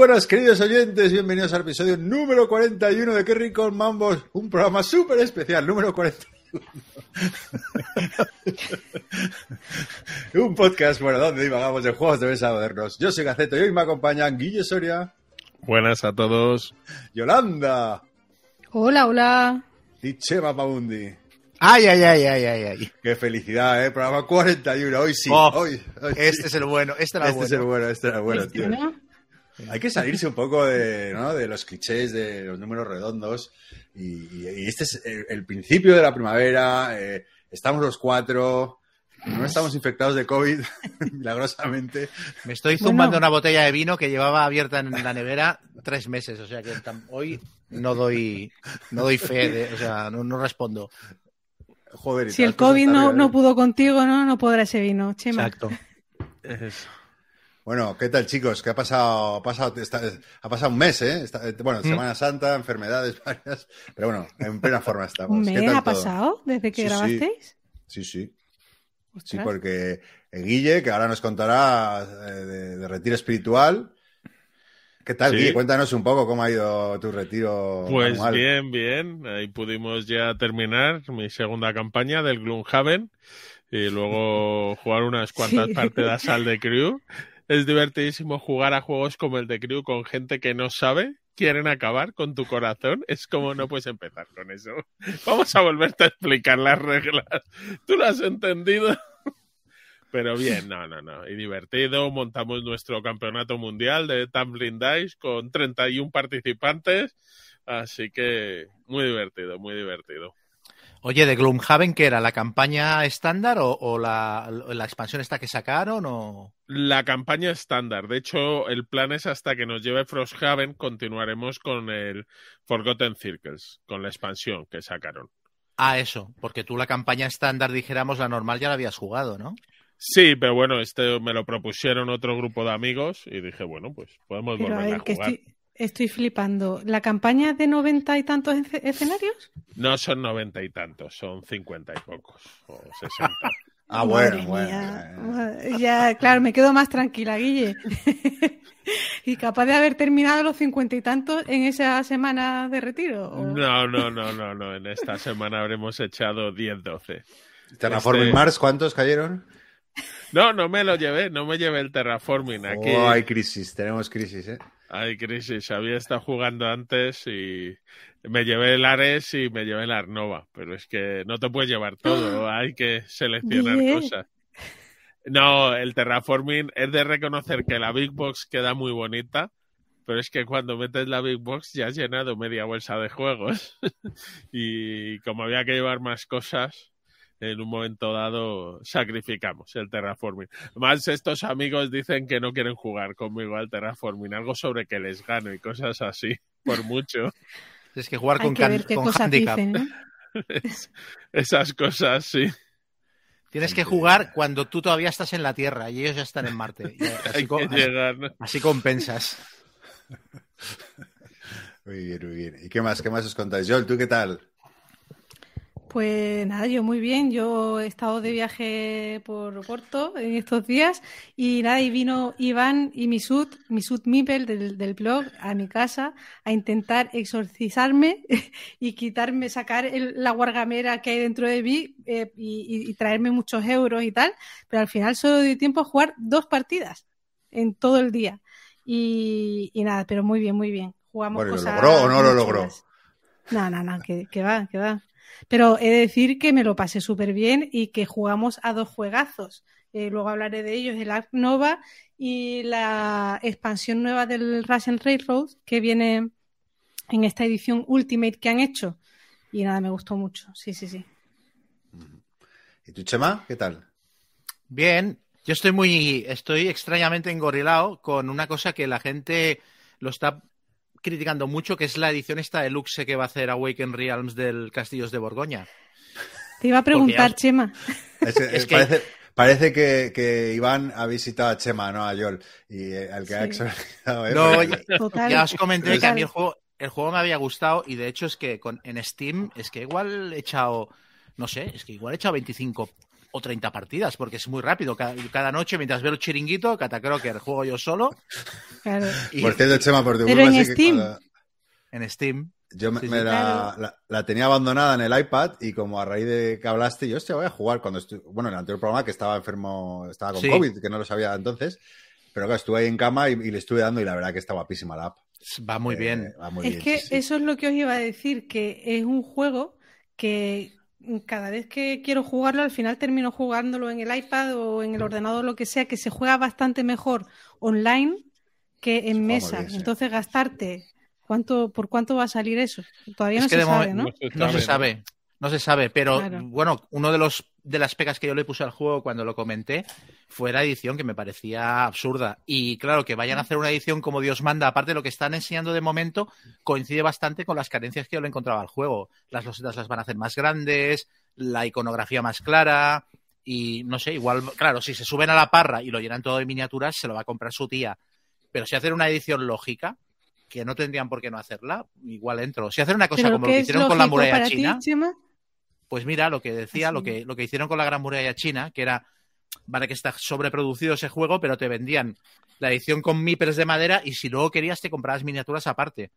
Buenas, queridos oyentes. Bienvenidos al episodio número 41 de Qué Rico Mambos. Un programa súper especial, número 41. un podcast, bueno, donde divagamos de juegos de mesa modernos. Yo soy Gaceto y hoy me acompañan Guille Soria. Buenas a todos. Yolanda. Hola, hola. Y Chema Paundi. Ay, ay, ay, ay, ay, ay. Qué felicidad, ¿eh? Programa 41. Hoy sí. Oh, hoy, hoy Este sí. es el bueno, este era el Este es el bueno. bueno, este era el bueno, Este, tío. Hay que salirse un poco de, ¿no? de los clichés, de los números redondos. Y, y- y este es el, el principio de la primavera. eh, estamos los cuatro. No estamos infectados de COVID, milagrosamente. Me estoy Bueno. zumbando una botella de vino que llevaba abierta en la nevera tres meses, o sea que hoy no doy no doy fe, de- o sea, no, no respondo. Joder, Si el COVID no, no pudo contigo, ¿no? No podrá ese vino, Chema. Exacto. Es- Bueno, ¿qué tal, chicos? ¿Qué ha pasado? Ha pasado, está- ha pasado un mes, ¿eh? Está- bueno, Semana Santa, enfermedades varias. Pero bueno, en plena forma estamos. ¿Un ¿Qué mes tal ha todo? pasado desde que Sí, grabasteis? Sí, sí. Sí, porque el Guille, que ahora nos contará eh, de, de retiro espiritual. ¿Qué tal, Sí. Guille? Cuéntanos un poco cómo ha ido tu retiro Pues anual. bien, bien. Ahí pudimos ya terminar mi segunda campaña del Gloomhaven y luego jugar unas cuantas Sí. partidas al de Crew. Es divertidísimo jugar a juegos como el de Crew con gente que no sabe, quieren acabar con tu corazón. Es como no puedes empezar con eso. Vamos a volverte a explicar las reglas. ¿Tú lo has entendido? Pero bien, no, no, no. Y divertido. Montamos nuestro campeonato mundial de Tumbling Dice con 31 participantes. Así que muy divertido, muy divertido. Oye, de Gloomhaven, ¿qué era? ¿La campaña estándar o, o la, la expansión esta que sacaron? O... La campaña estándar. De hecho, el plan es hasta que nos lleve Frosthaven, continuaremos con el Forgotten Circles, con la expansión que sacaron. Ah, eso, porque tú la campaña estándar, dijéramos, la normal ya la habías jugado, ¿no? Sí, pero bueno, este me lo propusieron otro grupo de amigos y dije, bueno, pues podemos Pero volver a ver, jugar. estoy, estoy flipando. ¿La campaña es de noventa y tantos escenarios? No son noventa y tantos, son cincuenta y pocos, o sesenta. Ah, Madre bueno, bueno. mía. Madre- Ya, claro, me quedo más tranquila, Guille. y capaz de haber terminado los cincuenta y tantos en esa semana de retiro. ¿o? No, no, no, no, no. En esta semana habremos echado 10, 12. Terraforming Este- Mars, ¿cuántos cayeron? No, no me lo llevé, no me llevé el terraforming. Aquí Oh, hay crisis, tenemos crisis, ¿eh? Hay crisis. Había estado jugando antes y me llevé el Ares y me llevé el Arnova. Pero es que no te puedes llevar todo, hay que seleccionar Bien. cosas. No, el terraforming es de reconocer que la Big Box queda muy bonita. Pero es que cuando metes la Big Box ya has llenado media bolsa de juegos. y como había que llevar más cosas, en un momento dado sacrificamos el terraforming. Más estos amigos dicen que no quieren jugar conmigo al terraforming, algo sobre que les gano y cosas así, por mucho. Es que jugar Hay con, que can- ver qué con cosas handicap. dicen, ¿no? Es- esas cosas, sí. Tienes que jugar cuando tú todavía estás en la Tierra y ellos ya están en Marte. Y así, Hay co- que así- llegar. ¿no? así compensas. Muy bien, muy bien. ¿Y qué más? ¿Qué más os contáis? Joel, ¿tú qué tal? Pues nada, yo muy bien. Yo he estado de viaje por Porto en estos días y nada, y vino Iván y Misut, Misut Mipel del, del blog a mi casa a intentar exorcizarme y quitarme, sacar el- la guargamera que hay dentro de mí eh, y, y- y traerme muchos euros y tal, pero al final solo dio tiempo a jugar dos partidas en todo el día. Y, y nada, pero muy bien, muy bien. Jugamos Bueno, ¿lo cosas logró o no lo logró? No, no, no, que, que va, que va. Pero he de decir que me lo pasé súper bien y que jugamos a dos juegazos. Eh, luego hablaré de ellos, el Ark Nova y la expansión nueva del Russian Railroad que viene en esta edición Ultimate que han hecho. Y nada, me gustó mucho. Sí, sí, sí. ¿Y tú, Chema? ¿Qué tal? Bien, yo estoy muy, estoy extrañamente engorilado con una cosa que la gente lo está criticando mucho, que es la edición esta deluxe que va a hacer Awaken Realms del Castillos de Borgoña. Te iba a preguntar, Chema. Es que- Es que- Parece, parece que, que Iván ha visitado a Chema, no a Joel. Y eh, al que ha exorcizado. ¿eh? No, ya, Total. ya os comenté que a mí el juego, el juego me había gustado y de hecho es que con, en Steam es que igual he echado, no sé, es que igual he echado 25 o 30 partidas, porque es muy rápido. Cada, cada noche, mientras veo el chiringuito, Catacroker, juego yo solo. Claro. Y Por cierto, Chema, por tu Pero culpa, en Steam. cuando- en Steam. Yo me, Sí, me sí. la, Claro. la- la tenía abandonada en el iPad y como a raíz de que hablaste, yo hostia, voy a jugar cuando estoy, bueno, en el anterior programa que estaba enfermo, estaba con Sí. COVID, que no lo sabía entonces, pero claro, estuve ahí en cama y, y le estuve dando y la verdad que está guapísima la app. Va muy Eh, bien. va muy es bien, que sí, sí. eso es lo que os iba a decir, que es un juego que cada vez que quiero jugarlo, al final termino jugándolo en el iPad o en el ordenador, lo que sea, que se juega bastante mejor online que en mesa. bien, sí. Entonces, gastarte, ¿cuánto, ¿por cuánto va a salir eso? Todavía Es no se sabe, ¿no? No se sabe, no se sabe, pero Claro. bueno, uno de los de las pegas que yo le puse al juego cuando lo comenté fue la edición que me parecía absurda y claro que vayan a hacer una edición como Dios manda, aparte de lo que están enseñando de momento coincide bastante con las carencias que yo le encontraba al juego. Las losetas las van a hacer más grandes, la iconografía más clara y no sé, igual claro, si se suben a la parra y lo llenan todo de miniaturas se lo va a comprar su tía, pero si hacen una edición lógica que no tendrían por qué no hacerla, igual entro. Si hacen una cosa como lo ¿qué que hicieron con la muralla china, ti? Pues mira, lo que decía, Así. lo que, lo que hicieron con la Gran Muralla China, que era, vale que está sobreproducido ese juego, pero te vendían la edición con meeples de madera y si luego querías te comprabas miniaturas aparte.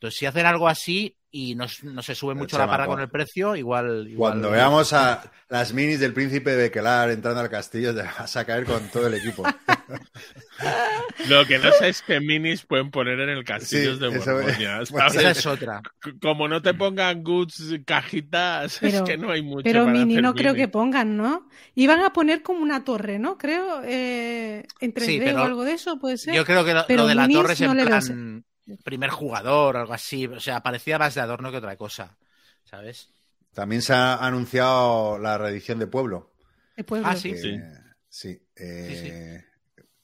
Entonces, si hacen algo así y no, no se sube mucho la barra con el precio, igual... igual Cuando veamos a las minis del príncipe de Kelar entrando al castillo, te vas a caer con todo el equipo. Lo que no sé es qué minis pueden poner en el castillo Sí, de eso- Borgoña. bueno, ¿sabes? Esa es otra. Como no te pongan goods cajitas, Pero- es que no hay mucho Pero para mini hacer no creo que pongan, ¿no? Iban a poner como una torre, ¿no? Creo, eh, en 3D Sí, pero o algo de eso, puede ser. Yo creo que lo, Pero lo de la torre es en no veo plan primer jugador o algo así. O sea, parecía más de adorno que otra cosa. ¿Sabes? También se ha anunciado la reedición de Pueblo. El pueblo. Ah, sí. que- Sí. sí, eh,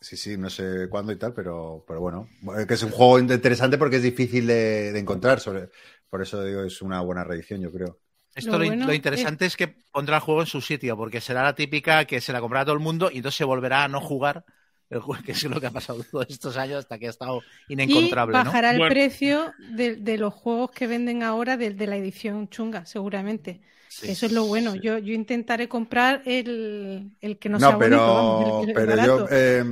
sí, sí, no sé cuándo y tal, pero, pero bueno, que es un juego interesante porque es difícil de, de encontrar, sobre, por eso digo, es una buena reedición, yo creo. Esto Lo lo, bueno lo interesante es que pondrá el juego en su sitio, porque será la típica que se la comprará todo el mundo y entonces se volverá a no jugar el juego, que es lo que ha pasado todos estos años hasta que ha estado Y inencontrable, ¿no? bajará el Bueno. precio de, de los juegos que venden ahora de, de la edición chunga, seguramente. Sí. Eso es lo bueno. sí. Yo, yo intentaré comprar el, el que no, No, sea pero, bonito, vamos, el- el pero yo, eh,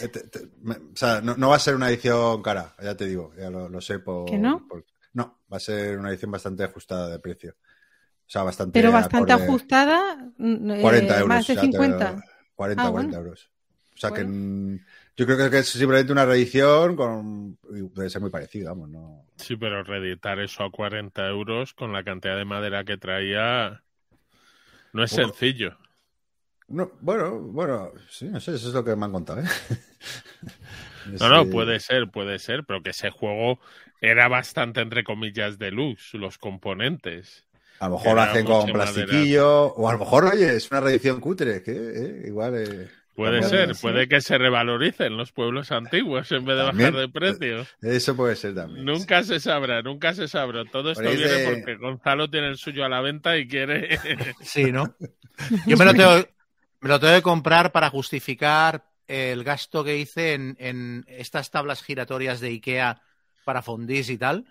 eh, te- te- me- o sea, no, no va a ser una edición cara, ya te digo, ya lo, lo sé por, ¿Que no? por- no, va a ser una edición bastante ajustada de precio. O sea, bastante Pero bastante acorde. ajustada, mm, eh, 40 euros. más de ya te- 50. 40, Ah, 40 bueno. euros. O sea que Bueno. mm, yo creo que es simplemente una reedición con y debe ser muy parecido, vamos, no. Sí, pero reeditar eso a 40 euros con la cantidad de madera que traía no es Bueno. sencillo. No, bueno, bueno, sí, no sé, eso es lo que me han contado, ¿eh? No, no, puede ser, puede ser, pero que ese juego era bastante, entre comillas, deluxe, los componentes. A lo mejor lo hacen con plastiquillo, o a lo mejor, oye, es una reedición cutre, que eh, igual. eh, Puede también- ser, sí. puede que se revaloricen los pueblos antiguos en vez de También. bajar de precio. Eso puede ser también. Nunca se sabrá, nunca se sabrá. Todo esto viene porque Gonzalo tiene el suyo a la venta y quiere. Sí, ¿no? Yo me lo tengo, me lo tengo que comprar para justificar el gasto que hice en, en estas tablas giratorias de Ikea para fondis y tal.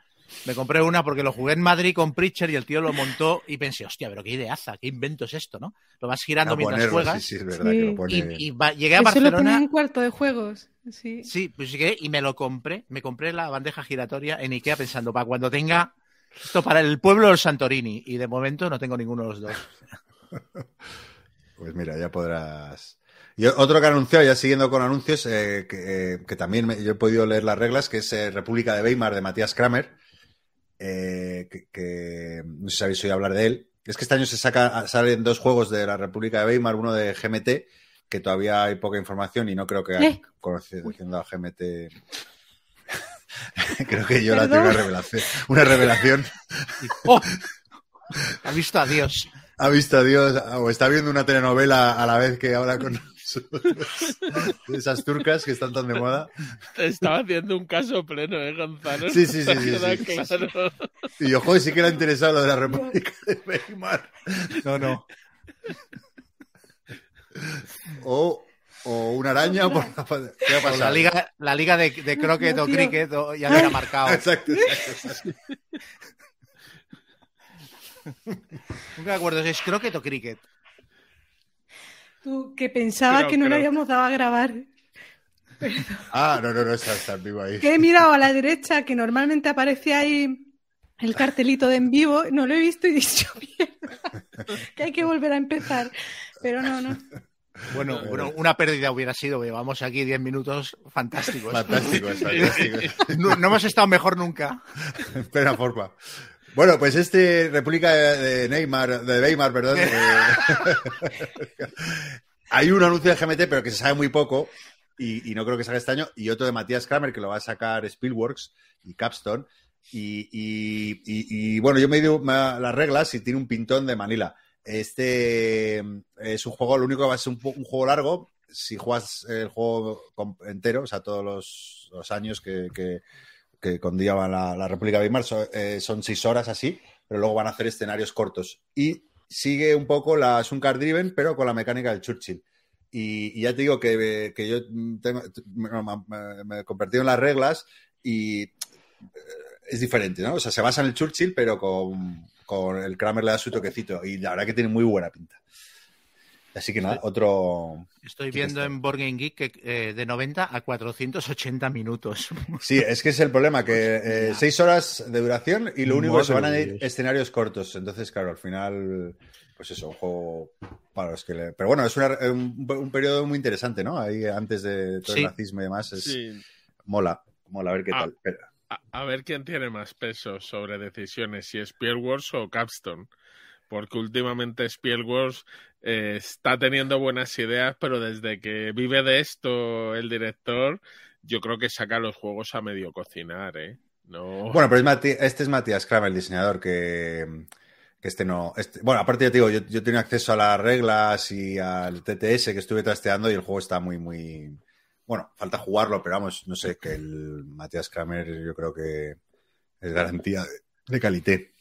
Me compré una porque lo jugué en Madrid con Preacher y el tío lo montó y pensé, hostia, pero qué ideaza, qué invento es esto, ¿no? Lo vas girando A mientras ponerlo, juegas. sí, sí, es verdad Sí. que lo pone. Y, y va- llegué a Eso lo Barcelona. en cuarto de juegos. Sí. Sí, pues llegué y me lo compré. Me compré la bandeja giratoria en Ikea pensando, para cuando tenga esto para el pueblo del Santorini. Y de momento no tengo ninguno de los dos. Pues mira, ya podrás. Y otro que ha anunciado, ya siguiendo con anuncios, eh, que, eh, que también me- yo he podido leer las reglas, que es eh, República de Weimar de Matías Kramer, eh, que, que no sé si habéis oído hablar de él. Es que este año se saca, salen dos juegos de la República de Weimar, uno de GMT, que todavía hay poca información y no creo que ¿Eh? conociendo a GMT. creo que yo la tengo una revelación. Una revelación. ¡Oh! Ha visto a Dios. Ha visto a Dios, o está viendo una telenovela a la vez que habla con esas turcas que están tan de moda. Te estaba haciendo un caso pleno, ¿eh, Gonzalo? Sí, sí, sí, sí, Queda sí. claro. Y yo, joder, sí que le ha interesado lo de la República de Weimar. No, no. O, o una araña por la ¿Qué ha la liga, la liga de, de croquet No, o cricket o- ya me ha marcado. Exacto, exacto, exacto. Nunca me acuerdo si es croquet o cricket. Tú, que pensaba Creo, que no le creo. habíamos dado a grabar. Ah, no, no, no, está, está en vivo ahí. Que he mirado a la derecha, que normalmente aparece ahí el cartelito de en vivo, no lo he visto y he dicho, mierda, que hay que volver a empezar. Pero no, no. Bueno, bueno, una pérdida hubiera sido, llevamos aquí 10 minutos fantásticos. Fantástico, es fantástico. No, no hemos estado mejor nunca. En plena forma. Bueno, pues este República de Neymar, de Weimar, perdón. eh, hay un anuncio de GMT, pero que se sabe muy poco, y, y no creo que salga este año, y otro de Matías Kramer, que lo va a sacar Spielworks y Capstone. Y, y- y- y, bueno, yo me he ido a las reglas y tiene un pintón de Manila. Este eh, es un juego, lo único que va a ser un, juego largo. Si juegas el juego entero, o sea, todos los, los años que, que, que conlleva la, la República de Weimar, so- eh, son seis horas así, pero luego van a hacer escenarios cortos. Y sigue un poco la, es un card driven, pero con la mecánica del Churchill. Y, ya te digo que, que yo me- me he convertido en las reglas y eh, es diferente, ¿no? O sea, se basa en el Churchill, pero con, con el Kramer le da su toquecito. Y la verdad que tiene muy buena pinta. Así que nada, otro. Estoy viendo está. en Board Game Geek que eh, de 90 a 480 minutos. Sí, es que es el problema, que eh, seis horas de duración y lo único que se van a Madre ir Dios. escenarios cortos. Entonces, claro, al final, pues eso, un juego para los que le... Pero bueno, es una- un, un periodo muy interesante, ¿no? Ahí antes de todo Sí. el nazismo y demás, es, Sí. mola, mola, a ver qué Ah. tal. Pero- A, ver quién tiene más peso sobre decisiones, si Spielworks o Capstone. Porque últimamente Spielworks eh, está teniendo buenas ideas, pero desde que vive de esto el director, yo creo que saca los juegos a medio cocinar, ¿eh? No... Bueno, pero es Mati- este es Matías Kramer, el diseñador, que, que este no. este- bueno, aparte, ya te digo, yo, yo tenía acceso a las reglas y al TTS que estuve trasteando y el juego está muy, muy. Bueno, falta jugarlo, pero vamos, no sé, que el Matías Kramer yo creo que es garantía de, de calité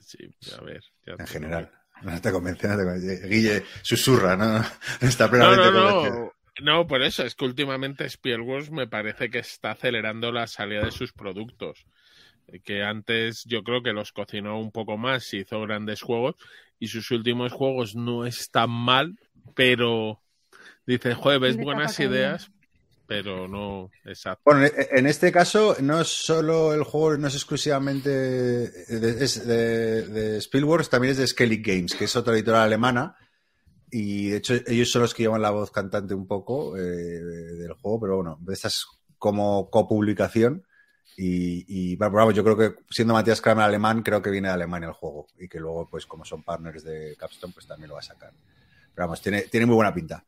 Sí, a ver. ya en general. No te convence, no te convence. Guille susurra, ¿no? Está No, plenamente no, convencido. no. No, por eso es que últimamente Spielworks me parece que está acelerando la salida de sus productos. Que antes yo creo que los cocinó un poco más y hizo grandes juegos y sus últimos juegos no están mal, pero dices, joder, ves buenas ideas, pero no, exacto. Bueno, en- en este caso no es solo el juego, no es exclusivamente de, es de, de también es de Skellig Games, que es otra editorial alemana. Y de hecho ellos son los que llevan la voz cantante un poco eh, del juego, pero bueno, esta es como copublicación. Y, y vamos, yo creo que siendo Matías Kramer alemán, creo que viene de Alemania el juego. Y que luego, pues como son partners de Capstone, pues también lo va a sacar. Pero vamos, tiene, tiene muy buena pinta.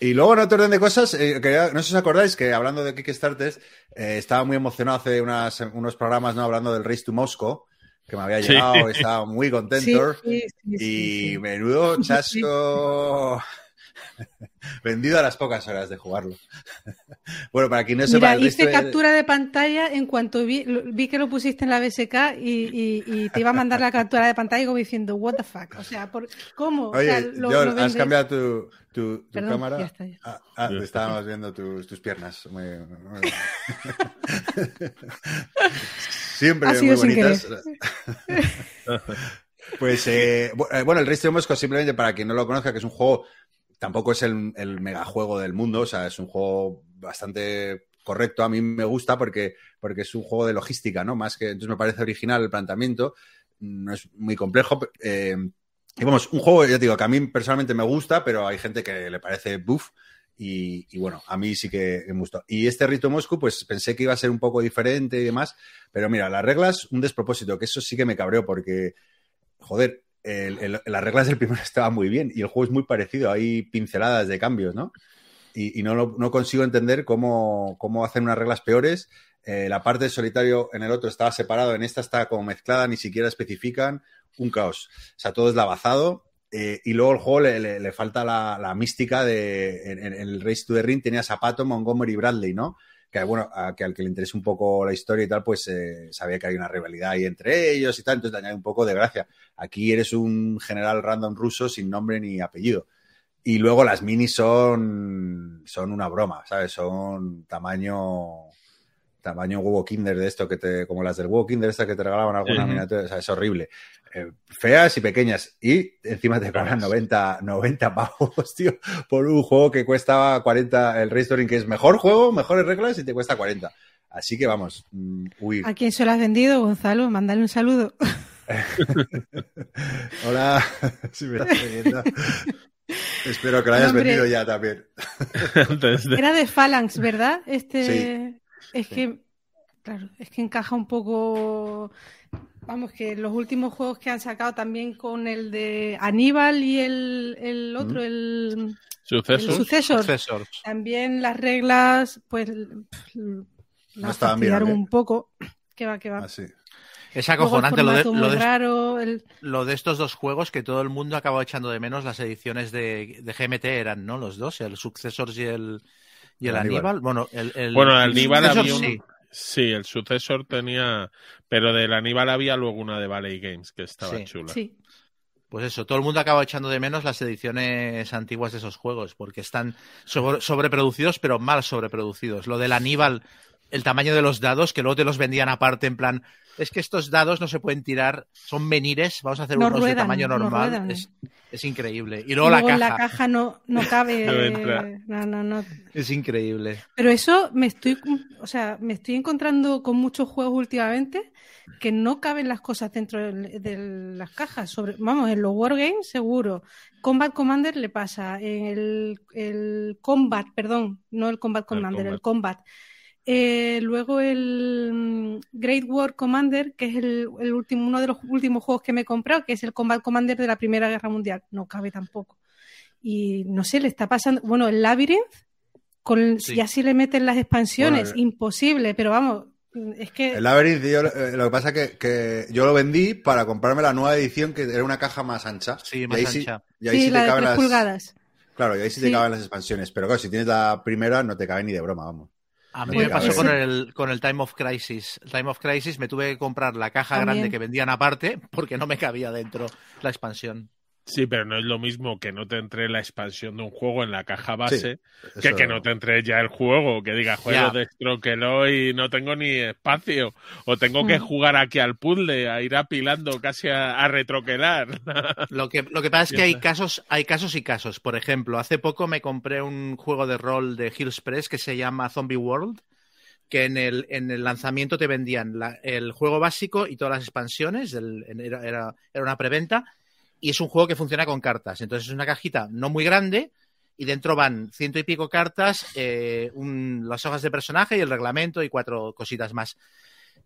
Y luego en otro orden de cosas, eh, no sé si os acordáis que hablando de Kickstarter, eh, estaba muy emocionado hace unas- unos programas ¿no? hablando del Race to Moscow, que me había Sí. llegado, estaba muy contento. sí, sí, y sí, sí. menudo chasco vendido a las pocas horas de jugarlo. bueno, para quien no sepa, Mira, el hice captura de pantalla en cuanto vi, que lo pusiste en la BSK y, y- y te iba a mandar la captura de pantalla como diciendo, what the fuck, o sea, ¿por, ¿cómo? O sea, Oye, lo- John, lo has cambiado tu, tu- tu Perdón, cámara. ya está, ya. Ah, ah, estábamos viendo tus, tus piernas. Muy- muy- Siempre Ha muy bonitas. Pues eh, eh, bueno, el Race Moscow, simplemente para quien no lo conozca, que es un juego, tampoco es el, megajuego del mundo, o sea, es un juego bastante correcto. A mí me gusta porque, porque es un juego de logística, ¿no? Más que, entonces me parece original el planteamiento, no es muy complejo. eh, y vamos, un juego, ya te digo, que a mí personalmente me gusta, pero hay gente que le parece buff. Y, y bueno, a mí sí que me gustó. Y este Rito Moscú, pues pensé que iba a ser un poco diferente y demás. Pero mira, las reglas, un despropósito, que eso sí que me cabreó porque, joder, el- el- las reglas del primero estaban muy bien y el juego es muy parecido. Hay pinceladas de cambios, ¿no? Y, y no, no consigo entender cómo, cómo hacen unas reglas peores. Eh, la parte de solitario en el otro estaba separado, en esta está como mezclada, ni siquiera especifican. Un caos. O sea, todo es lavazado. eh, y luego el juego le, le- le falta la, la mística de. En, en el Race to the Ring tenías a Pato, Montgomery y Bradley, ¿no? Que bueno, a, que al que le interese un poco la historia y tal, pues eh, sabía que hay una rivalidad ahí entre ellos y tal, entonces un poco de gracia. Aquí eres un general random ruso sin nombre ni apellido. Y luego las minis son, son una broma, ¿sabes? Son tamaño tamaño huevo Kinder de esto, que te, como las del huevo Kinder, esta que te regalaban alguna miniatura, o sea, es horrible. Eh, feas y pequeñas. Y encima te cobran 90, 90 pavos, tío, por un juego que cuesta 40, el Restoring, que es mejor juego, mejores reglas y te cuesta 40. Así que vamos, mm, huir. ¿A quién se lo has vendido, Gonzalo? Mándale un saludo. Hola, si me estás oyendo. Espero que lo hayas Hombre. vendido ya también. Era de Phalanx, ¿verdad? Este Sí. Es Sí. que claro, es que encaja un poco vamos que los últimos juegos que han sacado también con el de Aníbal y el, el otro, el, Suceso. el sucesor, Successors. también las reglas pues pff, las bien, fastidiaron un poco. Que va, que va. Así. Es Luego el acojonante lo de, lo raro, el- lo de estos dos juegos que todo el mundo acabó echando de menos las ediciones de, de GMT eran, ¿no? Los dos, el Successors y el, y el Aníbal. Aníbal. Bueno, el, el, Bueno, el Aníbal había un- sí. Sí, el sucesor tenía. Pero del Aníbal había luego una de Valley Games que estaba Sí. chula. sí. Pues eso, todo el mundo acaba echando de menos las ediciones antiguas de esos juegos, porque están sobre- sobreproducidos, pero mal sobreproducidos. Lo del Aníbal, el tamaño de los dados, que luego te los vendían aparte, en plan, es que estos dados no se pueden tirar, son menires, vamos a hacer No unos de tamaño no normal. ruedan. es, es increíble. Y Y luego, luego la en caja, la caja no, no cabe. No entra. no, no, no. es increíble. Pero eso me estoy, o sea, me estoy encontrando con muchos juegos últimamente que no caben las cosas dentro de, de las cajas. Sobre, vamos, en los Wargames seguro. Combat Commander le pasa. En el, el Combat, perdón, no el Combat Commander, el Combat. Eh, luego el mm, Great War Commander, que es el, el último, uno de los últimos juegos que me he comprado, que es el Combat Commander de la Primera Guerra Mundial. No cabe tampoco. Y no sé, le está pasando. Bueno, el Labyrinth, con, Sí. ya si le meten las expansiones, Bueno, imposible, pero vamos, es que. El Labyrinth, yo, eh, lo que pasa que, que yo lo vendí para comprarme la nueva edición, que era una caja más ancha. Sí, Y más ahí sí- ancha. y ahí sí, sí la te de caben 3 las, pulgadas. Claro, y ahí sí te caben las expansiones. Pero claro, si tienes la primera, no te cabe ni de broma, vamos. A mí me pasó con el, con el Time of Crisis. El Time of Crisis me tuve que comprar la caja También. grande que vendían aparte porque no me cabía dentro la expansión. Sí, pero no es lo mismo que no te entre la expansión de un juego en la caja base que que no te entre ya el juego, que diga juego Ya. destróquelo y no tengo ni espacio. O tengo que Mm. jugar aquí al puzzle, a ir apilando casi a, a retroquelar. Lo que, lo que pasa es que hay casos, hay casos y casos. Por ejemplo, hace poco me compré un juego de rol de Hills Press que se llama Zombie World, que en el, en el lanzamiento te vendían la- el juego básico y todas las expansiones, el- era, era, era una preventa, y es un juego que funciona con cartas. Entonces es una cajita no muy grande y dentro van ciento y pico cartas, eh, las hojas de personaje y el reglamento y cuatro cositas más.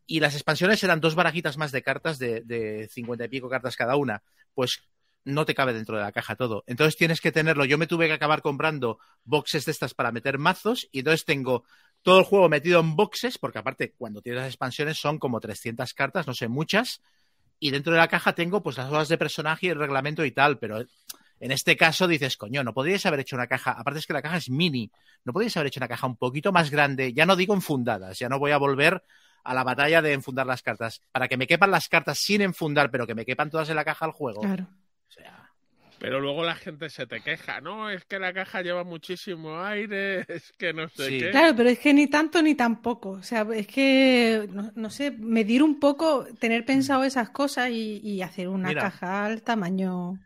Y las expansiones eran dos barajitas más de cartas de, 50 y pico cartas cada una. Pues no te cabe dentro de la caja todo. Entonces tienes que tenerlo. Yo me tuve que acabar comprando boxes de estas para meter mazos y entonces tengo todo el juego metido en boxes, porque aparte cuando tienes las expansiones son como 300 cartas, no sé, muchas. Y dentro de la caja tengo pues las hojas de personaje y el reglamento y tal, pero en este caso dices, coño, no podríais haber hecho una caja, aparte es que la caja es mini, no podríais haber hecho una caja un poquito más grande, ya no digo enfundadas, ya no voy a volver a la batalla de enfundar las cartas, para que me quepan las cartas sin enfundar, pero que me quepan todas en la caja al juego. Claro. O sea, Pero luego la gente se te queja, no, es que la caja lleva muchísimo aire, es que no sé Sí. qué. Claro, pero es que ni tanto ni tampoco. O sea, es que, no, no sé, medir un poco, tener pensado esas cosas y, y hacer una Mira. caja al tamaño.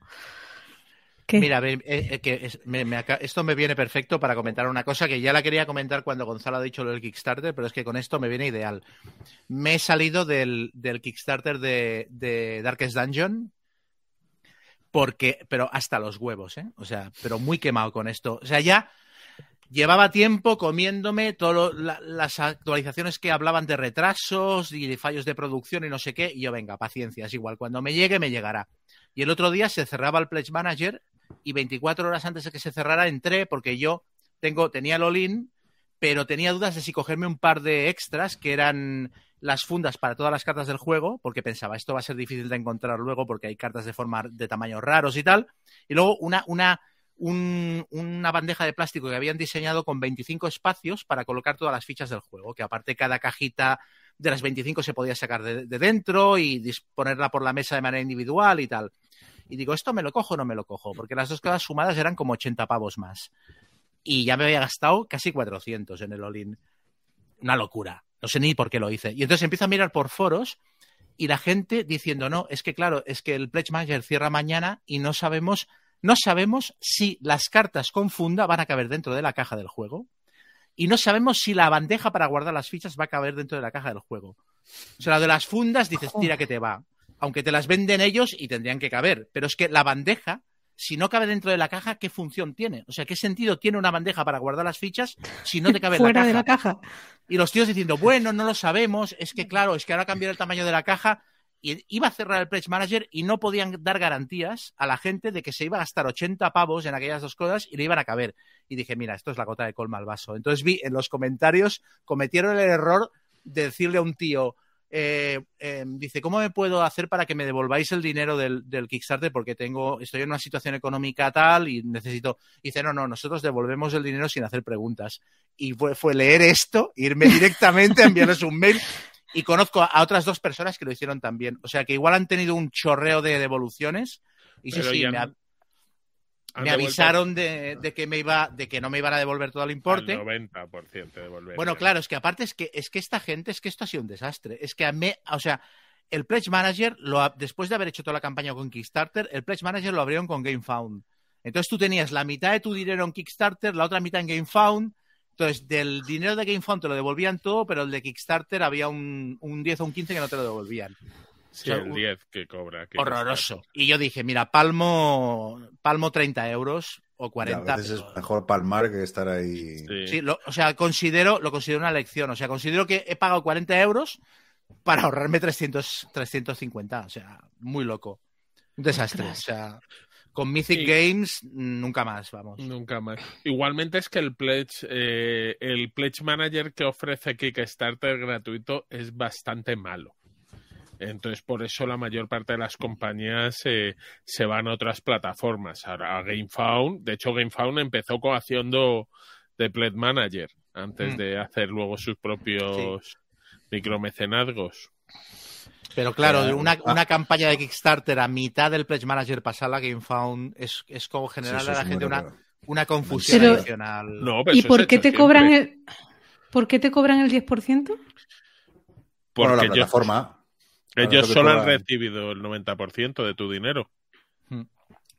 ¿Qué? Mira, ve- eh, eh, que es- me- esto me viene perfecto para comentar una cosa que ya la quería comentar cuando Gonzalo ha dicho lo del Kickstarter, pero es que con esto me viene ideal. Me he salido del, del Kickstarter de, de Darkest Dungeon porque, pero hasta los huevos, ¿eh? O sea, pero muy quemado con esto. O sea, ya llevaba tiempo comiéndome todas las actualizaciones que hablaban de retrasos y de fallos de producción y no sé qué, y yo, venga, paciencia, es igual, cuando me llegue, me llegará. Y el otro día se cerraba el Pledge Manager y 24 horas antes de que se cerrara entré porque yo tengo, tenía el all-in, pero tenía dudas de si cogerme un par de extras que eran las fundas para todas las cartas del juego, porque pensaba, esto va a ser difícil de encontrar luego porque hay cartas de forma de tamaños raros y tal. Y luego una, una, un- una bandeja de plástico que habían diseñado con 25 espacios para colocar todas las fichas del juego, que aparte cada cajita de las 25 se podía sacar de, de dentro y disponerla por la mesa de manera individual y tal. Y digo, ¿esto me lo cojo o no me lo cojo? Porque las dos cosas sumadas eran como 80 pavos más. Y ya me había gastado casi 400 en el all-in. Una locura. No sé ni por qué lo hice. Y entonces empiezo a mirar por foros y la gente diciendo, no, es que claro, es que el Pledge Manager cierra mañana y no sabemos, no sabemos si las cartas con funda van a caber dentro de la caja del juego. Y no sabemos si la bandeja para guardar las fichas va a caber dentro de la caja del juego. O sea, la de las fundas dices, tira que te va. Aunque te las venden ellos y tendrían que caber. Pero es que la bandeja, si no cabe dentro de la caja, ¿qué función tiene? O sea, ¿qué sentido tiene una bandeja para guardar las fichas si no te cabe en la Fuera caja? de la caja. Y los tíos diciendo, bueno, no lo sabemos, es que claro, es que ahora cambió el tamaño de la caja. Y iba a cerrar el Pledge Manager y no podían dar garantías a la gente de que se iba a gastar 80 pavos en aquellas dos cosas y le iban a caber. Y dije, mira, esto es la gota de colma al vaso. Entonces vi en los comentarios, cometieron el error de decirle a un tío, eh, eh, dice, ¿cómo me puedo hacer para que me devolváis el dinero del, del, Kickstarter? Porque tengo, estoy en una situación económica tal y necesito. Y dice, no, no, nosotros devolvemos el dinero sin hacer preguntas. Y fue, fue leer esto, irme directamente a enviarles un mail. Y conozco a otras dos personas que lo hicieron también. O sea que igual han tenido un chorreo de devoluciones. Y sí, Pero sí, me, me avisaron de, de que me iba, de que no me iban a devolver todo el importe. al 90% de volver. Bueno, claro, es que aparte es que, es que esta gente, es que esto ha sido un desastre. Es que a mí, o sea, el Pledge Manager, lo, ha- después de haber hecho toda la campaña con Kickstarter, el Pledge Manager lo abrieron con GameFound. Entonces tú tenías la mitad de tu dinero en Kickstarter, la otra mitad en GameFound. Entonces, del dinero de GameFound te lo devolvían todo, pero el de Kickstarter había un, un 10 o un 15 que no te lo devolvían. Sí, el 10 que cobra. que Horroroso. Y yo dije, mira, palmo, palmo 30 euros o Ya, 40. a veces pero- es mejor palmar que estar ahí. Sí. Sí, lo- o sea, considero, lo considero una lección. O sea, considero que he pagado 40 euros para ahorrarme 300, 350. O sea, muy loco. Un desastre. O sea, con Mythic Sí. Games, nunca más, vamos. Nunca más. Igualmente es que el Pledge, eh, el Pledge Manager que ofrece Kickstarter gratuito es bastante malo. Entonces, por eso la mayor parte de las compañías eh, se van a otras plataformas. Ahora, a GameFound, de hecho, GameFound empezó haciendo de Pledge Manager antes Mm. de hacer luego sus propios micromecenazgos. Pero claro, Pero, una, ah. una campaña de Kickstarter a mitad del Pledge Manager pasarla a GameFound es, es como Sí, eso a la gente una, una confusión Pero- adicional. No, pero ¿Y por qué te siempre. cobran el por qué te cobran el 10%? Bueno, Porque la ellos, plataforma. Ellos solo han recibido el 90% de tu dinero.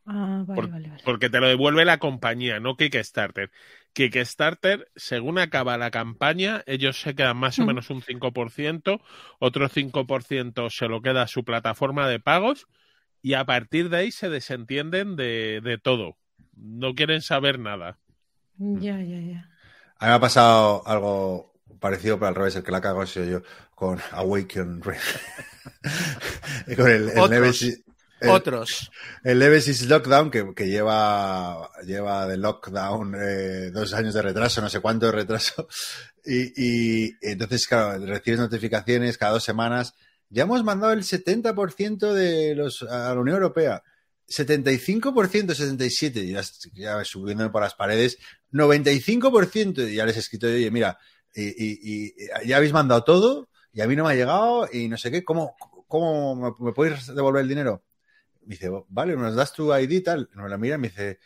Ah, vale, Por- vale, vale. Porque te lo devuelve la compañía, no Kickstarter. Kickstarter, según acaba la campaña, ellos se quedan más o Ujú. menos un 5%, otro 5% se lo queda a su plataforma de pagos y a partir de ahí se desentienden de, de todo. No quieren saber nada. Ya, ya, ya. A mí me ha pasado algo parecido, pero al revés, el que la cago sido yo con Awaken Red. con el, el. Nemesis, el- Otros. el Nemesis Lockdown, que, que lleva, lleva de Lockdown eh, dos años de retraso, no sé cuánto de retraso. Y, y entonces, claro, recibes notificaciones cada dos semanas. Ya hemos mandado el 70% de los a la Unión Europea. 75%, 77%, y ya, ya subiendo por las paredes, 95%, y ya les he escrito, oye, mira, y, y- y ya habéis mandado todo, y a mí no me ha llegado, y no sé qué, ¿cómo, cómo me, me podéis devolver el dinero? Me dice, vale, nos das tu ID y tal, me la mira y me dice,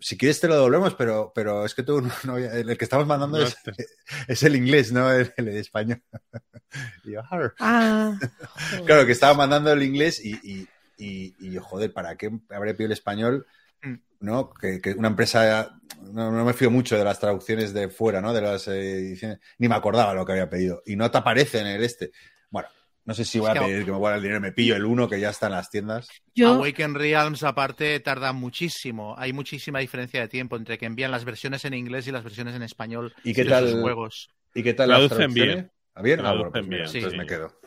si quieres te lo devolvemos, pero, pero es que tú, no, no- el que estamos mandando No es, es el inglés, no el, el español. Y yo. Ah, Claro, que estaba mandando el inglés y, y, y, y yo, joder, ¿para qué habré pedido el español? Mm. ¿No? Que, que una empresa. No, no me fío mucho de las traducciones de fuera, ¿no? De las eh, ediciones. Ni me acordaba lo que había pedido. Y no te aparece en el este. Bueno, no sé si voy a pedir que me vuelva el dinero. Me pillo el uno que ya está en las tiendas. yo Awaken Realms, aparte, tarda muchísimo. Hay muchísima diferencia de tiempo entre que envían las versiones en inglés y las versiones en español ¿Y qué de tal? sus juegos. ¿Y qué tal Traducen las traducciones? bien. ¿Ah, bien? Ah, bueno, pues bien, entonces sí. me quedo.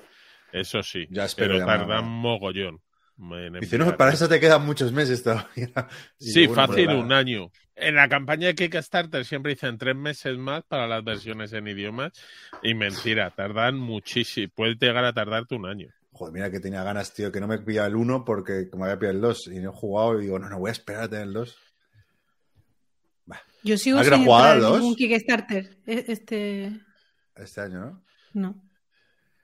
Eso sí. Ya espero pero tardan mogollón. Dice, no, para eso te quedan muchos meses todavía. Y Sí, bueno, fácil, pues un año. En la campaña de Kickstarter siempre dicen tres meses más para las versiones en idiomas. Y mentira, tardan muchísimo. Puede llegar a tardarte un año. Joder, mira que tenía ganas, tío, que no me pilla el 1 porque me había pillado el 2 y no he jugado y digo, no, no voy a esperar a tener el 2. yo sigo ¿Has querido sin jugar al en ningún dos? Kickstarter. E- Este Este año, ¿no? no.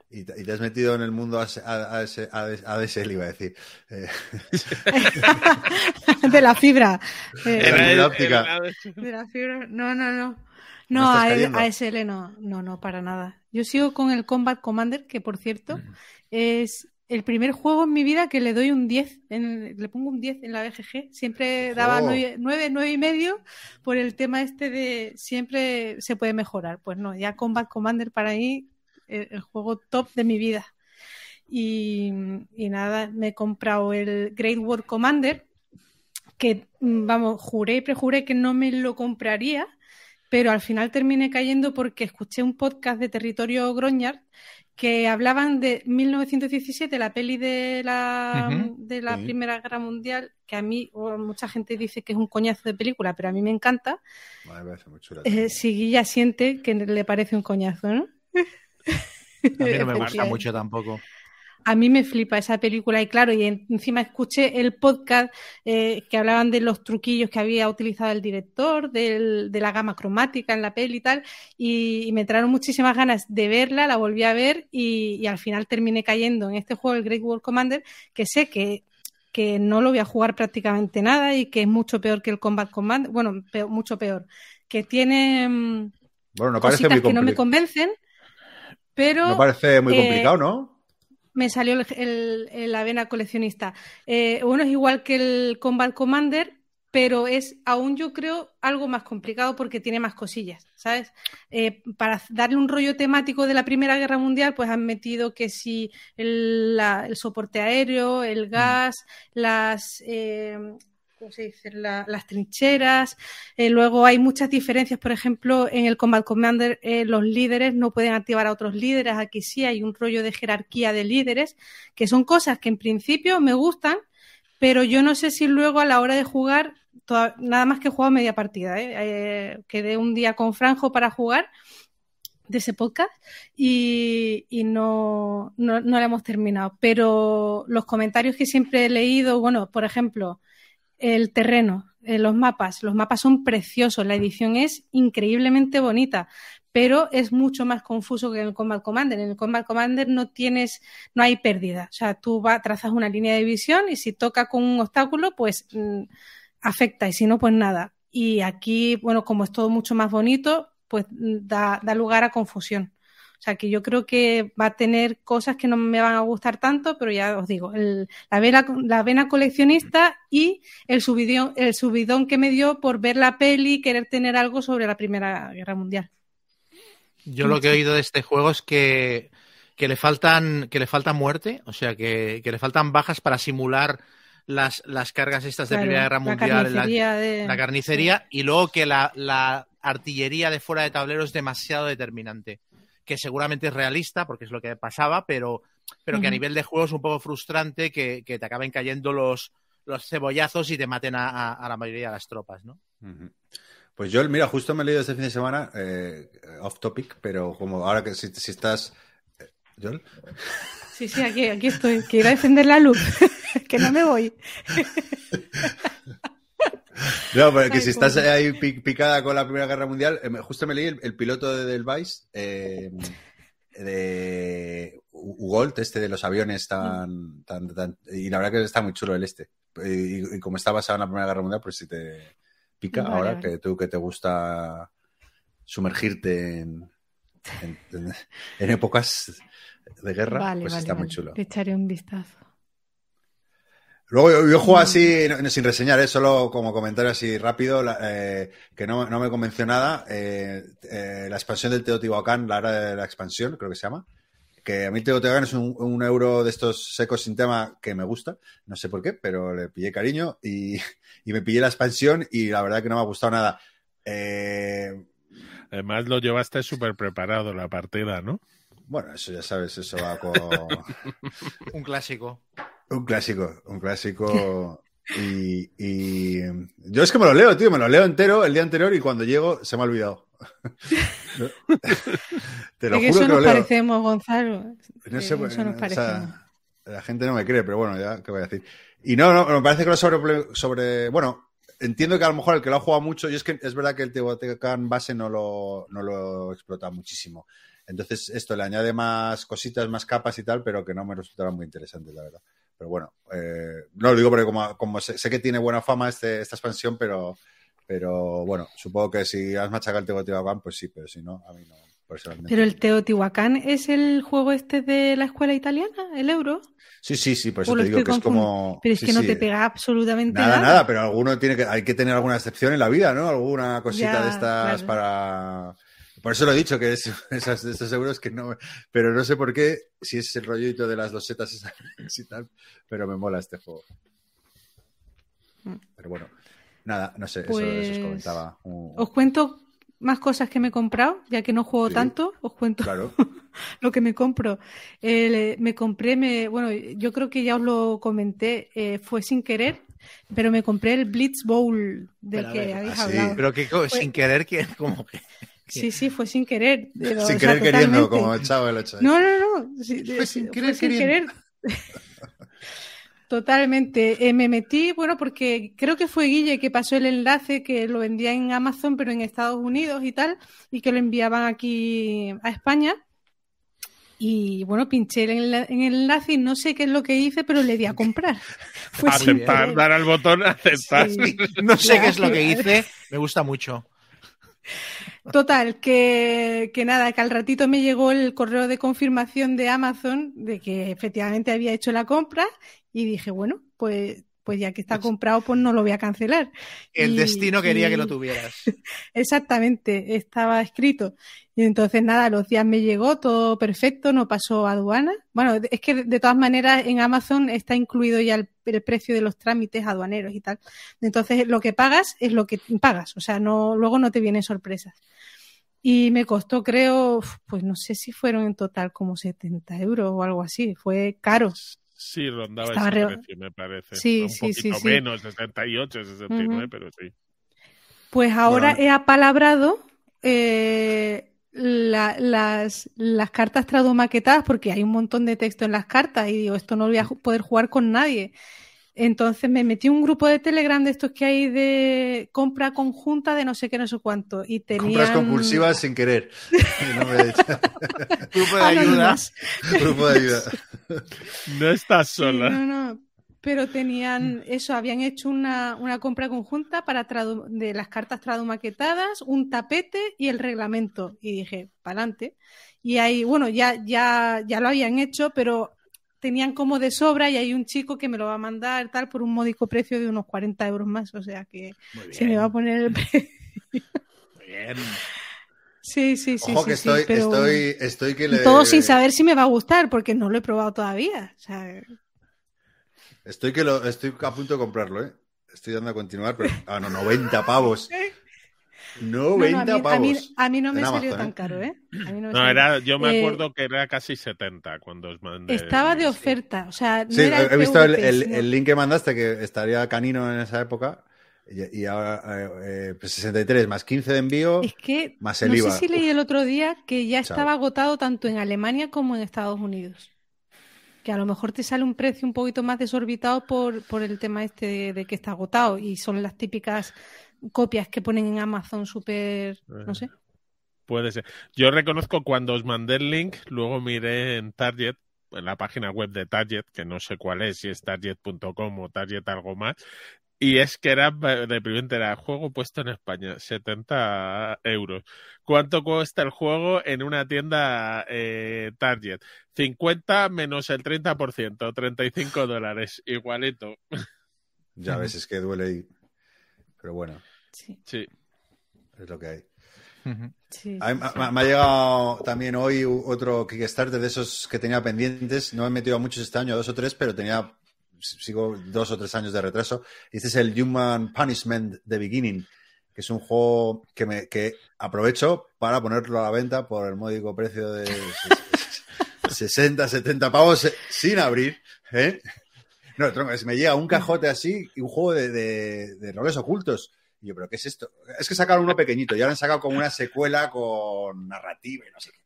Y, te, y te has metido en el mundo AS- A- AS- AS- ADSL, iba a decir. Eh, de la fibra. Eh, óptica. de la fibra. No, no, no. ¿No a-? ASL no. No, no, para nada. Yo sigo con el Combat Commander, que por cierto es el primer juego en mi vida que le doy un 10. en- le pongo un 10 en la BGG. Siempre daba Oh. 9, 9, 9 y medio por el tema este de siempre se puede mejorar. Pues no, ya Combat Commander para mí el, juego top de mi vida. Y, y nada, me he comprado el Great War Commander, que mm, vamos, juré y prejuré que no me lo compraría, pero al final terminé cayendo porque escuché un podcast de Territorio Groñar que hablaban de 1917, la peli de la, de la sí. Primera Guerra Mundial, que a mí, o mucha gente dice que es un coñazo de película, pero a mí me encanta. Vale, me parece muy chula. Eh, siente que le parece un coñazo, ¿no? A mí no me Efectivamente. mucho tampoco. A mí me flipa esa película y claro, y en- encima escuché el podcast eh, que hablaban de los truquillos que había utilizado el director, del- de la gama cromática en la peli y tal, y, y me entraron muchísimas ganas de verla, la volví a ver y, y al final terminé cayendo en este juego, el Great War Commander, que sé que, que no lo voy a jugar prácticamente nada y que es mucho peor que el Combat Commander, bueno, peor- mucho peor, que tiene mm, Bueno, no cositas que no me convencen, pero... No parece muy eh, complicado, ¿no? me salió el, el- el- la vena coleccionista. Eh, bueno, es igual que el Combat Commander, pero es aún yo creo algo más complicado porque tiene más cosillas, ¿sabes? Eh, para darle un rollo temático de la Primera Guerra Mundial, pues han metido que si el, la- el soporte aéreo, el gas, las... eh, ¿cómo se las trincheras. Eh, luego hay muchas diferencias, por ejemplo, en el Combat Commander eh, los líderes no pueden activar a otros líderes, aquí sí hay un rollo de jerarquía de líderes, que son cosas que en principio me gustan, pero yo no sé si luego a la hora de jugar, nada más que he jugado media partida, ¿eh? Quedé un día con Franjo para jugar de ese podcast y, y no, no, no lo hemos terminado. Pero los comentarios que siempre he leído, bueno, por ejemplo, el terreno, eh, los mapas. Los mapas son preciosos, la edición es increíblemente bonita, pero es mucho más confuso que en el Combat Commander. En el Combat Commander no tienes, no hay pérdida. O sea, tú va, trazas una línea de visión y si toca con un obstáculo, pues mm, afecta y si no, pues nada. Y aquí, bueno, como es todo mucho más bonito, pues mm, da lugar a confusión. O sea que yo creo que va a tener cosas que no me van a gustar tanto, pero ya os digo, el- la, vena, la vena coleccionista y el subidón, el subidón que me dio por ver la peli y querer tener algo sobre la Primera Guerra Mundial. Yo lo que he oído de este juego es que, que le faltan que le falta muerte, o sea, que, que le faltan bajas para simular las, las cargas estas de Claro, Primera Guerra Mundial, la, carnicería de- la carnicería, y luego que la, la artillería de fuera de tablero es demasiado determinante. Que seguramente es realista, porque es lo que pasaba, pero, pero que a nivel de juego es un poco frustrante que, que te acaben cayendo los, los cebollazos y te maten a, a- a la mayoría de las tropas, ¿no? Pues yo, mira, justo me he leído este fin de semana, eh, off topic, pero como ahora que si, si estás... eh, ¿Joel? Sí, sí, aquí, aquí estoy. Quiero defender la luz, que no me voy. No, pero que Ay, si estás ahí pi- picada con la Primera Guerra Mundial, eh, justo me leí el, el piloto de Del Vice, eh, de Ugolt, este de los aviones tan, tan, tan- Y la verdad que está muy chulo el este. Y, y como está basado en la Primera Guerra Mundial, pues si te pica Vale, ahora, vale. que tú que te gusta sumergirte en, en, en- en épocas de guerra, Vale, pues está muy chulo. Le echaré un vistazo. Luego yo, yo juego Mm. así, no- sin reseñar, ¿eh? solo como comentario así rápido, la- eh, que no, no me convenció nada. eh, eh, la expansión del Teotihuacán, la era de la expansión, creo que se llama. Que a mí Teotihuacán es un, un euro de estos secos sin tema que me gusta, no sé por qué, pero le pillé cariño y, y me pillé la expansión y la verdad que no me ha gustado nada. Eh, Además lo llevaste súper preparado la partida, ¿no? bueno, eso ya sabes, eso va con... Un clásico. Un clásico, un clásico. Y, y yo es que me lo leo, tío, me lo leo entero el día anterior y cuando llego se me ha olvidado. Te lo juro eso que lo nos leo. parecemos, Gonzalo. No Eh, sé, pues, eso nos o parecemos. sea, la gente no me cree, pero bueno, ya, ¿qué voy a decir? Y no, no, me parece que lo sobre, sobre bueno, entiendo que a lo mejor el que lo ha jugado mucho, y es que es verdad que el Teotihuacán base no lo, no lo explota muchísimo. Entonces, esto le añade más cositas, más capas y tal, pero que no me resultará muy interesante, la verdad. Pero bueno, eh, no lo digo porque como, como sé, sé que tiene buena fama este, esta expansión, pero, pero bueno, supongo que si has machacado el Teotihuacán, pues sí, pero si no, a mí no. Personalmente. Pero el Teotihuacán es el juego este de la escuela italiana, el euro. Sí, sí, sí, por eso ¿O lo te digo que es como. Pero es sí, que no sí. te pega absolutamente Nada, nada. nada, pero alguno tiene que, hay que tener alguna excepción en la vida, ¿no? Alguna cosita Ya, de estas claro. para. Por eso lo he dicho, que es esas, de estos euros que no. Pero no sé por qué, si es el rollito de las dos setas esas y tal, pero me mola este juego. Mm. Pero bueno, nada, no sé, eso, Pues, eso os comentaba. Uh, Os cuento más cosas que me he comprado, ya que no juego Sí. tanto, os cuento Claro, lo que me compro. Eh, me compré, me, bueno, yo creo que ya os lo comenté, eh, fue sin querer, pero me compré el Blitz Bowl del Pero que ver, habéis ah, sí. hablado. Pero que Fue- sin querer, que como que. Sí, sí, fue sin querer. pero, sin o sea, querer queriendo, totalmente. como el chavo el 8. No, no, no. sí, Fue sin fue querer sin queriendo. querer. Totalmente. Eh, me metí, bueno, porque creo que fue Guille que pasó el enlace que lo vendía en Amazon, pero en Estados Unidos y tal, y que lo enviaban aquí a España. Y bueno, pinché en el, en el enlace y no sé qué es lo que hice, pero le di a comprar. Fue sin aceptar, dar al botón, aceptar. Sí. No sé qué es lo que hice, me gusta mucho. Total, que, que nada, que al ratito me llegó el correo de confirmación de Amazon de que efectivamente había hecho la compra y dije, bueno, pues, pues ya que está comprado, pues no lo voy a cancelar. El Y- destino quería y- que lo tuvieras. Exactamente, estaba escrito. Y entonces nada, los días me llegó todo perfecto, no pasó aduana. Bueno, es que de, todas maneras en Amazon está incluido ya el, el precio de los trámites aduaneros y tal. Entonces lo que pagas es lo que pagas, o sea, no, luego no te vienen sorpresas. Y me costó, creo, pues no sé si fueron en total como 70 euros o algo así. Fue caro. Sí, rondaba Estaba ese re- precio, me parece. Sí, Un sí, poquito sí, menos, 68, 69, Ujú. pero sí. Pues ahora Bueno. he apalabrado eh, la- las, las cartas tradumaquetadas porque hay un montón de texto en las cartas y digo, esto no lo voy a poder jugar con nadie. Entonces me metí un grupo de Telegram de estos que hay de compra conjunta de no sé qué, no sé cuánto. Y tenían... Compras compulsivas sin querer. No me- Grupo de ayuda. Anónimas. Grupo de ayuda. No estás Sí, sola. no, no. Pero tenían eso, habían hecho una, una compra conjunta para tradu- de las cartas tradumaquetadas, un tapete y el reglamento. Y dije, para adelante. Y ahí, bueno, ya, ya, ya lo habían hecho, pero tenían como de sobra y hay un chico que me lo va a mandar tal por un módico precio de unos 40 euros más. O sea que se me va a poner el precio. Muy bien. Sí, sí, sí. Ojo sí, que sí, estoy, pero estoy, estoy que le. Todo sin saber si me va a gustar, porque no lo he probado todavía. O sea, Estoy que lo, estoy a punto de comprarlo, ¿eh? Estoy dando a continuar, pero. Ah, no, 90 pavos. No, 90 no, a, mí, a, pavos. mí, a mí no me salió Amazon, tan caro, ¿eh? A mí no me No, era, yo me Eh, acuerdo que era casi 70 cuando os mandé. Estaba de oferta, o sea, no Sí, era he visto el, el- link que mandaste, que estaría canino en esa época. Y, y ahora, eh, eh, pues 63 más 15 de envío. Es que más el no IVA. sé si leí el otro día que ya Chao. estaba agotado tanto en Alemania como en Estados Unidos. Que a lo mejor te sale un precio un poquito más desorbitado por, por el tema este de, de que está agotado y son las típicas copias que ponen en Amazon súper, no sé. Puede ser. Yo reconozco cuando os mandé el link, luego miré en Target, en la página web de Target, que no sé cuál es, si es target.com o Target algo más, y es que era deprimente, era juego puesto en España, 70 euros. ¿Cuánto cuesta el juego en una tienda eh, Target? 50 menos el 30%, 35 dólares, igualito. Ya ves, es que duele. y- Pero bueno, Sí, Sí. es lo que hay. Sí, a- sí. Me, me ha llegado también hoy otro Kickstarter de esos que tenía pendientes. No me he metido a muchos este año, a dos o tres, pero tenía, sigo dos o tres años de retraso. Y este es el Human Punishment The Beginning, que es un juego que, me, que aprovecho para ponerlo a la venta por el módico precio de 60, 70 pavos eh, sin abrir. ¿eh? No, tronco, me llega un cajote así y un juego de, de- de roles ocultos. Y yo, ¿pero qué es esto? Es que sacaron uno pequeñito y ahora han sacado como una secuela con narrativa y no sé qué.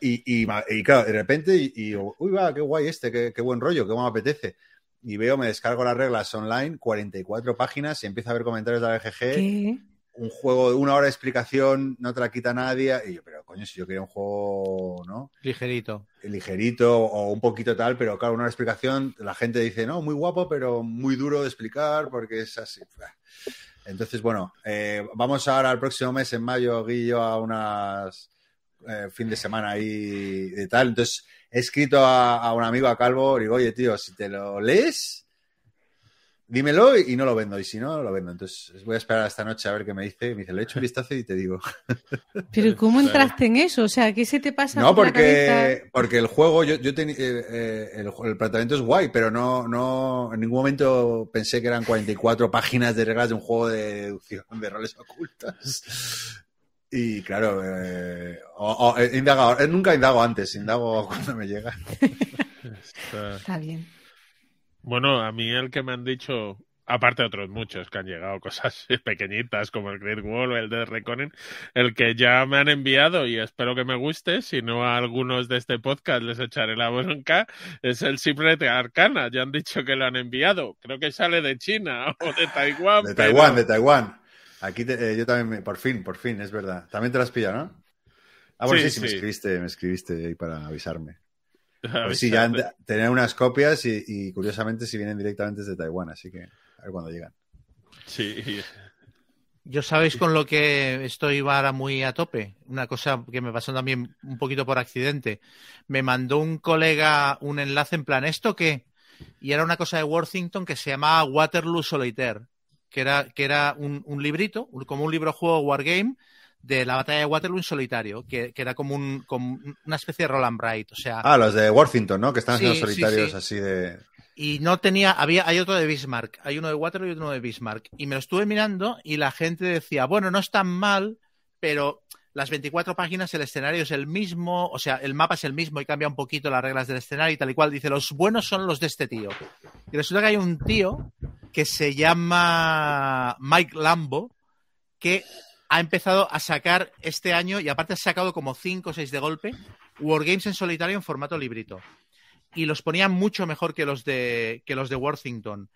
Y, y, claro, de repente, y, y digo, uy, va, qué guay este, qué, qué buen rollo, qué me apetece. y veo, me descargo las reglas online, 44 páginas y empiezo a ver comentarios de la BGG. ¿Qué? Un juego de una hora de explicación, no te la quita nadie. Y yo, pero coño, si yo quería un juego, ¿no? Ligerito. ligerito o un poquito tal, pero claro, una explicación, la gente dice, no, muy guapo, pero muy duro de explicar porque es así. Entonces, bueno, eh, vamos ahora al próximo mes, en mayo, Guillo, a unas eh, fin de semana ahí de tal. Entonces, he escrito a, un amigo, a Calvo, y digo, oye, tío, si te lo lees, dímelo y, no lo vendo. Y si no, lo vendo. Entonces, voy a esperar esta noche a ver qué me dice. Me dice, le echo un vistazo y te digo. Pero ¿cómo entraste en eso? O sea, ¿qué se te pasa No, por la cabeza? porque, porque el juego, yo, yo teni- eh, eh, el, el planteamiento es guay, pero no, no, en ningún momento pensé que eran 44 páginas de reglas de un juego de deducción de roles ocultas. Y claro, eh, he indagado, nunca indago antes, indago cuando me llega. Está bien. Bueno, a mí el que me han dicho, aparte de otros muchos que han llegado, cosas pequeñitas como el Great Wall o el de Reconen, el que ya me han enviado y espero que me guste, si no a algunos de este podcast les echaré la bronca, es el Secret Arcana. Ya han dicho que lo han enviado. Creo que sale de China o de Taiwán. De pero- Taiwán, de Taiwán. Aquí te- eh, yo también, me- por fin, por fin, es verdad. También te las pilla, ¿no? Ah, bueno, sí, Sí, sí, me escribiste, me escribiste ahí para avisarme. A Pues ver, sí, ya tenía unas copias y, y curiosamente si vienen directamente desde Taiwán, así que a ver cuándo llegan. Sí, Yo sabéis con lo que estoy ahora muy a tope. Una cosa que me pasó también un poquito por accidente. Me mandó un colega un enlace en plan, ¿esto qué? Y era una cosa de Worthington que se llamaba Waterloo Solitaire, que era, que era un, un librito, un- como un libro juego Wargame de la batalla de Waterloo en solitario, que, que era como, un, como una especie de Roland Bright. O sea, Ah, los de Worthington, ¿no? Que están haciendo sí, solitarios sí. así de... y no tenía, había, hay otro de Bismarck, hay uno de Waterloo y otro de Bismarck. Y me lo estuve mirando y la gente decía, bueno, no es tan mal, pero las 24 páginas el escenario es el mismo, o sea, el mapa es el mismo y cambia un poquito las reglas del escenario y tal y cual. Dice, los buenos son los de este tío. Y resulta que hay un tío que se llama Mike Lambo, que ha empezado a sacar este año, y aparte ha sacado como 5 o 6 de golpe, Wargames en solitario en formato librito y los ponían mucho mejor que los de que los de Worthington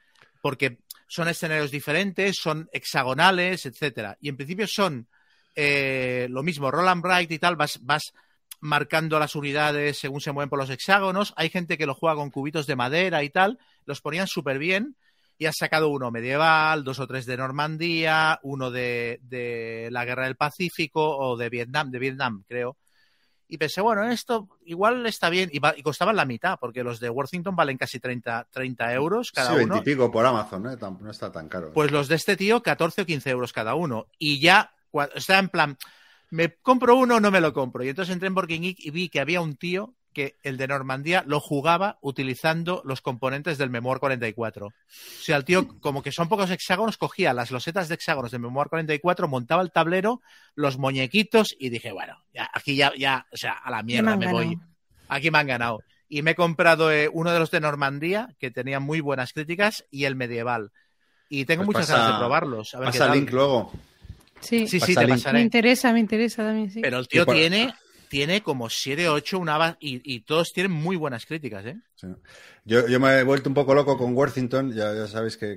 porque son escenarios diferentes, son hexagonales, etcétera. Y en principio son eh, lo mismo, Roland Bright y tal, vas, vas marcando las unidades según se mueven por los hexágonos. Hay gente que lo juega con cubitos de madera y tal, los ponían súper bien. Y has sacado uno medieval, dos o tres de Normandía, uno de, de la Guerra del Pacífico o de Vietnam, de Vietnam, creo. Y pensé, bueno, esto igual está bien. Y, va- y costaban la mitad, porque los de Worthington valen casi 30, 30 euros cada sí, 20 uno. y pico por Amazon, ¿no? Tam- No está tan caro. Pues los de este tío, 14 o 15 euros cada uno. Y ya, cua- está en plan, ¿me compro uno o no me lo compro? Y entonces entré en Game Geek y vi que había un tío que el de Normandía lo jugaba utilizando los componentes del Memoir 44. O sea, el tío, como que son pocos hexágonos, cogía las losetas de hexágonos del Memoir 44, montaba el tablero, los muñequitos y dije, bueno, ya, aquí ya, ya, o sea, a la me mierda me voy. Aquí me han ganado. Y me he comprado eh, uno de los de Normandía, que tenía muy buenas críticas, y el medieval. Y tengo Pues muchas pasa- ganas de probarlos. A ver qué Pasa tal. link luego. Sí, Sí, sí, Pasa te link. me pasaré. interesa, me interesa también, sí. Pero el tío por- tiene, tiene como 7, 8, una y, y todos tienen muy buenas críticas, ¿eh? Yo, me he vuelto un poco loco con Worthington, ya, sabéis que,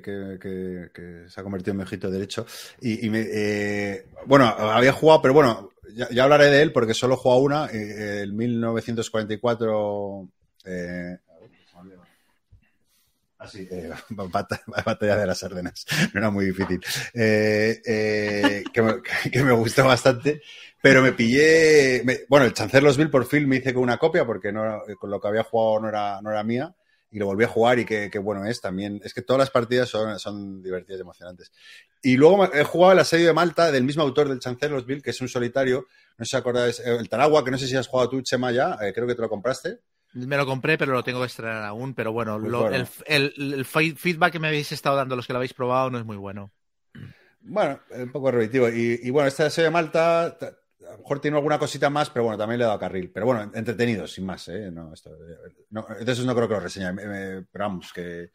se ha convertido en mi ojito derecho. Y, me, eh, bueno, había jugado, pero bueno, ya, hablaré de él porque solo he jugado una, eh, el 1944. Eh, Así, eh, bat- batalla de las Ardenas. No era muy difícil. Eh, eh, que, me, que me gustó bastante. Pero me pillé. me- bueno, el Chancellorsville por fin me hice con una copia porque no, con lo que había jugado no era, no era mía. Y lo volví a jugar y qué, qué bueno es también. Es que todas las partidas son, son divertidas y emocionantes. Y luego he jugado el asedio de Malta del mismo autor del Chancellorsville, que es un solitario. No sé si acordáis. eh, El Taragua, que no sé si has jugado tú, Chema, ya. eh, creo que te lo compraste. Me lo compré, pero lo tengo que estrenar aún. Pero bueno, lo- bueno. El, el- el fe- feedback que me habéis estado dando los que lo habéis probado no es muy bueno. Bueno, un poco repetitivo. Y, y bueno, este deseo de Malta, ta- a lo mejor tiene alguna cosita más, pero bueno, también le he dado carril. Pero bueno, entretenido, sin más, ¿eh? No, esto, no, de esos no creo que lo reseñe. Pero vamos, que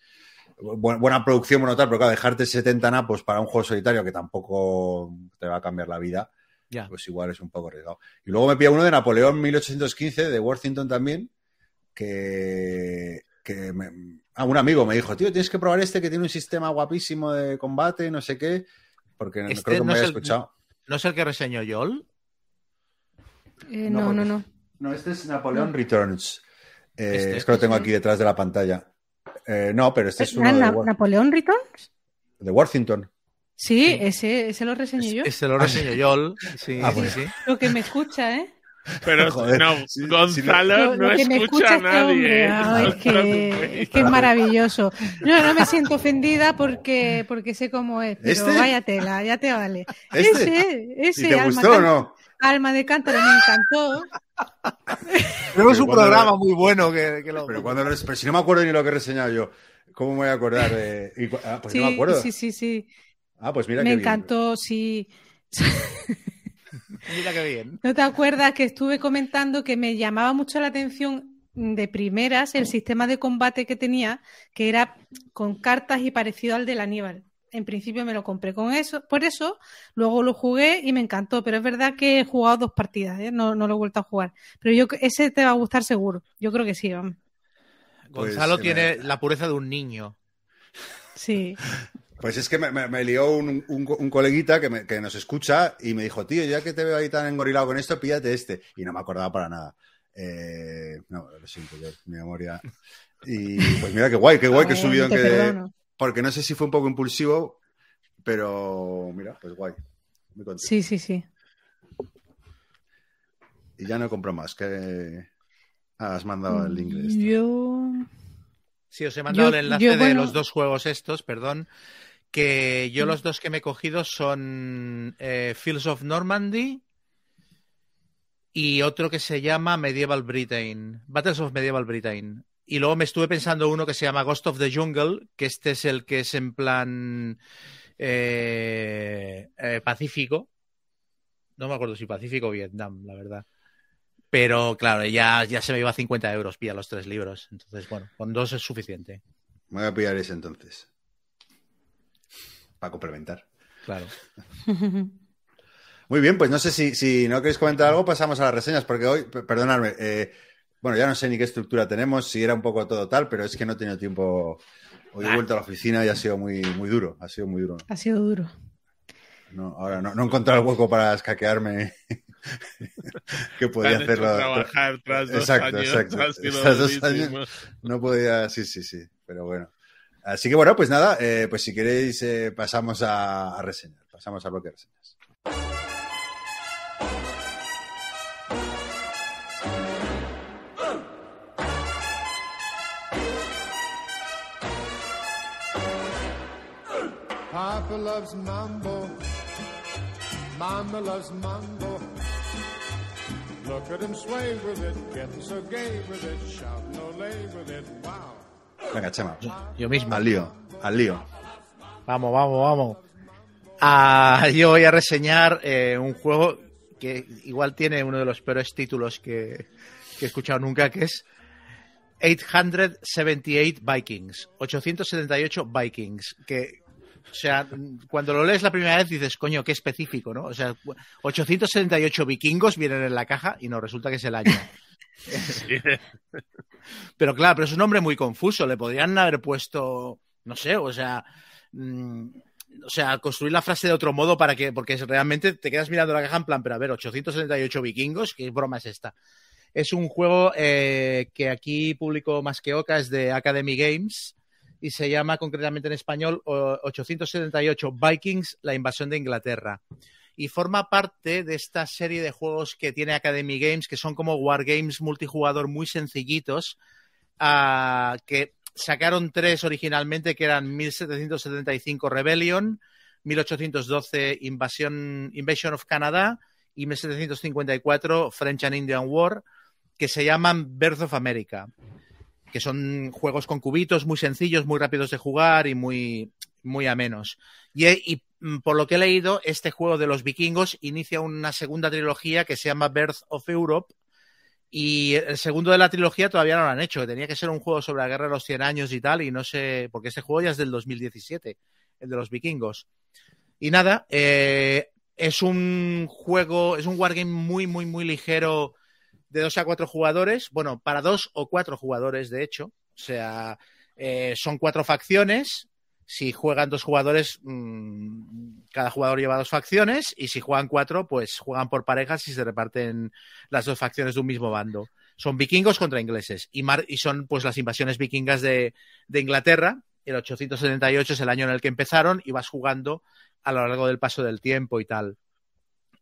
bu- buena producción, bueno, tal, pero claro, dejarte 70 napos para un juego solitario que tampoco te va a cambiar la vida, pues igual es un poco arriesgado. Y luego me pilla uno de Napoleón 1815, de Worthington también, que que me- ah, un amigo me dijo, tío, tienes que probar este que tiene un sistema guapísimo de combate, no sé qué, porque no Este creo que no me es había el- escuchado. ¿No es el que reseñó Yol? Eh, No, no, porque- no, no. No, este es Napoleon Returns. Eh, Este, es que lo tengo sí. aquí detrás de la pantalla. Eh, no, pero este es uno de, Na- War- ¿Napoleón Returns? de Worthington. Sí, ese, ese lo reseñé yo. Este lo reseñó Yol. Sí, Ah, sí, pues. sí. Lo que me escucha, ¿eh? Pero Joder, no, sí, sí, Gonzalo Lo, no lo que me escucha escucha a este nadie. hombre, ¿eh? ah, No es, que, es que es maravilloso. No, no me siento ofendida porque, porque sé cómo es, pero ¿Este? vaya tela, ya te vale. ¿Este? Ese, ese, ¿Y te alma, gustó o no? Alma de cántaro, me encantó. Tenemos un programa lo- muy bueno que, que lo... Pero, cuando lo- pero si no me acuerdo ni lo que he reseñado yo, ¿cómo me voy a acordar? de- y cu- ah, pues sí, no me acuerdo. sí, sí, sí. Ah, pues mira Me qué bien. encantó, sí. Mira qué bien. ¿No te acuerdas que estuve comentando que me llamaba mucho la atención de primeras el sistema de combate que tenía, que era con cartas y parecido al del Aníbal? En principio me lo compré con eso, por eso, luego lo jugué y me encantó, pero es verdad que he jugado dos partidas, ¿eh? no, no lo he vuelto a jugar. Pero yo ese te va a gustar seguro, yo creo que sí, vamos. Pues, Gonzalo tiene me- la pureza de un niño. Sí. Pues es que me, me- me lió un, un- un coleguita que, me- que nos escucha y me dijo, tío, ya que te veo ahí tan engorilado con esto, píllate este. Y no me acordaba para nada. Eh, no, lo siento, yo, mi memoria. Y pues mira qué guay, qué guay que he Joder, subido. que. Porque no sé si fue un poco impulsivo, pero mira, pues guay. Muy contento. Sí, sí, sí. Y ya no compro más, que has mandado el link de este. Yo... Sí, os he mandado Yo- el enlace yo, de los dos juegos estos, perdón. Que yo los dos que me he cogido son eh, Fields of Normandy y otro que se llama Medieval Britain, Battles of Medieval Britain. Y luego me estuve pensando uno que se llama Ghost of the Jungle, que este es el que es en plan eh, eh, Pacífico. No me acuerdo si Pacífico o Vietnam, la verdad. Pero claro, ya, ya se me iba a 50 euros, pilla los tres libros. Entonces, bueno, con dos es suficiente. Me voy a pillar ese entonces. Para complementar. Claro. Muy bien, pues no sé si, si no queréis comentar algo, pasamos a las reseñas, porque hoy, perdonadme, eh, bueno, ya no sé ni qué estructura tenemos, si era un poco todo tal, pero es que no he tenido tiempo. Hoy he vuelto a la oficina y ha sido muy, muy duro, ha sido muy duro. Ha sido duro. No, ahora no, no he encontrado el hueco para escaquearme que podía hacerlo. trabajar tras dos Exacto, años. exacto. Tras dos durísimo. No podía, sí, sí, sí, pero bueno. Así que bueno, pues nada, eh, pues si queréis eh, pasamos a, a reseñas, pasamos al bloque de reseñas. Loves mambo. Mama loves mambo. Look at him sway with it, getting so gay with it, shout no lay with it. Wow. Venga, Chema, Yo mismo. al lío, al lío. Vamos, vamos, vamos. Ah, yo voy a reseñar eh, un juego que igual tiene uno de los peores títulos que, que he escuchado nunca, que es 878 Vikings. 878 Vikings. Que, o sea, cuando lo lees la primera vez dices, coño, qué específico, ¿no? O sea, 878 vikingos vienen en la caja y no, resulta que es el año. Pero claro, pero es un nombre muy confuso. Le podrían haber puesto, no sé, o sea, mm, o sea, construir la frase de otro modo para que, porque realmente te quedas mirando la caja en plan, pero a ver, 878 vikingos, ¿qué broma es esta? Es un juego eh, que aquí publicó más que Oca, es de Academy Games y se llama concretamente en español o- 878 Vikings, la invasión de Inglaterra. Y forma parte de esta serie de juegos que tiene Academy Games, que son como wargames multijugador muy sencillitos, ah, que sacaron tres originalmente, que eran 1775 Rebellion, 1812 Invasión, Invasion of Canada y 1754 French and Indian War, que se llaman Birth of America, que son juegos con cubitos muy sencillos, muy rápidos de jugar y muy, muy amenos. Y, mm, por lo que he leído, este juego de los vikingos inicia una segunda trilogía que se llama Birth of Europe, y el segundo de la trilogía todavía no lo han hecho. Tenía que ser un juego sobre la guerra de los 100 años y tal, y no sé, porque este juego ya es del 2017, el de los vikingos. Y nada, eh, es un juego, es un wargame muy, muy, muy ligero de dos a cuatro jugadores. Bueno, para dos o cuatro jugadores, de hecho. O sea, eh, son cuatro facciones. Si juegan dos jugadores, mmm, cada jugador lleva dos facciones. Y si juegan cuatro, pues juegan por parejas y se reparten las dos facciones de un mismo bando. Son vikingos contra ingleses. Y, y son pues las invasiones vikingas de, de Inglaterra. El 878 es el año en el que empezaron y vas jugando a lo largo del paso del tiempo y tal.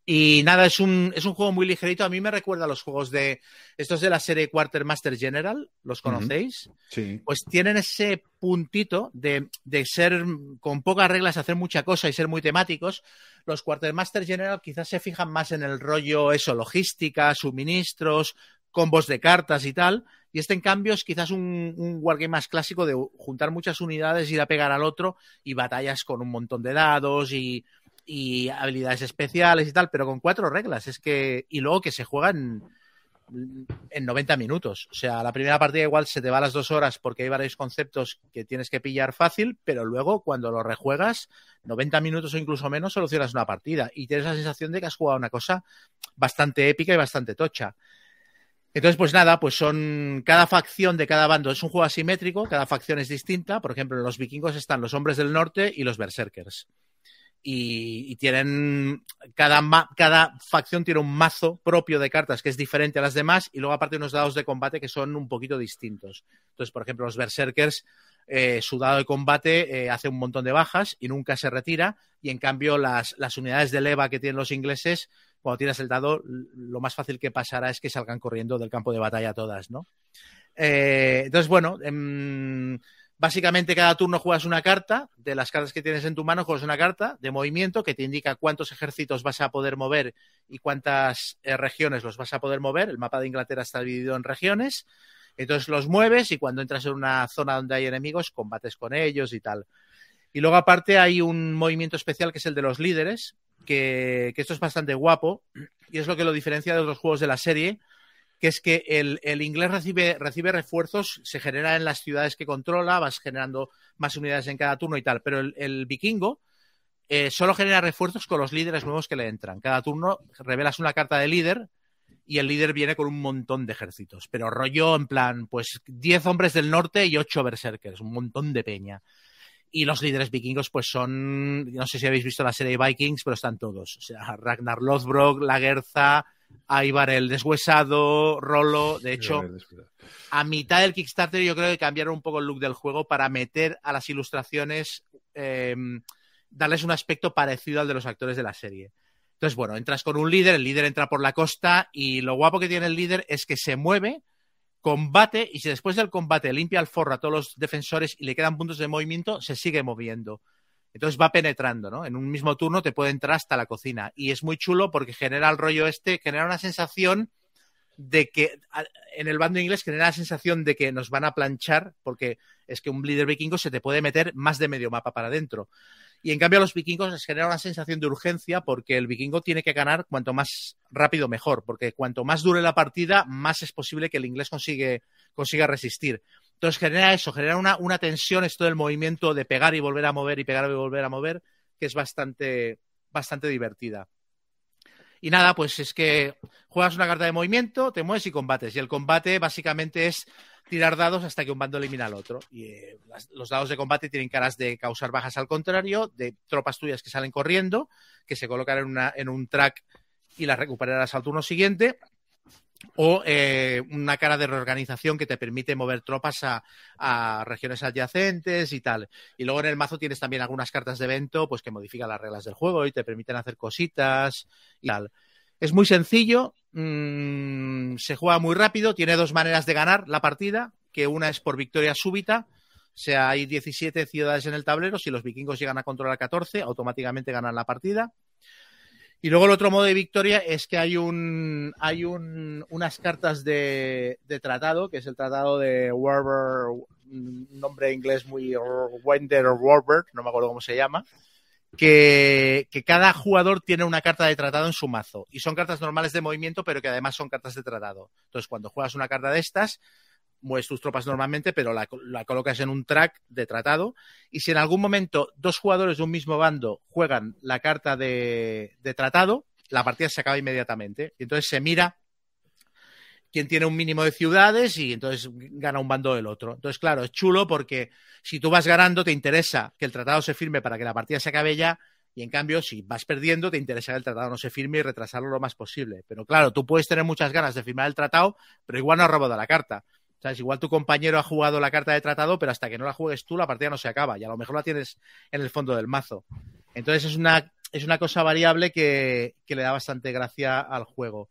Y nada, es un, es un juego muy ligerito. A mí me recuerda a los juegos de. Estos de la serie Quartermaster General, ¿los conocéis? Uh -huh. Sí. Pues tienen ese puntito de, de, ser con pocas reglas, hacer mucha cosa y ser muy temáticos. Los Quartermaster General quizás se fijan más en el rollo, eso, logística, suministros, combos de cartas y tal. Y este, en cambio, es quizás un, un wargame más clásico de juntar muchas unidades, ir a pegar al otro y batallas con un montón de dados y, y habilidades especiales y tal, pero con cuatro reglas. Es que. Y luego que se juegan en 90 minutos. O sea, la primera partida igual se te va a las dos horas porque hay varios conceptos que tienes que pillar fácil, pero luego cuando lo rejuegas, 90 minutos o incluso menos, solucionas una partida y tienes la sensación de que has jugado una cosa bastante épica y bastante tocha. Entonces, pues nada, pues son cada facción de cada bando es un juego asimétrico, cada facción es distinta. Por ejemplo, en los vikingos están los hombres del norte y los berserkers. Y, tienen cada, cada facción tiene un mazo propio de cartas que es diferente a las demás y luego aparte unos dados de combate que son un poquito distintos. Entonces, por ejemplo, los berserkers, eh, su dado de combate eh, hace un montón de bajas y nunca se retira y en cambio las, las unidades de leva que tienen los ingleses, cuando tiras el dado, lo más fácil que pasará es que salgan corriendo del campo de batalla todas, ¿no? Eh, entonces, bueno, eh, Básicamente, cada turno juegas una carta. De las cartas que tienes en tu mano, juegas una carta de movimiento que te indica cuántos ejércitos vas a poder mover y cuántas eh, regiones los vas a poder mover. El mapa de Inglaterra está dividido en regiones. Entonces los mueves y cuando entras en una zona donde hay enemigos, combates con ellos y tal. Y luego, aparte, hay un movimiento especial que es el de los líderes, que, que esto es bastante guapo y es lo que lo diferencia de los juegos de la serie que es que el, el inglés recibe, recibe, refuerzos, se genera en las ciudades que controla, vas generando más unidades en cada turno y tal, pero el, vikingo eh, solo genera refuerzos con los líderes nuevos que le entran. Cada turno revelas una carta de líder y el líder viene con un montón de ejércitos, pero rollo en plan, pues 10 hombres del norte y 8 berserkers, un montón de peña. Y los líderes vikingos, pues son, no sé si habéis visto la serie Vikings, pero están todos. O sea, Ragnar Lothbrok, Lagertha, Ibar el deshuesado, Rolo. De hecho, a mitad del Kickstarter yo creo que cambiaron un poco el look del juego para meter a las ilustraciones, eh, darles un aspecto parecido al de los actores de la serie. Entonces, bueno, entras con un líder, el líder entra por la costa y lo guapo que tiene el líder es que se mueve, combate y si después del combate limpia el forro a todos los defensores y le quedan puntos de movimiento, se sigue moviendo. Entonces va penetrando, ¿no? En un mismo turno te puede entrar hasta la cocina. Y es muy chulo porque genera el rollo este, genera una sensación de que en el bando inglés genera la sensación de que nos van a planchar, porque es que un líder vikingo se te puede meter más de medio mapa para adentro. Y en cambio a los vikingos les genera una sensación de urgencia porque el vikingo tiene que ganar cuanto más rápido mejor, porque cuanto más dure la partida, más es posible que el inglés consigue, consiga resistir. Entonces genera eso, genera una, una, tensión, esto del movimiento de pegar y volver a mover y pegar y volver a mover, que es bastante, bastante divertida. Y nada, pues es que juegas una carta de movimiento, te mueves y combates. Y el combate básicamente es tirar dados hasta que un bando elimina al otro. Y eh, los dados de combate tienen caras de causar bajas al contrario, de tropas tuyas que salen corriendo, que se colocan en, una, en un track y las recuperarás al turno siguiente o eh, una cara de reorganización que te permite mover tropas a, regiones adyacentes y tal. Y luego en el mazo tienes también algunas cartas de evento pues que modifican las reglas del juego y te permiten hacer cositas y tal. Es muy sencillo, mmm, se juega muy rápido, tiene dos maneras de ganar la partida, que una es por victoria súbita, o sea, hay 17 ciudades en el tablero, si los vikingos llegan a controlar 14, automáticamente ganan la partida. Y luego el otro modo de victoria es que hay un hay un, unas cartas de, tratado, que es el tratado de Warber, un nombre inglés muy Wender Warber, no me acuerdo cómo se llama, que, cada jugador tiene una carta de tratado en su mazo. Y son cartas normales de movimiento, pero que además son cartas de tratado. Entonces, cuando juegas una carta de estas, mueves tus tropas normalmente, pero la, la, colocas en un track de tratado. Y si en algún momento dos jugadores de un mismo bando juegan la carta de, de tratado, la partida se acaba inmediatamente. Y entonces se mira quién tiene un mínimo de ciudades y entonces gana un bando del otro. Entonces, claro, es chulo porque si tú vas ganando, te interesa que el tratado se firme para que la partida se acabe ya. Y en cambio, si vas perdiendo, te interesa que el tratado no se firme y retrasarlo lo más posible. Pero claro, tú puedes tener muchas ganas de firmar el tratado, pero igual no has robado la carta. O sea, es igual tu compañero ha jugado la carta de tratado, pero hasta que no la juegues tú, la partida no se acaba. Y a lo mejor la tienes en el fondo del mazo. Entonces es una, es una cosa variable que, que le da bastante gracia al juego.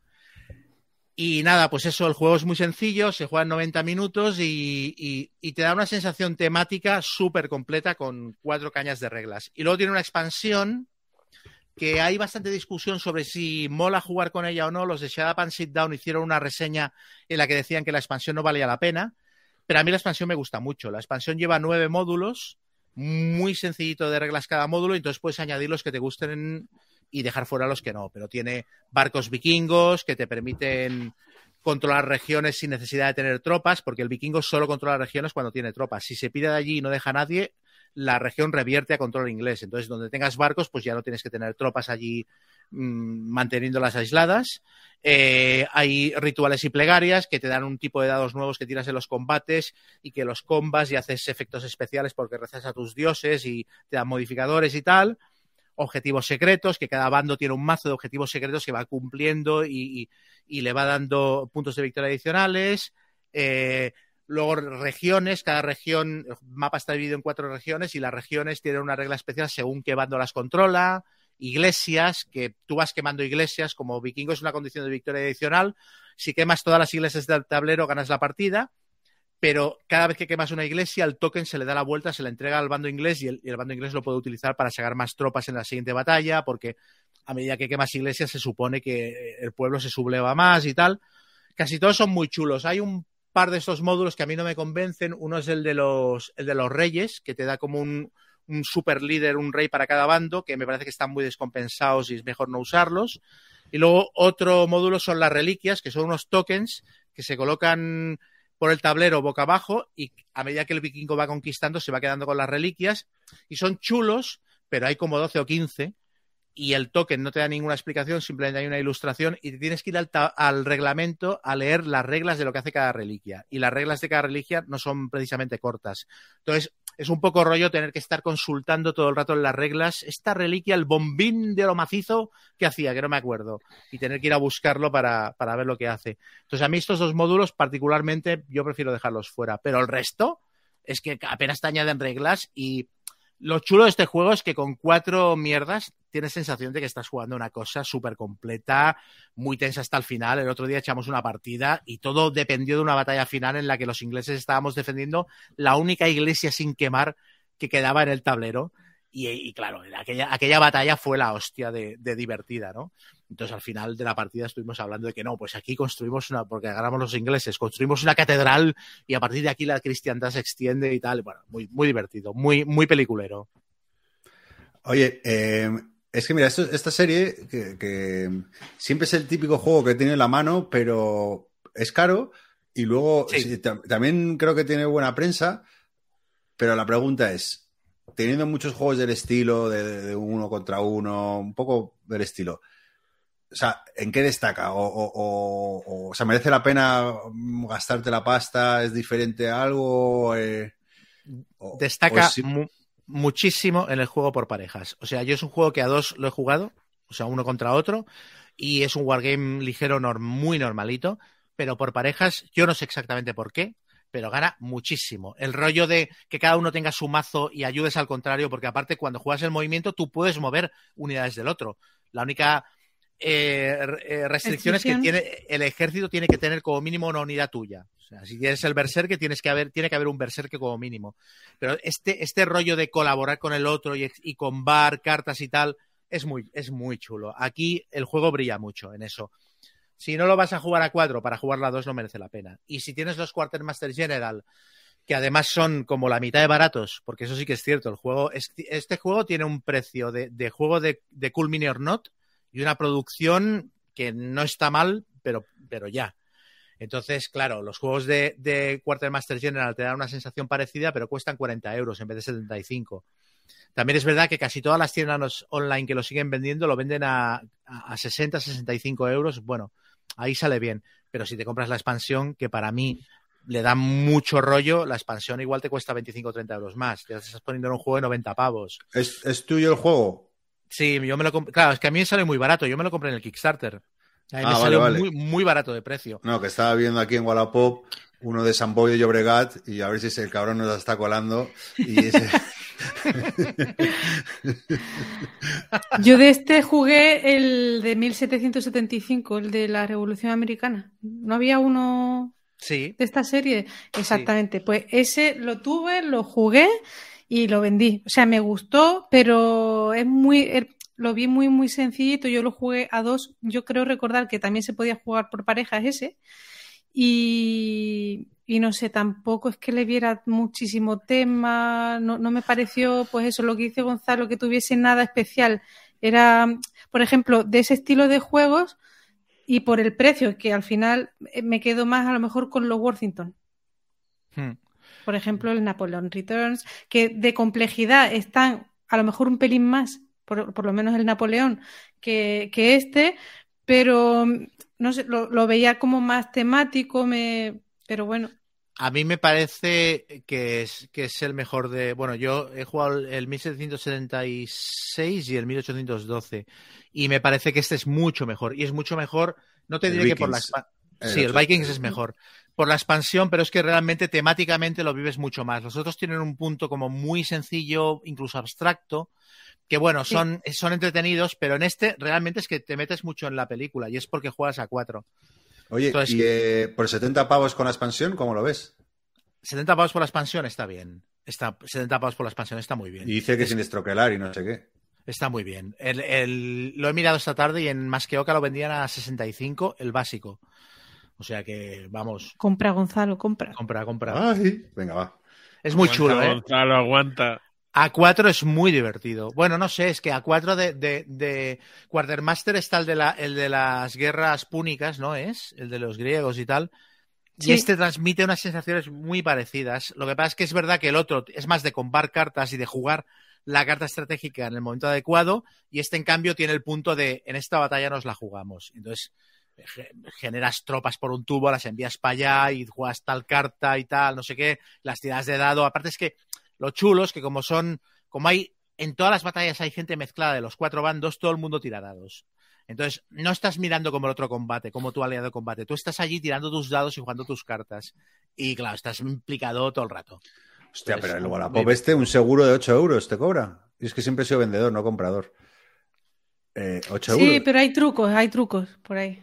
Y nada, pues eso, el juego es muy sencillo, se juega en 90 minutos y, y, y te da una sensación temática súper completa con cuatro cañas de reglas. Y luego tiene una expansión que hay bastante discusión sobre si mola jugar con ella o no. Los de and Sit Down hicieron una reseña en la que decían que la expansión no valía la pena, pero a mí la expansión me gusta mucho. La expansión lleva nueve módulos, muy sencillito de reglas cada módulo, y entonces puedes añadir los que te gusten y dejar fuera los que no. Pero tiene barcos vikingos que te permiten controlar regiones sin necesidad de tener tropas, porque el vikingo solo controla regiones cuando tiene tropas. Si se pide de allí y no deja a nadie, la región revierte a control inglés. Entonces, donde tengas barcos, pues ya no tienes que tener tropas allí mmm, manteniéndolas aisladas. Eh, hay rituales y plegarias que te dan un tipo de dados nuevos que tiras en los combates y que los combas y haces efectos especiales porque rezas a tus dioses y te dan modificadores y tal. Objetivos secretos, que cada bando tiene un mazo de objetivos secretos que va cumpliendo y, y, le va dando puntos de victoria adicionales. Eh, Luego regiones, cada región, el mapa está dividido en cuatro regiones y las regiones tienen una regla especial según qué bando las controla. Iglesias, que tú vas quemando iglesias, como vikingo es una condición de victoria adicional. Si quemas todas las iglesias del tablero, ganas la partida. Pero cada vez que quemas una iglesia, el token se le da la vuelta, se le entrega al bando inglés y el, y el bando inglés lo puede utilizar para sacar más tropas en la siguiente batalla, porque a medida que quemas iglesias se supone que el pueblo se subleva más y tal. Casi todos son muy chulos. Hay un par de estos módulos que a mí no me convencen. Uno es el de los, el de los reyes, que te da como un, un super líder, un rey para cada bando, que me parece que están muy descompensados y es mejor no usarlos. Y luego otro módulo son las reliquias, que son unos tokens que se colocan por el tablero boca abajo y a medida que el vikingo va conquistando se va quedando con las reliquias y son chulos, pero hay como 12 o 15 y el token no te da ninguna explicación, simplemente hay una ilustración y te tienes que ir al, al, reglamento a leer las reglas de lo que hace cada reliquia. Y las reglas de cada reliquia no son precisamente cortas. Entonces, es un poco rollo tener que estar consultando todo el rato en las reglas. Esta reliquia, el bombín de lo macizo, ¿qué hacía? Que no me acuerdo. Y tener que ir a buscarlo para, para ver lo que hace. Entonces, a mí estos dos módulos, particularmente, yo prefiero dejarlos fuera. Pero el resto es que apenas te añaden reglas y lo chulo de este juego es que con cuatro mierdas tienes sensación de que estás jugando una cosa súper completa, muy tensa hasta el final. El otro día echamos una partida y todo dependió de una batalla final en la que los ingleses estábamos defendiendo la única iglesia sin quemar que quedaba en el tablero. Y, y claro, aquella, aquella, batalla fue la hostia de, de, divertida, ¿no? Entonces al final de la partida estuvimos hablando de que no, pues aquí construimos una, porque ganamos los ingleses, construimos una catedral y a partir de aquí la cristiandad se extiende y tal. Bueno, muy, muy divertido, muy, muy peliculero. Oye, eh, es que mira, esto, esta serie que, que, siempre es el típico juego que tiene la mano, pero es caro y luego sí. Sí, también creo que tiene buena prensa, pero la pregunta es, teniendo muchos juegos del estilo, de, de, uno contra uno, un poco del estilo, o sea, ¿en qué destaca? O, o, o, o sea, ¿merece la pena gastarte la pasta? ¿Es diferente a algo? Eh, destaca si... mu muchísimo en el juego por parejas. O sea, yo es un juego que a dos lo he jugado, o sea, uno contra otro, y es un wargame ligero, norm muy normalito, pero por parejas, yo no sé exactamente por qué, pero gana muchísimo. El rollo de que cada uno tenga su mazo y ayudes al contrario, porque aparte cuando juegas el movimiento tú puedes mover unidades del otro. La única eh, eh, restricción es que tiene, el ejército tiene que tener como mínimo una unidad tuya. O sea, si tienes el berserk, tienes que haber, tiene que haber un berserk como mínimo. Pero este, este rollo de colaborar con el otro y, y con bar, cartas y tal, es muy, es muy chulo. Aquí el juego brilla mucho en eso. Si no lo vas a jugar a cuatro, para jugarlo a dos no merece la pena. Y si tienes los Quartermaster General, que además son como la mitad de baratos, porque eso sí que es cierto, el juego, este juego tiene un precio de, de juego de, de Cool Mini or Not y una producción que no está mal, pero, pero ya. Entonces, claro, los juegos de, de Quartermaster General te dan una sensación parecida, pero cuestan 40 euros en vez de 75. También es verdad que casi todas las tiendas online que lo siguen vendiendo lo venden a, a 60, 65 euros. Bueno, ahí sale bien. Pero si te compras la expansión, que para mí le da mucho rollo, la expansión igual te cuesta 25 o 30 euros más. Te estás poniendo en un juego de 90 pavos. ¿Es, es tuyo el juego? Sí, yo me lo compré. Claro, es que a mí me sale muy barato. Yo me lo compré en el Kickstarter. A mí Ah, me vale, vale. Muy, muy barato de precio. No, que estaba viendo aquí en Wallapop uno de San Boy de Llobregat y a ver si ese cabrón nos la está colando. Y ese... Yo de este jugué el de 1775, el de la Revolución Americana. ¿No había uno Sí. de esta serie? Exactamente. Pues ese lo tuve, lo jugué y lo vendí. O sea, me gustó, pero es muy, er- lo vi muy, muy sencillito. Yo lo jugué a dos. Yo creo recordar que también se podía jugar por parejas ese. Y, y no sé, tampoco es que le viera muchísimo tema. No, no me pareció, pues eso, lo que dice Gonzalo, que tuviese nada especial. Era, por ejemplo, de ese estilo de juegos y por el precio, que al final eh, me quedo más a lo mejor con los Worthington. Hmm. Por ejemplo, el Napoleon Returns, que de complejidad están a lo mejor un pelín más, por, por lo menos el Napoleón, que, que este, pero no sé, lo, lo veía como más temático, me, pero bueno, A mí me parece que es, que es el mejor de. Bueno, yo he jugado el 1776 y el 1812. Y me parece que este es mucho mejor. Y es mucho mejor. No te El diré que por la. Vikings. expa- El Sí, el. Vikings es mejor. Por la expansión, pero es que realmente temáticamente lo vives mucho más. Los otros tienen un punto como muy sencillo, incluso abstracto, que bueno, Sí. son, son entretenidos, pero en este realmente es que te metes mucho en la película y es porque juegas a cuatro. Oye, Entonces- y eh, por 70 pavos con la expansión, ¿cómo lo ves? 70 pavos por la expansión está bien. Está, 70 pavos por la expansión está muy bien. Y dice que sin estroquelar y no sé qué. Está muy bien. El, el- lo he mirado esta tarde y en Más que Oca lo vendían a 65, el básico. O sea que, vamos, compra Gonzalo, compra. compra, compra. Ay, venga, va. es muy Aguanta, chulo, ¿eh? Gonzalo, aguanta. A4 es muy divertido. Bueno, no sé, es que A4 de, de, de Quartermaster está el de, la, el de las guerras púnicas, ¿no es? El de los griegos y tal. Sí. Y este transmite unas sensaciones muy parecidas. Lo que pasa es que es verdad que el otro es más de comprar cartas y de jugar la carta estratégica en el momento adecuado. Y este, en cambio, tiene el punto de en esta batalla nos la jugamos. Entonces, ge- generas tropas por un tubo, las envías para allá y juegas tal carta y tal, no sé qué, las tiras de dado. Aparte es que lo chulo es que como son, como hay, en todas las batallas hay gente mezclada de los cuatro bandos, todo el mundo tira dados. Entonces, no estás mirando como el otro combate, como tu aliado de combate. Tú estás allí tirando tus dados y jugando tus cartas. Y claro, estás implicado todo el rato. Hostia, Pues, pero el Wallapop este, un seguro de 8 euros te cobra. Y es que siempre he sido vendedor, no comprador. Eh, 8 Sí, euros. pero hay trucos, hay trucos por ahí.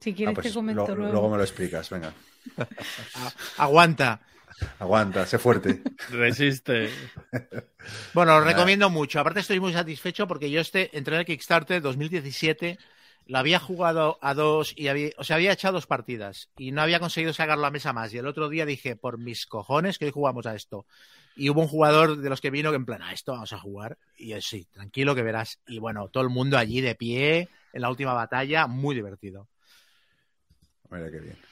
Si Ah, quieres pues te comento lo- luego. luego me lo explicas, venga. Aguanta. Aguanta, sé fuerte. Resiste. Bueno, lo recomiendo mucho. Aparte estoy muy satisfecho porque yo este entré en el Kickstarter 2017, lo había jugado a dos y había, o sea, había echado dos partidas y no había conseguido sacarlo a mesa más. Y el otro día dije, por mis cojones, que hoy jugamos a esto. Y hubo un jugador de los que vino que en plan, a esto vamos a jugar. Y yo, sí, tranquilo que verás. Y bueno, todo el mundo allí de pie en la última batalla, muy divertido. Mira qué bien.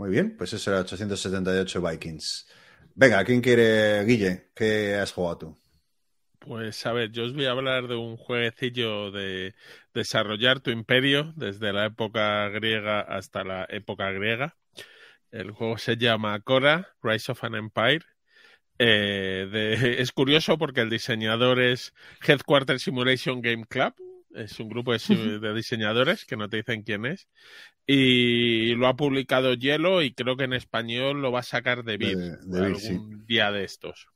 Muy bien, pues eso era 878 Vikings. Venga, ¿quién quiere? Guille, ¿qué has jugado tú? Pues a ver, yo os voy a hablar de un jueguecillo de desarrollar tu imperio desde la época griega hasta la época griega. El juego se llama Cora, Rise of an Empire. Eh, es curioso porque el diseñador es Headquarter Simulation Game Club. Es un grupo de, diseñadores que no te dicen quién es. Y lo ha publicado Hielo y creo que en español lo va a sacar de Vid De- de algún día de estos.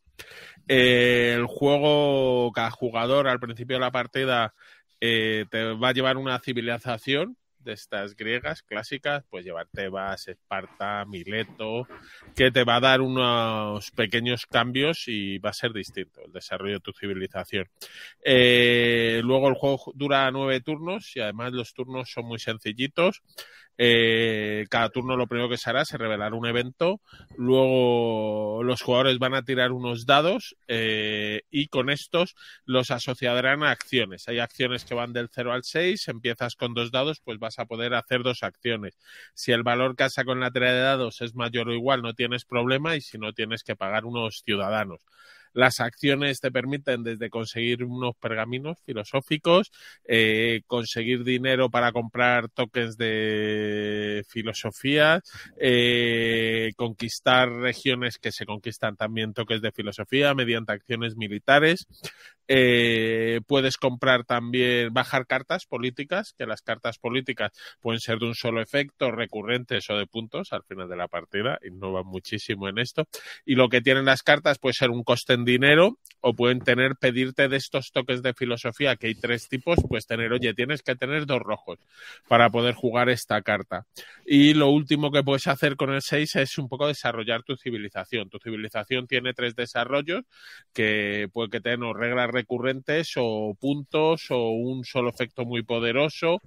Eh, el juego, cada jugador al principio de la partida eh, te va a llevar una civilización de estas griegas clásicas, pues llevar Tebas, Esparta, Mileto, que te va a dar unos pequeños cambios y va a ser distinto el desarrollo de tu civilización. Eh, luego el juego dura nueve turnos y además los turnos son muy sencillitos. Eh, cada turno lo primero que se hará es revelar un evento. Luego los jugadores van a tirar unos dados eh, y con estos los asociarán a acciones. Hay acciones que van del 0 al 6. Empiezas con dos dados, pues vas a poder hacer dos acciones. Si el valor casa con la tira de dados es mayor o igual, no tienes problema y si no tienes que pagar unos ciudadanos. Las acciones te permiten desde conseguir unos pergaminos filosóficos, eh, conseguir dinero para comprar tokens de filosofía, eh, conquistar regiones que se conquistan también toques de filosofía mediante acciones militares. Eh, puedes comprar también, bajar cartas políticas, que las cartas políticas pueden ser de un solo efecto, recurrentes o de puntos al final de la partida, innovan muchísimo en esto. Y lo que tienen las cartas puede ser un coste dinero o pueden tener, pedirte de estos toques de filosofía, que hay tres tipos, pues tener, oye, tienes que tener dos rojos para poder jugar esta carta. Y lo último que puedes hacer con el 6 es un poco desarrollar tu civilización. Tu civilización tiene tres desarrollos que puede que tengan reglas recurrentes o puntos o un solo efecto muy poderoso.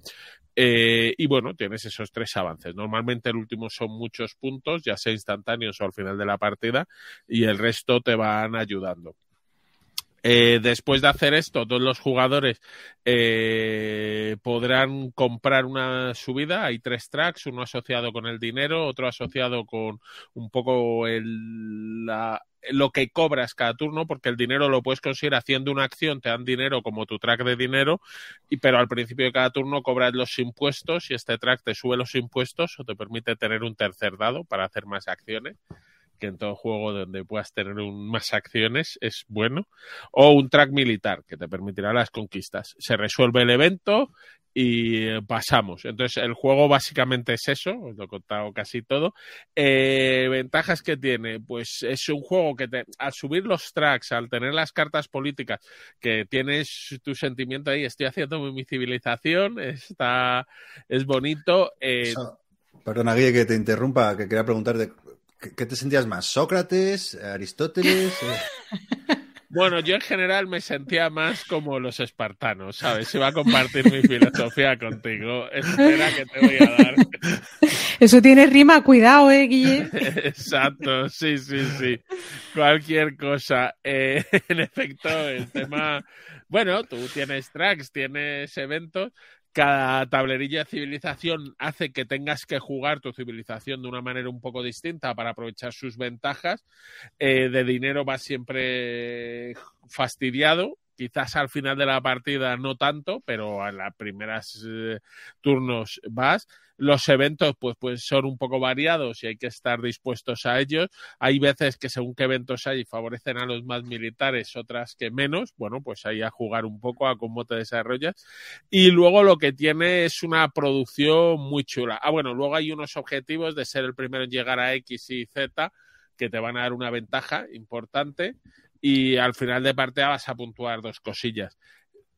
Eh, y bueno, tienes esos tres avances. Normalmente el último son muchos puntos, ya sea instantáneos o al final de la partida, y el resto te van ayudando. Eh, después de hacer esto, todos los jugadores eh, podrán comprar una subida. Hay tres tracks, uno asociado con el dinero, otro asociado con un poco el, la, lo que cobras cada turno, porque el dinero lo puedes conseguir haciendo una acción, te dan dinero como tu track de dinero, y, pero al principio de cada turno cobras los impuestos y este track te sube los impuestos o te permite tener un tercer dado para hacer más acciones que en todo juego donde puedas tener un, más acciones es bueno, o un track militar que te permitirá las conquistas. Se resuelve el evento y eh, pasamos. Entonces, el juego básicamente es eso, os lo he contado casi todo. Eh, ventajas que tiene, pues es un juego que te, al subir los tracks, al tener las cartas políticas, que tienes tu sentimiento ahí, estoy haciendo mi civilización, está, es bonito. Eh, Eso- Perdona, Guille, que te interrumpa, que quería preguntarte, ¿qué, qué te sentías más? ¿Sócrates? ¿Aristóteles? Bueno, yo en general me sentía más como los espartanos, ¿sabes? Iba a compartir mi filosofía contigo. Espera que te voy a dar. Eso tiene rima, cuidado, eh, Guille. Exacto, sí, sí, sí. Cualquier cosa. Eh, en efecto, el tema. Bueno, tú tienes tracks, tienes eventos. Cada tablerilla de civilización hace que tengas que jugar tu civilización de una manera un poco distinta para aprovechar sus ventajas. Eh, de dinero vas siempre fastidiado. Quizás al final de la partida no tanto, pero a las primeras eh, turnos vas. Los eventos pues, pues son un poco variados y hay que estar dispuestos a ellos. Hay veces que según qué eventos hay favorecen a los más militares, otras que menos. Bueno, pues ahí a jugar un poco a cómo te desarrollas. Y luego lo que tiene es una producción muy chula. Ah, bueno, luego hay unos objetivos de ser el primero en llegar a X y Z que te van a dar una ventaja importante y al final de partida vas a puntuar dos cosillas.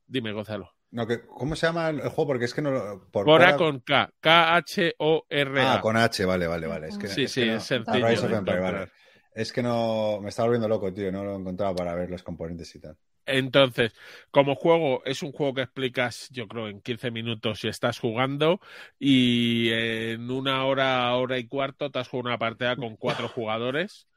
Dime, Gonzalo. no, que, ¿Cómo se llama el juego? Porque es que no lo... Por Cora Cora- con K. K-H-O-R-A. Ah, con H, vale, vale, vale. Es que, Sí, es sí, que no- es sencillo Rise of de Empire, encontrar. vale. Es que no... Me estaba volviendo loco, tío. No lo encontraba para ver los componentes y tal. Entonces, como juego, es un juego que explicas, yo creo, en 15 minutos si estás jugando y en una hora, hora y cuarto te has jugado una partida con cuatro jugadores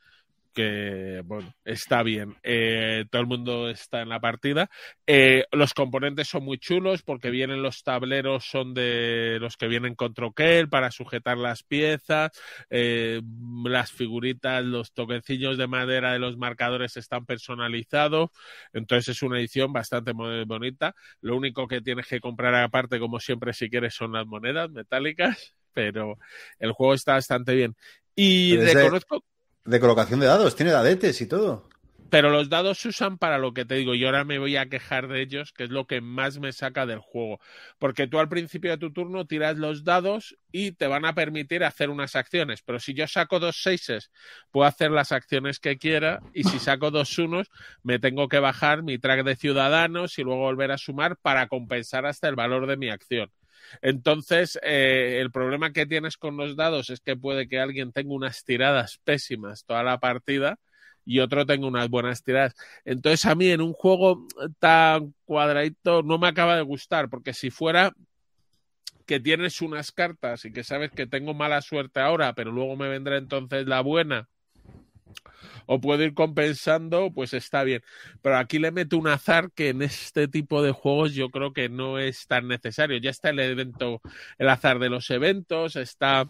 que, bueno, está bien. Eh, todo el mundo está en la partida. Eh, los componentes son muy chulos porque vienen los tableros, son de los que vienen con troquel para sujetar las piezas. Eh, las figuritas, los toquecillos de madera de los marcadores están personalizados. Entonces es una edición bastante bonita. Lo único que tienes que comprar aparte, como siempre, si quieres, son las monedas metálicas. Pero el juego está bastante bien. Y reconozco De colocación de dados, tiene dadetes y todo. pero los dados se usan para lo que te digo y ahora me voy a quejar de ellos, que es lo que más me saca del juego. Porque tú al principio de tu turno tiras los dados y te van a permitir hacer unas acciones. Pero si yo saco dos seises, puedo hacer las acciones que quiera y si saco dos unos, me tengo que bajar mi track de ciudadanos y luego volver a sumar para compensar hasta el valor de mi acción. Entonces, eh, el problema que tienes con los dados es que puede que alguien tenga unas tiradas pésimas toda la partida y otro tenga unas buenas tiradas. Entonces, a mí en un juego tan cuadradito no me acaba de gustar, porque si fuera que tienes unas cartas y que sabes que tengo mala suerte ahora, pero luego me vendrá entonces la buena, o puedo ir compensando, pues está bien. Pero aquí le meto un azar que en este tipo de juegos yo creo que no es tan necesario. Ya está el evento, el azar de los eventos, está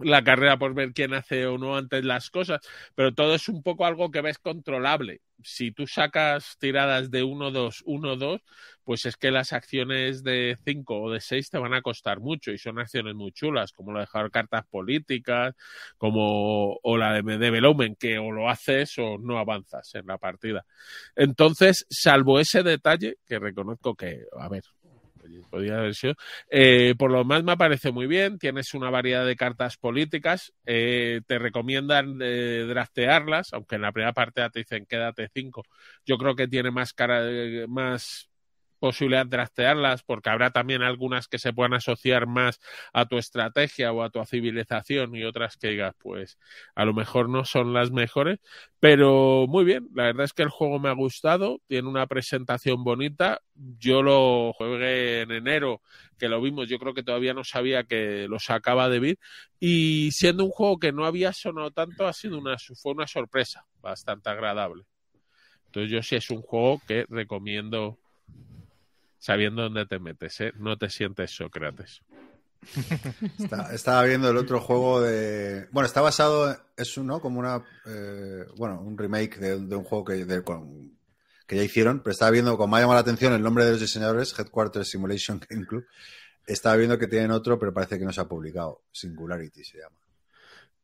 la carrera por ver quién hace o no antes las cosas, pero todo es un poco algo que ves controlable. Si tú sacas tiradas de 1-2, 1-2, pues es que las acciones de 5 o de 6 te van a costar mucho y son acciones muy chulas, como lo de dejar cartas políticas, como o la de development, que o lo haces o no avanzas en la partida. Entonces, salvo ese detalle, que reconozco que, a ver, podría haber sido. Eh, por lo demás me parece muy bien, tienes una variedad de cartas políticas, eh, te recomiendan eh, draftearlas, aunque en la primera parte te dicen quédate cinco. Yo creo que tiene más cara, más posibilidad de trastearlas, porque habrá también algunas que se puedan asociar más a tu estrategia o a tu civilización y otras que digas, pues a lo mejor no son las mejores, pero muy bien, la verdad es que el juego me ha gustado, tiene una presentación bonita, yo lo jugué en enero, que lo vimos, yo creo que todavía no sabía que lo sacaba de Bit, y siendo un juego que no había sonado tanto, ha sido una, fue una sorpresa bastante agradable. Entonces yo sí es un juego que recomiendo sabiendo dónde te metes, ¿eh? No te sientes Sócrates. estaba viendo el otro juego de. Bueno, está basado. Es uno como una. Eh, bueno, un remake de, un juego que, que ya hicieron, pero estaba viendo, como me ha llamado la atención el nombre de los diseñadores, Headquarters Simulation Game Club. Estaba viendo que tienen otro, pero parece que no se ha publicado. Singularity se llama.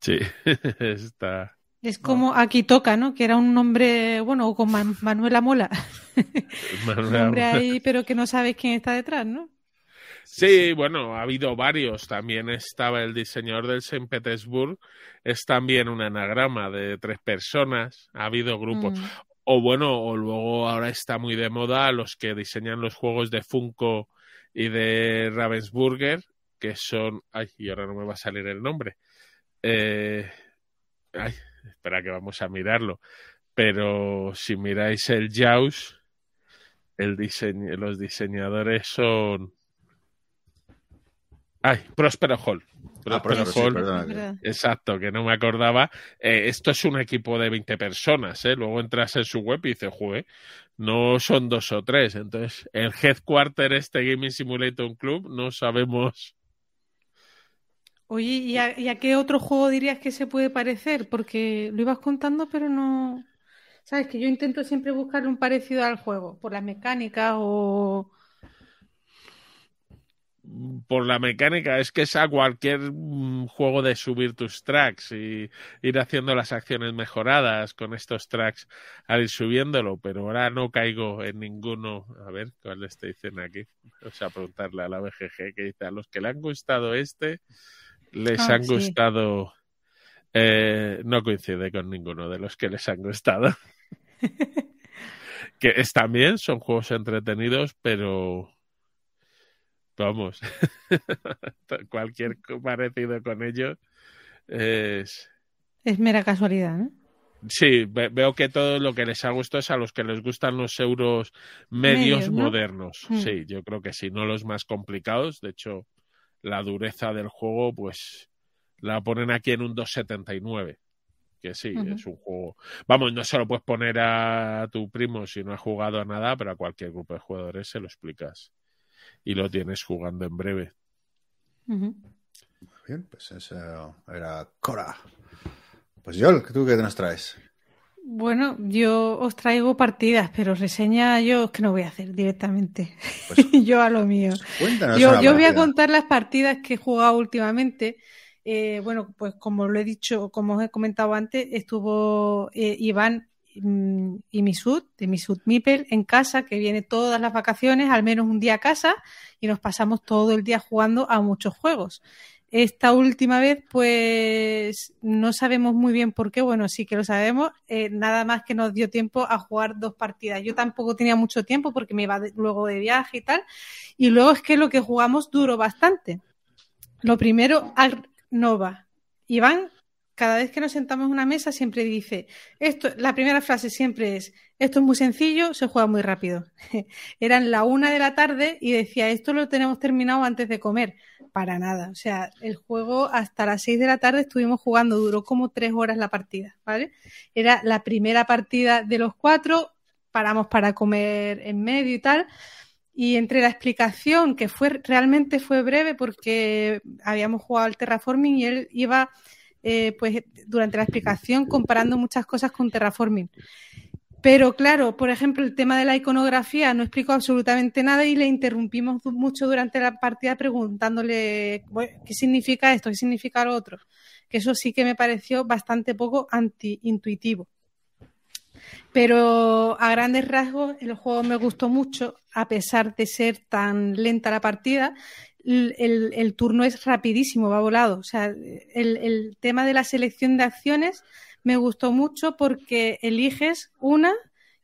Sí, está. Es como aquí toca, ¿no? Que era un nombre, bueno, con Manuela Mola. un nombre ahí, pero que no sabes quién está detrás, ¿no? Sí, bueno, ha habido varios. También estaba el diseñador del St. Petersburg. Es también un anagrama de tres personas. Ha habido grupos. Mm. O bueno, o luego ahora está muy de moda los que diseñan los juegos de Funko y de Ravensburger, que son. Ay, y ahora no me va a salir el nombre. Eh, ay, espera que vamos a mirarlo. Pero si miráis el JAWS, el los diseñadores son. Ay, Prospero Hall. Ah, Hall. exacto, que no me acordaba. Eh, esto es un equipo de 20 personas, ¿eh? Luego entras en su web y dices, juez, no son dos o tres. Entonces, el headquarter este Gaming Simulator Club, no sabemos Oye, ¿y a, qué otro juego dirías que se puede parecer? Porque lo ibas contando, pero no. Sabes que yo intento siempre buscar un parecido al juego, por las mecánicas o. Por la mecánica, es que es a cualquier mm, juego de subir tus tracks y ir haciendo las acciones mejoradas con estos tracks al ir subiéndolo, pero ahora no caigo en ninguno. A ver, ¿cuál te dicen aquí? O sea, preguntarle a la BGG que dice a los que le han gustado este les ah, han gustado. Eh, no coincide con ninguno de los que les han gustado. que están bien, son juegos entretenidos, pero vamos, cualquier parecido con ellos es... Es mera casualidad, ¿no? Sí, veo que todo lo que les ha gustado es a los que les gustan los euros medios, modernos. Mm. Sí, yo creo que sí, no los más complicados. De hecho, la dureza del juego, pues la ponen aquí en un 279. Que sí, es un juego. Vamos, no se lo puedes poner a tu primo si no ha jugado a nada, pero a cualquier grupo de jugadores se lo explicas. Y lo tienes jugando en breve. Muy bien, pues eso era Cora. Pues Joel, ¿tú qué nos traes? Bueno, yo os traigo partidas, pero reseña yo es que no voy a hacer directamente. Pues yo a lo mío. yo, yo voy a contar las partidas que he jugado últimamente. Eh, bueno, pues como lo he dicho, como os he comentado antes, estuvo eh, Iván mm, y Misut, de Misut Mipel, en casa, que viene todas las vacaciones, al menos un día a casa, y nos pasamos todo el día jugando a muchos juegos. Esta última vez, pues no sabemos muy bien por qué, bueno, sí que lo sabemos, eh, nada más que nos dio tiempo a jugar dos partidas. Yo tampoco tenía mucho tiempo porque me iba luego de viaje y tal, y luego es que lo que jugamos duró bastante. Lo primero, Nova. Iván, cada vez que nos sentamos en una mesa, siempre dice, esto, la primera frase siempre es, esto es muy sencillo, se juega muy rápido. Eran la una de la tarde y decía, esto lo tenemos terminado antes de comer para nada. O sea, el juego hasta las 6 de la tarde estuvimos jugando, duró como 3 horas la partida, ¿vale? Era la primera partida de los cuatro, paramos para comer en medio y tal. Y entre la explicación, que fue realmente fue breve porque habíamos jugado al terraforming y él iba eh, pues durante la explicación comparando muchas cosas con terraforming. Pero claro, por ejemplo, el tema de la iconografía no explicó absolutamente nada y le interrumpimos mucho durante la partida preguntándole qué significa esto, qué significa lo otro. Que eso sí que me pareció bastante poco anti-intuitivo. Pero a grandes rasgos el juego me gustó mucho, a pesar de ser tan lenta la partida. El, turno es rapidísimo, va volado. O sea, el, el tema de la selección de acciones me gustó mucho porque eliges una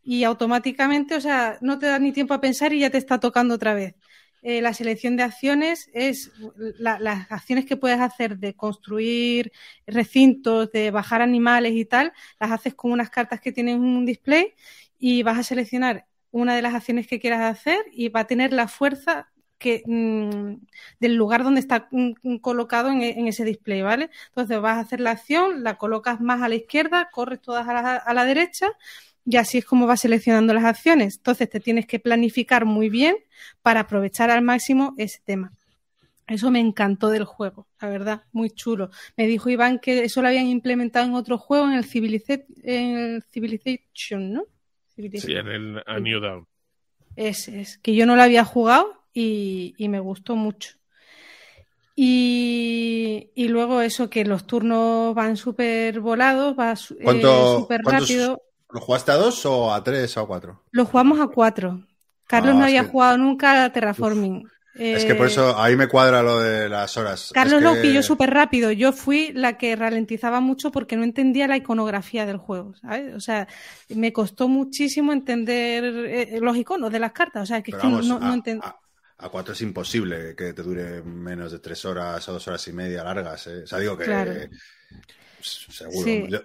y automáticamente, o sea, no te da ni tiempo a pensar y ya te está tocando otra vez. Eh, la selección de acciones es las acciones que puedes hacer de construir recintos, de bajar animales y tal, las haces con unas cartas que tienen un display y vas a seleccionar una de las acciones que quieras hacer y va a tener la fuerza que, mm, del lugar donde está mm, colocado en, en, ese display, ¿vale? Entonces vas a hacer la acción, la colocas más a la izquierda, corres todas a la, a la derecha y así es como vas seleccionando las acciones. Entonces te tienes que planificar muy bien para aprovechar al máximo ese tema. Eso me encantó del juego, la verdad, muy chulo. Me dijo Iván que eso lo habían implementado en otro juego, en el, en el Civilization, ¿no? Civilization. Sí, en el A New Dawn. Ese es, que yo no lo había jugado y, y me gustó mucho. Y, y, luego eso, que los turnos van súper volados, va eh, súper rápido. ¿Lo jugaste a dos o a tres o a cuatro? Lo jugamos a cuatro. Carlos ah, no había que... jugado nunca a Terraforming. Es que por eso ahí me cuadra lo de las horas. Carlos es que... lo pilló súper rápido. Yo fui la que ralentizaba mucho porque no entendía la iconografía del juego. ¿sabes? O sea, me costó muchísimo entender eh, los iconos de las cartas. O sea, que, es que vamos, no, no entendí. A cuatro es imposible que te dure menos de tres horas o dos horas y media largas. ¿eh? O sea, digo que. Claro. Seguro. Sí. Yo,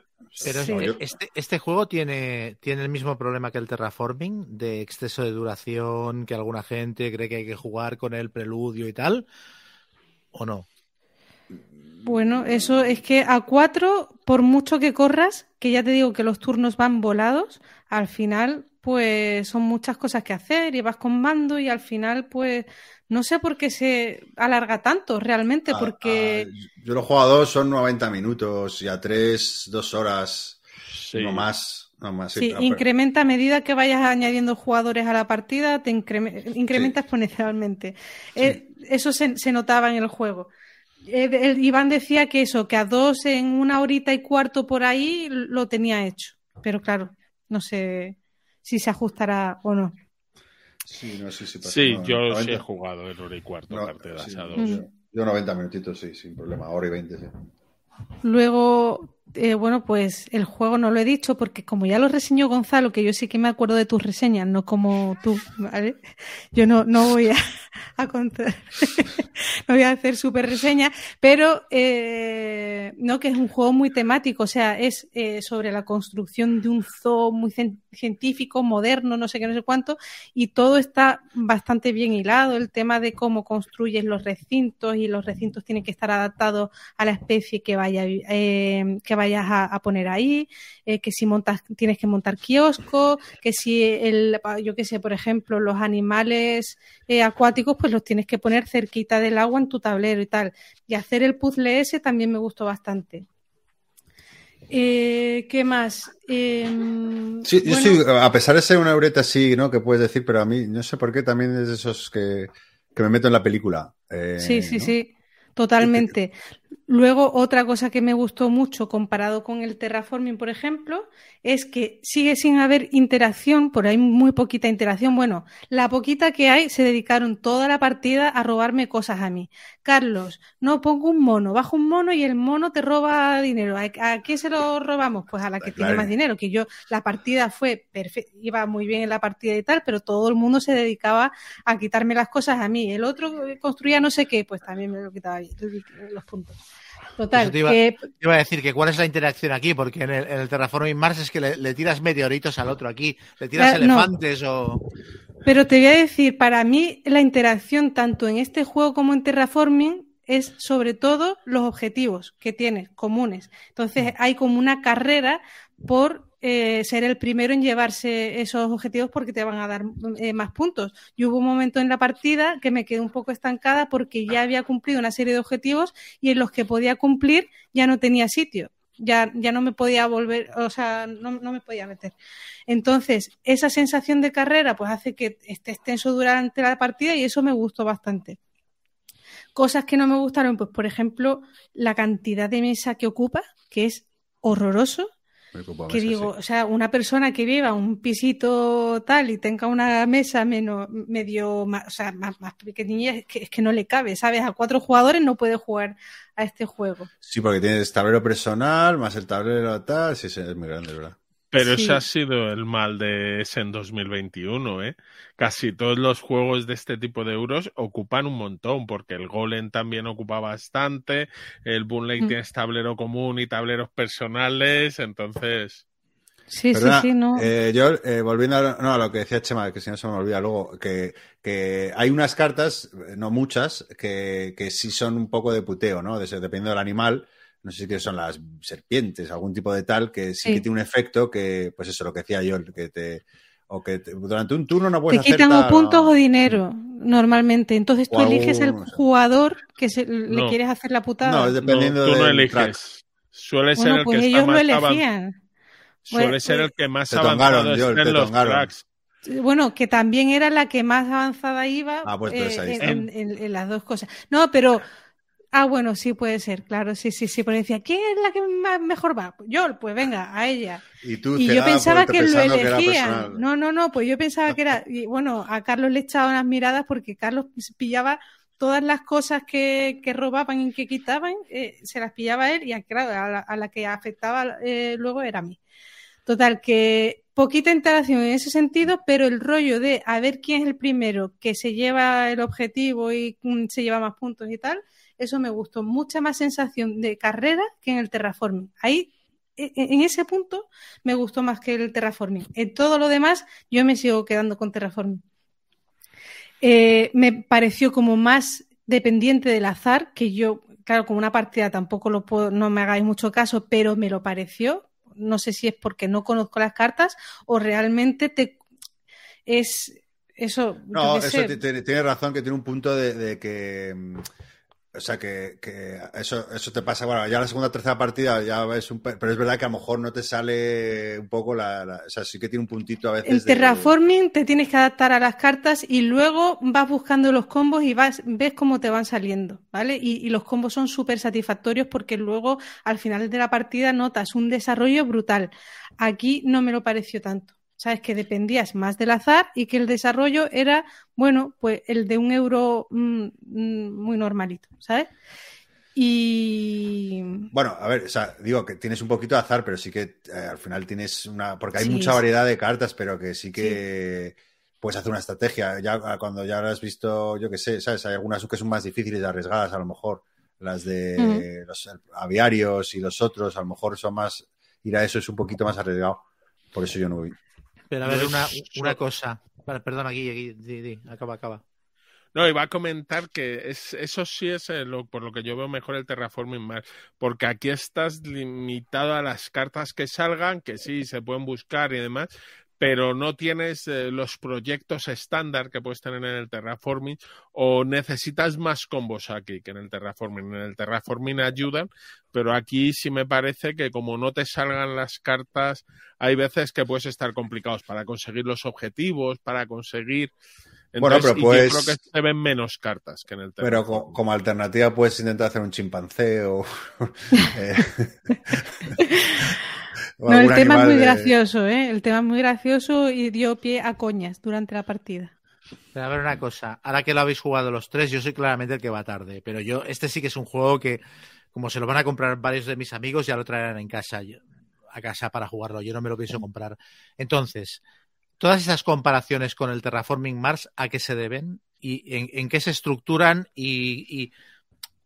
Pero Sí. este, este, este juego tiene, tiene el mismo problema que el terraforming, de exceso de duración, que alguna gente cree que hay que jugar con el preludio y tal, ¿o no? Bueno, eso es que a cuatro, por mucho que corras, que ya te digo que los turnos van volados, al final, pues son muchas cosas que hacer y vas con mando y al final, pues no sé por qué se alarga tanto realmente, porque... A, a, yo lo juego a dos, son 90 minutos y a tres, dos horas, sí. no más. No más sí, sí pero, incrementa a medida que vayas añadiendo jugadores a la partida, te incrementa, incrementa sí. exponencialmente. Eh, eso se, se, notaba en el juego. Eh, el, Iván decía que eso, que a dos en una horita y cuarto por ahí lo tenía hecho. Pero claro, no sé si se ajustará o no. Sí, no, sí, sí, sí no, yo 90. sí he jugado en hora y cuarto no, partidas sí, a dos. Yo, yo 90 minutitos, sí, sin problema, hora y 20, sí. Luego, eh, bueno, pues el juego no lo he dicho porque como ya lo reseñó Gonzalo, que yo sí que me acuerdo de tus reseñas, no como tú, ¿vale? Yo no, no voy a, contar, no voy a hacer súper reseña, pero eh, no, que es un juego muy temático, o sea, es eh, sobre la construcción de un zoo muy científico, moderno, no sé qué, no sé cuánto, y todo está bastante bien hilado, el tema de cómo construyes los recintos y los recintos tienen que estar adaptados a la especie que vaya, eh, que vayas a, a poner ahí, eh, que si montas, tienes que montar kioscos, que si el, yo qué sé, por ejemplo, los animales eh, acuáticos, pues los tienes que poner cerquita del agua en tu tablero y tal. Y hacer el puzzle ese también me gustó bastante. Eh, ¿Qué más? Eh, sí, yo sí, a pesar de ser una eureta así, ¿no? Que puedes decir, pero a mí, no sé por qué, también es de esos que, que me meto en la película. Eh, sí, sí, ¿no? sí, totalmente. Luego, otra cosa que me gustó mucho comparado con el terraforming, por ejemplo, es que sigue sin haber interacción, por ahí muy poquita interacción. Bueno, la poquita que hay se dedicaron toda la partida a robarme cosas a mí. Carlos, no pongo un mono, bajo un mono y el mono te roba dinero. ¿A, a qué se lo robamos? Pues a la que claro. tiene más dinero. Que yo, la partida fue perfecta, iba muy bien en la partida y tal, pero todo el mundo se dedicaba a quitarme las cosas a mí. El otro construía no sé qué, pues también me lo quitaba los puntos. Total. Te iba, que... te iba, a decir que cuál es la interacción aquí, porque en el, en el Terraforming Mars es que le, le, tiras meteoritos al otro aquí, le tiras claro, elefantes no. o. Pero te voy a decir, para mí la interacción tanto en este juego como en Terraforming es sobre todo los objetivos que tienes comunes. Entonces hay como una carrera por eh, ser el primero en llevarse esos objetivos porque te van a dar eh, más puntos. Y hubo un momento en la partida que me quedé un poco estancada porque ya había cumplido una serie de objetivos y en los que podía cumplir ya no tenía sitio. Ya, ya no me podía volver, o sea, no, no me podía meter. Entonces, esa sensación de carrera pues hace que esté extenso durante la partida y eso me gustó bastante. Cosas que no me gustaron, pues por ejemplo, la cantidad de mesa que ocupa, que es horroroso. Que digo, o sea, una persona que viva un pisito tal y tenga una mesa menos, medio, más, o sea, más, más pequeñilla, es que, es que no le cabe, ¿sabes? A cuatro jugadores no puede jugar a este juego. Sí, porque tienes tablero personal, más el tablero tal. Sí, sí, es muy grande, ¿verdad? Pero Sí. ese ha sido el mal de ese en 2021, ¿eh? Casi todos los juegos de este tipo de euros ocupan un montón, porque el Golem también ocupa bastante, el Boonlake Mm. tiene tablero común y tableros personales, entonces... Sí, Perdona, sí, sí, no. eh, yo, eh, volviendo a, no, a lo que decía Chema, que si no se me olvida luego, que, que hay unas cartas, eh, no muchas, que, que sí son un poco de puteo, ¿no? De- dependiendo del animal. No sé si son las serpientes, algún tipo de tal, que sí, Sí. que tiene un efecto que, pues eso, lo que decía yo, que te. O que te- durante un turno no Te puedes hacer quitan tal, o puntos o dinero, normalmente. Entonces tú O eliges el algún- jugador que se- le No. quieres hacer la putada. No, dependiendo no, tú no del eliges. track. Suele ser bueno, el pues que ellos está lo más elegían. Suele Bueno, ser pues- el que más Te avanzado te en los tracks. Bueno, que también era la que más avanzada iba Ah, pues eh, en, en- en- en las dos cosas. No, pero. Ah, bueno, sí puede ser, claro, sí, sí, sí. Porque decía, ¿quién es la que más mejor va? Yo, pues venga, a ella. Y tú Y yo pensaba que lo que elegían. No, no, no, pues yo pensaba que era. Y bueno, a Carlos le echaba unas miradas porque Carlos pillaba todas las cosas que, que robaban y que quitaban, eh, se las pillaba él y a, claro, a la, a la que afectaba eh, luego era a mí. Total, que poquita interacción en ese sentido, pero el rollo de a ver quién es el primero que se lleva el objetivo y mm, se lleva más puntos y tal, eso me gustó. Mucha más sensación de carrera que en el terraforming. Ahí, e- e- en ese punto, me gustó más que el terraforming. En todo lo demás, yo me sigo quedando con terraforming. Eh, me pareció como más dependiente del azar, que yo, claro, como una partida tampoco lo puedo, no me hagáis mucho caso, pero me lo pareció. No sé si es porque no conozco las cartas o realmente te es eso. No, eso tiene, tiene razón que tiene un punto de, de que. O sea, que, que eso, eso te pasa. Bueno, ya la segunda o tercera partida ya ves un. pe- Pero es verdad que a lo mejor no te sale un poco la. la- o sea, sí que tiene un puntito a veces. En de- terraforming te tienes que adaptar a las cartas y luego vas buscando los combos y vas, ves cómo te van saliendo, ¿vale? Y, y los combos son súper satisfactorios porque luego al final de la partida notas un desarrollo brutal. Aquí no me lo pareció tanto. Sabes que dependías más del azar y que el desarrollo era, bueno, pues el de un euro mm, mm, muy normalito, ¿sabes? Y Bueno, a ver, o sea, digo que tienes un poquito de azar, pero sí que eh, al final tienes una. Porque hay Sí, mucha sí. variedad de cartas, pero que sí que. Puedes hacer una estrategia. Ya ah, cuando ya lo has visto, yo qué sé, ¿sabes? Hay algunas que son más difíciles y arriesgadas, a lo mejor. Las de los aviarios y los otros, a lo mejor son más. Ir a eso es un poquito más arriesgado. Por eso yo no voy. Pero a ver, No una, es- una cosa. Perdona, aquí, aquí, di, di, acaba, acaba. No, iba a comentar que es, eso sí es eh, lo, por lo que yo veo mejor el Terraforming Mars, porque aquí estás limitado a las cartas que salgan, que sí se pueden buscar y demás, pero no tienes eh, los proyectos estándar que puedes tener en el Terraforming o necesitas más combos aquí que en el Terraforming. En el Terraforming ayudan, pero aquí sí me parece que como no te salgan las cartas, hay veces que puedes estar complicados para conseguir los objetivos, para conseguir... Bueno, pero y puedes- yo creo que se ven menos cartas que en el Pero Terraforming. co- como alternativa puedes intentar hacer un chimpancé o. no, el tema es muy de- gracioso, ¿eh? El tema es muy gracioso y dio pie a coñas durante la partida. Pero a ver una cosa, ahora que lo habéis jugado los tres, yo soy claramente el que va tarde, pero yo, este sí que es un juego que, como se lo van a comprar varios de mis amigos, ya lo traerán en casa, yo- a casa para jugarlo, yo no me lo pienso comprar. Entonces, todas esas comparaciones con el Terraforming Mars, ¿a qué se deben? ¿Y en, en qué se estructuran? ¿Y, y,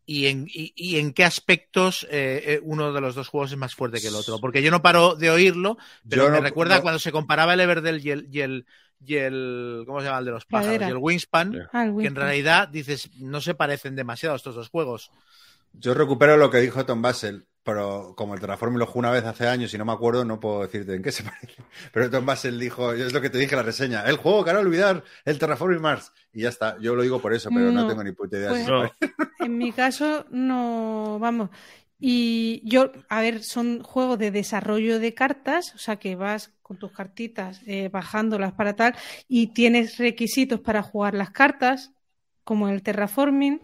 y en, y- y en qué aspectos eh, eh, uno de los dos juegos es más fuerte que el otro? Porque yo no paro de oírlo, pero Yo me no- recuerda no- cuando se comparaba el Everdell y el, y el, y el ¿cómo se llama el de los pájaros? Y el Wingspan, Yeah. Ah, el que en realidad dices, no se parecen demasiado estos dos juegos. Yo recupero lo que dijo Tom Basel, pero como el Terraforming lo jugué una vez hace años y no me acuerdo, no puedo decirte en qué se parece. Pero Tom Basel dijo, es lo que te dije en la reseña, el juego que hará olvidar el Terraforming Mars. Y ya está, yo lo digo por eso, pero no, No, tengo ni puta idea. pues- si No. En mi caso, no, vamos. Y yo, a ver, son juegos de desarrollo de cartas, o sea que vas con tus cartitas eh, bajándolas para tal, y tienes requisitos para jugar las cartas, como el terraforming.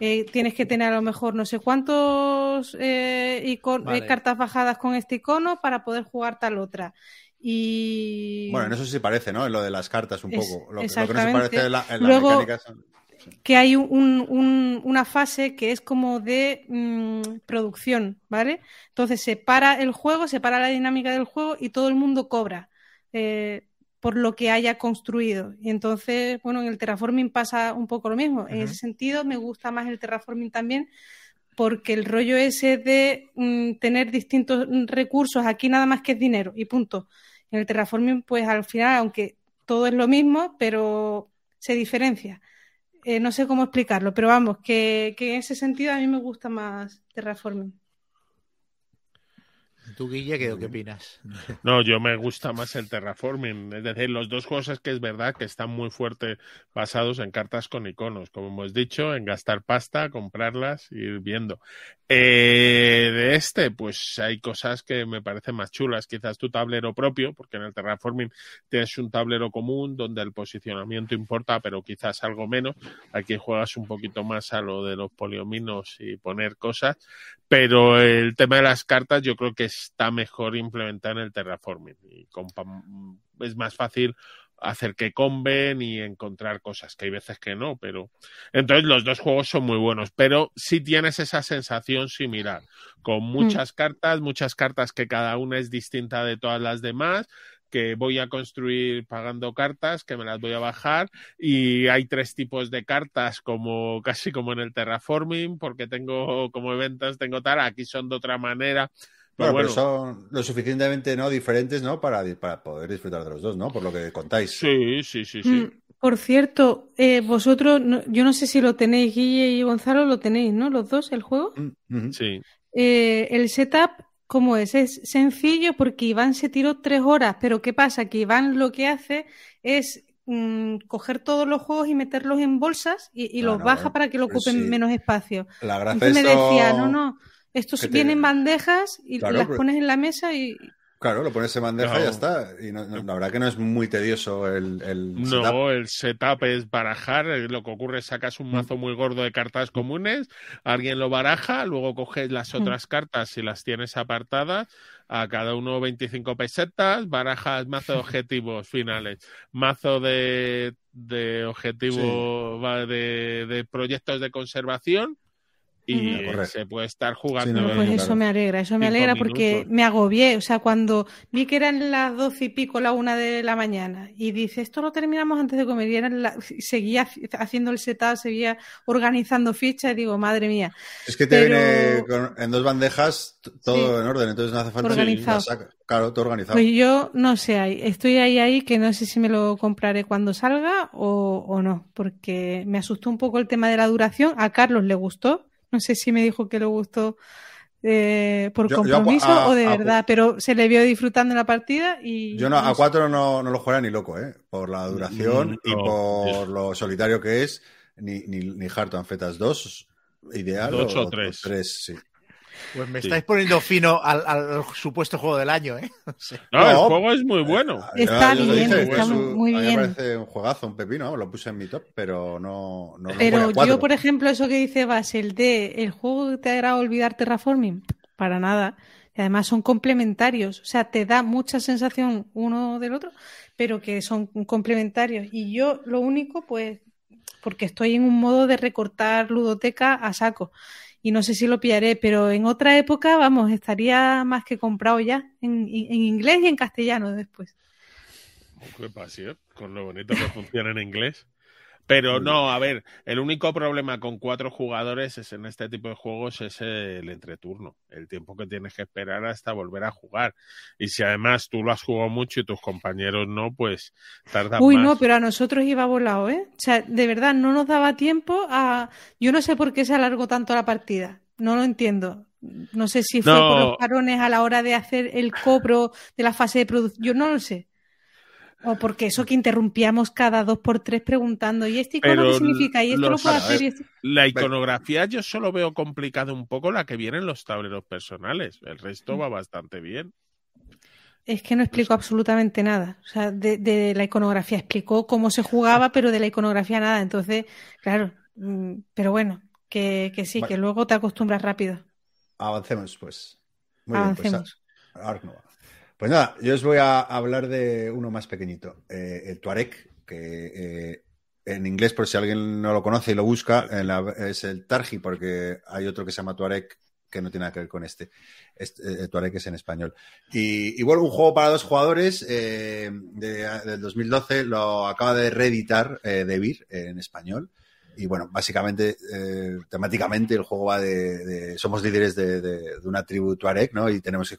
Eh, tienes que tener a lo mejor no sé cuántos eh, icon- Vale. eh, cartas bajadas con este icono para poder jugar tal otra. Y Bueno, en eso sí parece, ¿no? En lo de las cartas un Es- poco. Lo, lo que no se exactamente. parece en la, en la Luego- mecánica son- que hay un- un- una fase que es como de mm, producción, ¿vale? Entonces se para el juego, se para la dinámica del juego y todo el mundo cobra eh, por lo que haya construido. Y entonces, bueno, en el terraforming pasa un poco lo mismo. En ese sentido, me gusta más el terraforming también porque el rollo ese de mm, tener distintos recursos, aquí nada más que es dinero y punto. En el terraforming, pues al final, aunque todo es lo mismo, pero se diferencia. Eh, no sé cómo explicarlo, pero vamos, que, que en ese sentido a mí me gusta más Terraforming. ¿Tú, Guille, qué, qué opinas? No, yo me gusta más el terraforming. Es decir, los dos juegos es que es verdad que están muy fuerte basados en cartas con iconos, como hemos dicho, en gastar pasta, comprarlas y ir viendo. Eh, de este, pues hay cosas que me parecen más chulas. Quizás tu tablero propio, porque en el terraforming tienes un tablero común donde el posicionamiento importa, pero quizás algo menos. Aquí juegas un poquito más a lo de los poliominos y poner cosas. Pero el tema de las cartas yo creo que está mejor implementado en el terraforming. Y con es más fácil hacer que comben y encontrar cosas, que hay veces que no, pero entonces los dos juegos son muy buenos, pero sí tienes esa sensación similar, con muchas cartas, muchas cartas que cada una es distinta de todas las demás, que voy a construir pagando cartas, que me las voy a bajar, y hay tres tipos de cartas, como casi como en el terraforming, porque tengo como eventos, tengo tal, aquí son de otra manera. Pero Bueno, bueno, pero son lo suficientemente no diferentes, ¿no? Para, para poder disfrutar de los dos, ¿no? Por lo que contáis. sí, sí, sí, sí. Mm, Por cierto, eh, vosotros, no- yo no sé si lo tenéis, Guille y Gonzalo, lo tenéis, ¿no? Los dos, el juego. Mm, sí. Eh, el setup, ¿cómo es? Es sencillo porque Iván se tiró tres horas, pero ¿qué pasa? Que Iván lo que hace es mm, coger todos los juegos y meterlos en bolsas y, y los baja para que lo ocupen sí. menos espacio. La gracia Entonces me esto... decía, no, no, estos te- vienen bandejas y Claro, las pero- pones en la mesa y Claro, lo pones en bandeja y ya está. Y no- no- la verdad que no es muy tedioso el, el setup. No, el setup es barajar. eh, Lo que ocurre es sacas un mazo muy gordo de cartas comunes, alguien lo baraja, luego coges las Mm. otras cartas y las tienes apartadas, a cada uno 25 pesetas, barajas mazo de objetivos finales, mazo de, de objetivos de, de proyectos de conservación y se puede estar Sí, jugando. no, Pues claro. eso me alegra, eso me alegra porque minutos. me agobié. O sea, cuando vi que eran las doce y pico, la una de la mañana, y dice, esto lo terminamos antes de comer, y eran la- seguía haci- haciendo el setup, seguía organizando fichas, y digo, madre mía. Es que te Pero- viene con- en dos bandejas todo Sí. en orden, entonces no hace falta... Organizado. Claro, todo organizado. Pues yo no sé, ahí, estoy ahí, ahí, que no sé si me lo compraré cuando salga o, o no, porque me asustó un poco el tema de la duración. A Carlos le gustó, no sé si me dijo que le gustó eh, por Yo- yo a- compromiso a- o de a- verdad, pero se le vio disfrutando la partida y... Yo no, no a cuatro no, no lo juega ni loco, ¿eh? Por la duración Mm, y no, por lo solitario que es, ni, ni, ni Heart and Fetas 2, ideal. Dos o tres. sí. Pues me Sí. estáis poniendo fino al, al supuesto juego del año, ¿eh? Sí. No, No. el juego es muy bueno. Está os lo bien, dije, está que es un- muy a mí bien. Me parece un juegazo, un pepino, lo puse en mi top, pero no, Pero yo, por ejemplo, eso que dice Basel de el juego que te hará olvidar Terraforming, para nada. Y además son complementarios, o sea, te da mucha sensación uno del otro, pero que son complementarios. Y yo lo único, pues, porque estoy en un modo de recortar ludoteca a saco. Y no sé si lo pillaré, pero en otra época, vamos, estaría más que comprado ya, en, en inglés y en castellano después. Qué pasión, con lo bonito que funciona en inglés. Pero no, a ver, el único problema con cuatro jugadores es en este tipo de juegos es el entreturno, el tiempo que tienes que esperar hasta volver a jugar. Y si además tú lo has jugado mucho y tus compañeros no, pues tardan Uy, más. no, pero a nosotros iba volado, ¿eh? O sea, de verdad, no nos daba tiempo a... Yo no sé por qué se alargó tanto la partida. No lo entiendo. No sé si fue No. por los parones a la hora de hacer el cobro de la fase de producción. Yo no lo sé. O porque eso que interrumpíamos cada dos por tres preguntando, ¿y este icono Pero qué significa? ¿Y esto lo puedo ver, hacer? ¿Y esto? La iconografía yo solo veo complicada un poco la que viene en los tableros personales. El resto va bastante bien. Es que no explicó absolutamente nada. O sea, de, de la iconografía explicó cómo se jugaba, pero de la iconografía nada. Entonces, claro, mm, pero bueno, que, que sí, Vale. que luego te acostumbras rápido. Avancemos, pues. Muy bien, pues, a- ahora no va. Pues nada, yo os voy a hablar de uno más pequeñito, eh, el Tuareg, que eh, en inglés, por si alguien no lo conoce y lo busca, es el Targi, porque hay otro que se llama Tuareg que no tiene nada que ver con este. este eh, Tuareg es en español. Y, y bueno, un juego para dos jugadores eh, de- del 2012 lo acaba de reeditar eh, Devir en español. Y bueno, básicamente, temáticamente, el juego va de. somos líderes de, una tribu Tuareg, ¿no? Y tenemos que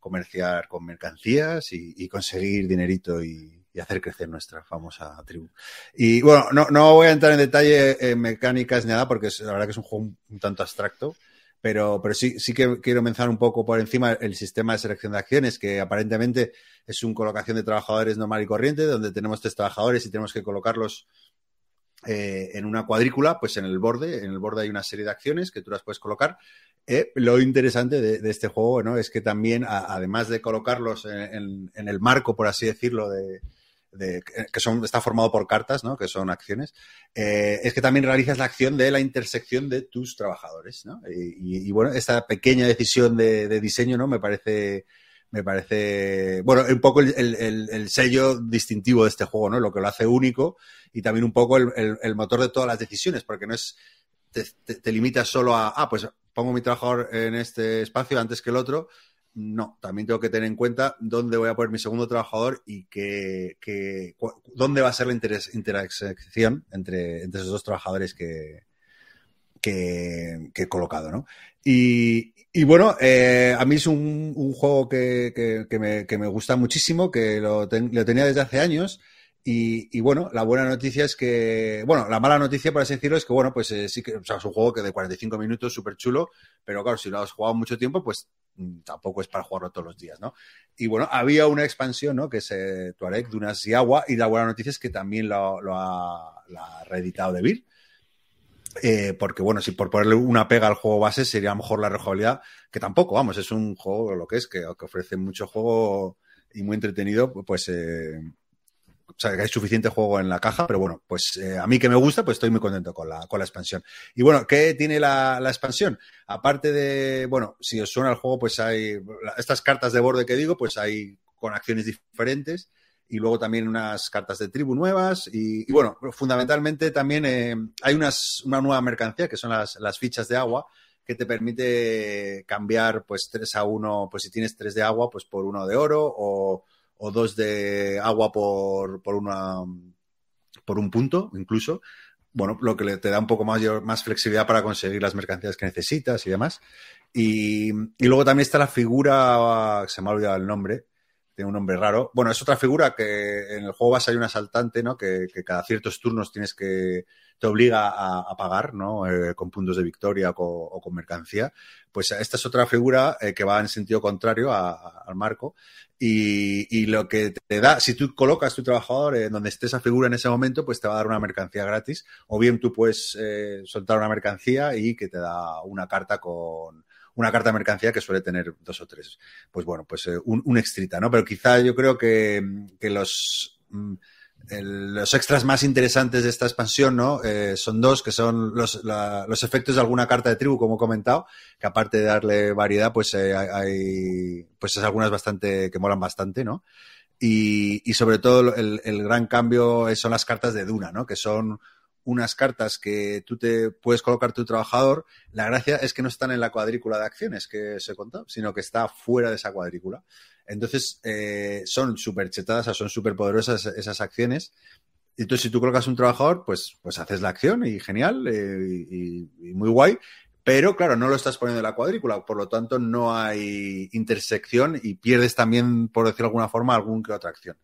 comerciar con mercancías y, conseguir dinerito y, hacer crecer nuestra famosa tribu. Y bueno, no, no voy a entrar en detalle en mecánicas ni nada, porque es, la verdad que es un juego un, un tanto abstracto. Pero, pero sí, sí que quiero mencionar un poco por encima el sistema de selección de acciones, que aparentemente es una colocación de trabajadores normal y corriente, donde tenemos tres trabajadores y tenemos que colocarlos eh, en una cuadrícula, pues en el borde, en el borde hay una serie de acciones que tú las puedes colocar. Eh, lo interesante de, este juego ¿no? es que también, además de colocarlos en, el marco, por así decirlo, de, que son, está formado por cartas, ¿no? que son acciones, eh, es que también realizas la acción de la intersección de tus trabajadores. ¿no? Y, bueno, esta pequeña decisión de, diseño ¿no? me parece me parece, bueno, un poco el, el- el- el sello distintivo de este juego, ¿no? Lo que lo hace único y también un poco el motor de todas las decisiones, porque no es, te, limitas solo a, ah, pues pongo mi trabajador en este espacio antes que el otro. No, también tengo que tener en cuenta dónde voy a poner mi segundo trabajador y que, que- dónde va a ser la interes- intersección entre, entre esos dos trabajadores que, que, he colocado, ¿no? Y, y bueno, eh, a mí es un, un juego me, que me gusta muchísimo, que lo, ten- lo tenía desde hace años. Y, bueno, la buena noticia es que, bueno, la mala noticia, por así decirlo, es que, bueno, pues eh, sí que, o sea, es un juego que de 45 minutos, súper chulo, pero claro, si lo has jugado mucho tiempo, pues mm, tampoco es para jugarlo todos los días, ¿no? Y bueno, había una expansión, ¿no? Que es eh, Tuareg, Dunas y Agua, y la buena noticia es que también lo, ha, lo ha reeditado de. Eh, porque bueno, si por ponerle una pega al juego base sería a lo mejor la rejugabilidad, que tampoco, vamos, es un juego lo que es, que, que ofrece mucho juego y muy entretenido, pues eh, o sea, que hay suficiente juego en la caja, pero bueno, pues eh, a mí que me gusta, pues estoy muy contento con la, con la expansión. Y bueno, ¿qué tiene la, la expansión? Aparte de, bueno, si os suena el juego, pues hay estas cartas de borde que digo, pues hay con acciones diferentes y luego también unas cartas de tribu nuevas y, y bueno, fundamentalmente también eh, hay unas, una nueva mercancía que son las, las fichas de agua que te permite cambiar pues 3 a 1, pues si tienes 3 de agua, pues por uno de oro o, o dos de agua por, por una por un punto incluso. Bueno, lo que te da un poco más, más flexibilidad para conseguir las mercancías que necesitas y demás. Y, y luego también está la figura, se me ha olvidado el nombre, tiene un nombre raro. Bueno, es otra figura que en el juego base hay un asaltante, ¿no? Que, cada ciertos turnos tienes que, te obliga a, a pagar, ¿no? Eh, con puntos de victoria o con, mercancía. Pues esta es otra figura eh, que va en sentido contrario a- a- al marco. Y, lo que te da, si tú colocas tu trabajador en donde esté esa figura en ese momento, pues te va a dar una mercancía gratis. O bien tú puedes eh, soltar una mercancía y que te da una carta con una carta de mercancía que suele tener dos o tres. Pues bueno, pues eh, un, un extrita, ¿no? Pero quizá yo creo que, que los, mm, los extras más interesantes de esta expansión, ¿no? Eh, son dos, que son los, los efectos de alguna carta de tribu, como he comentado, que aparte de darle variedad, pues eh, hay, pues es algunas bastante, que molan bastante, ¿no? Y, y sobre todo el, el gran cambio son las cartas de Duna, ¿no? Que son unas cartas que tú te puedes colocar tu trabajador. La gracia es que no están en la cuadrícula de acciones que se contó, sino que está fuera de esa cuadrícula. Entonces, eh, son súper chetadas, son súper poderosas esas acciones. Entonces, si tú colocas un trabajador, pues, pues haces la acción y genial eh, y, y muy guay. Pero claro, no lo estás poniendo en la cuadrícula, por lo tanto no hay intersección y pierdes también, por decirlo de alguna forma, algún que otra acción.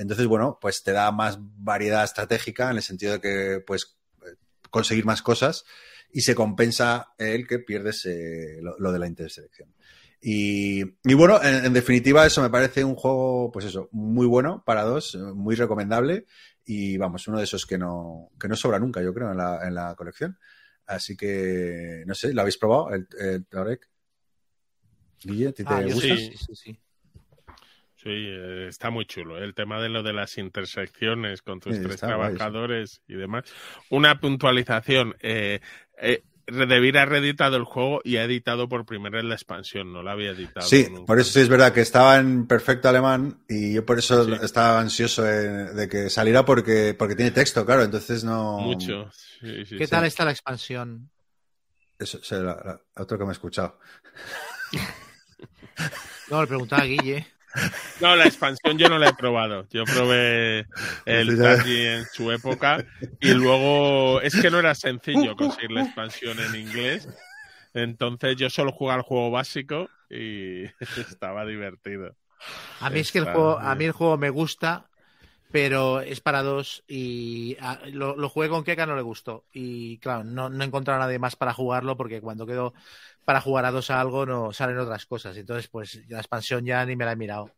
Entonces, bueno, pues te da más variedad estratégica en el sentido de que puedes eh, conseguir más cosas y se compensa el que pierdes eh, lo, lo de la interselección. Y, y bueno, en, en definitiva, eso me parece un juego, pues eso, muy bueno para dos, muy recomendable y vamos, uno de esos que no, que no sobra nunca, yo creo, en la, en la colección. Así que, no sé, ¿lo habéis probado, el, el Tarek? Guille, ¿a ti te Ah, yo gusta? sí, sí, sí. Sí, eh, está muy chulo. El tema de lo de las intersecciones con tus Sí, tres está guay, sí. trabajadores y demás. Una puntualización. Eh, eh, Redevir ha reeditado el juego y ha editado por primera vez la expansión. No la había editado. Sí, nunca. por eso sí es verdad que estaba en perfecto alemán y yo por eso Sí. estaba ansioso de, de que saliera porque, porque tiene texto, claro, entonces no... Mucho. Sí, sí, ¿Qué sí. tal está la expansión? Eso, eso era la- la- otro que me he escuchado. No, le preguntaba a Guille. No, la expansión yo no la he probado. Yo probé el. Taji en su época y luego es que no era sencillo conseguir la expansión en inglés. Entonces yo solo jugaba al juego básico y estaba divertido. A mí es que el juego, a mí el juego me gusta, pero es para dos y ah, lo, lo jugué con Keka, no le gustó. Y claro, no, no he encontrado a nadie más para jugarlo porque cuando quedo para jugar a dos a algo no salen otras cosas. Entonces, pues la expansión ya ni me la he mirado.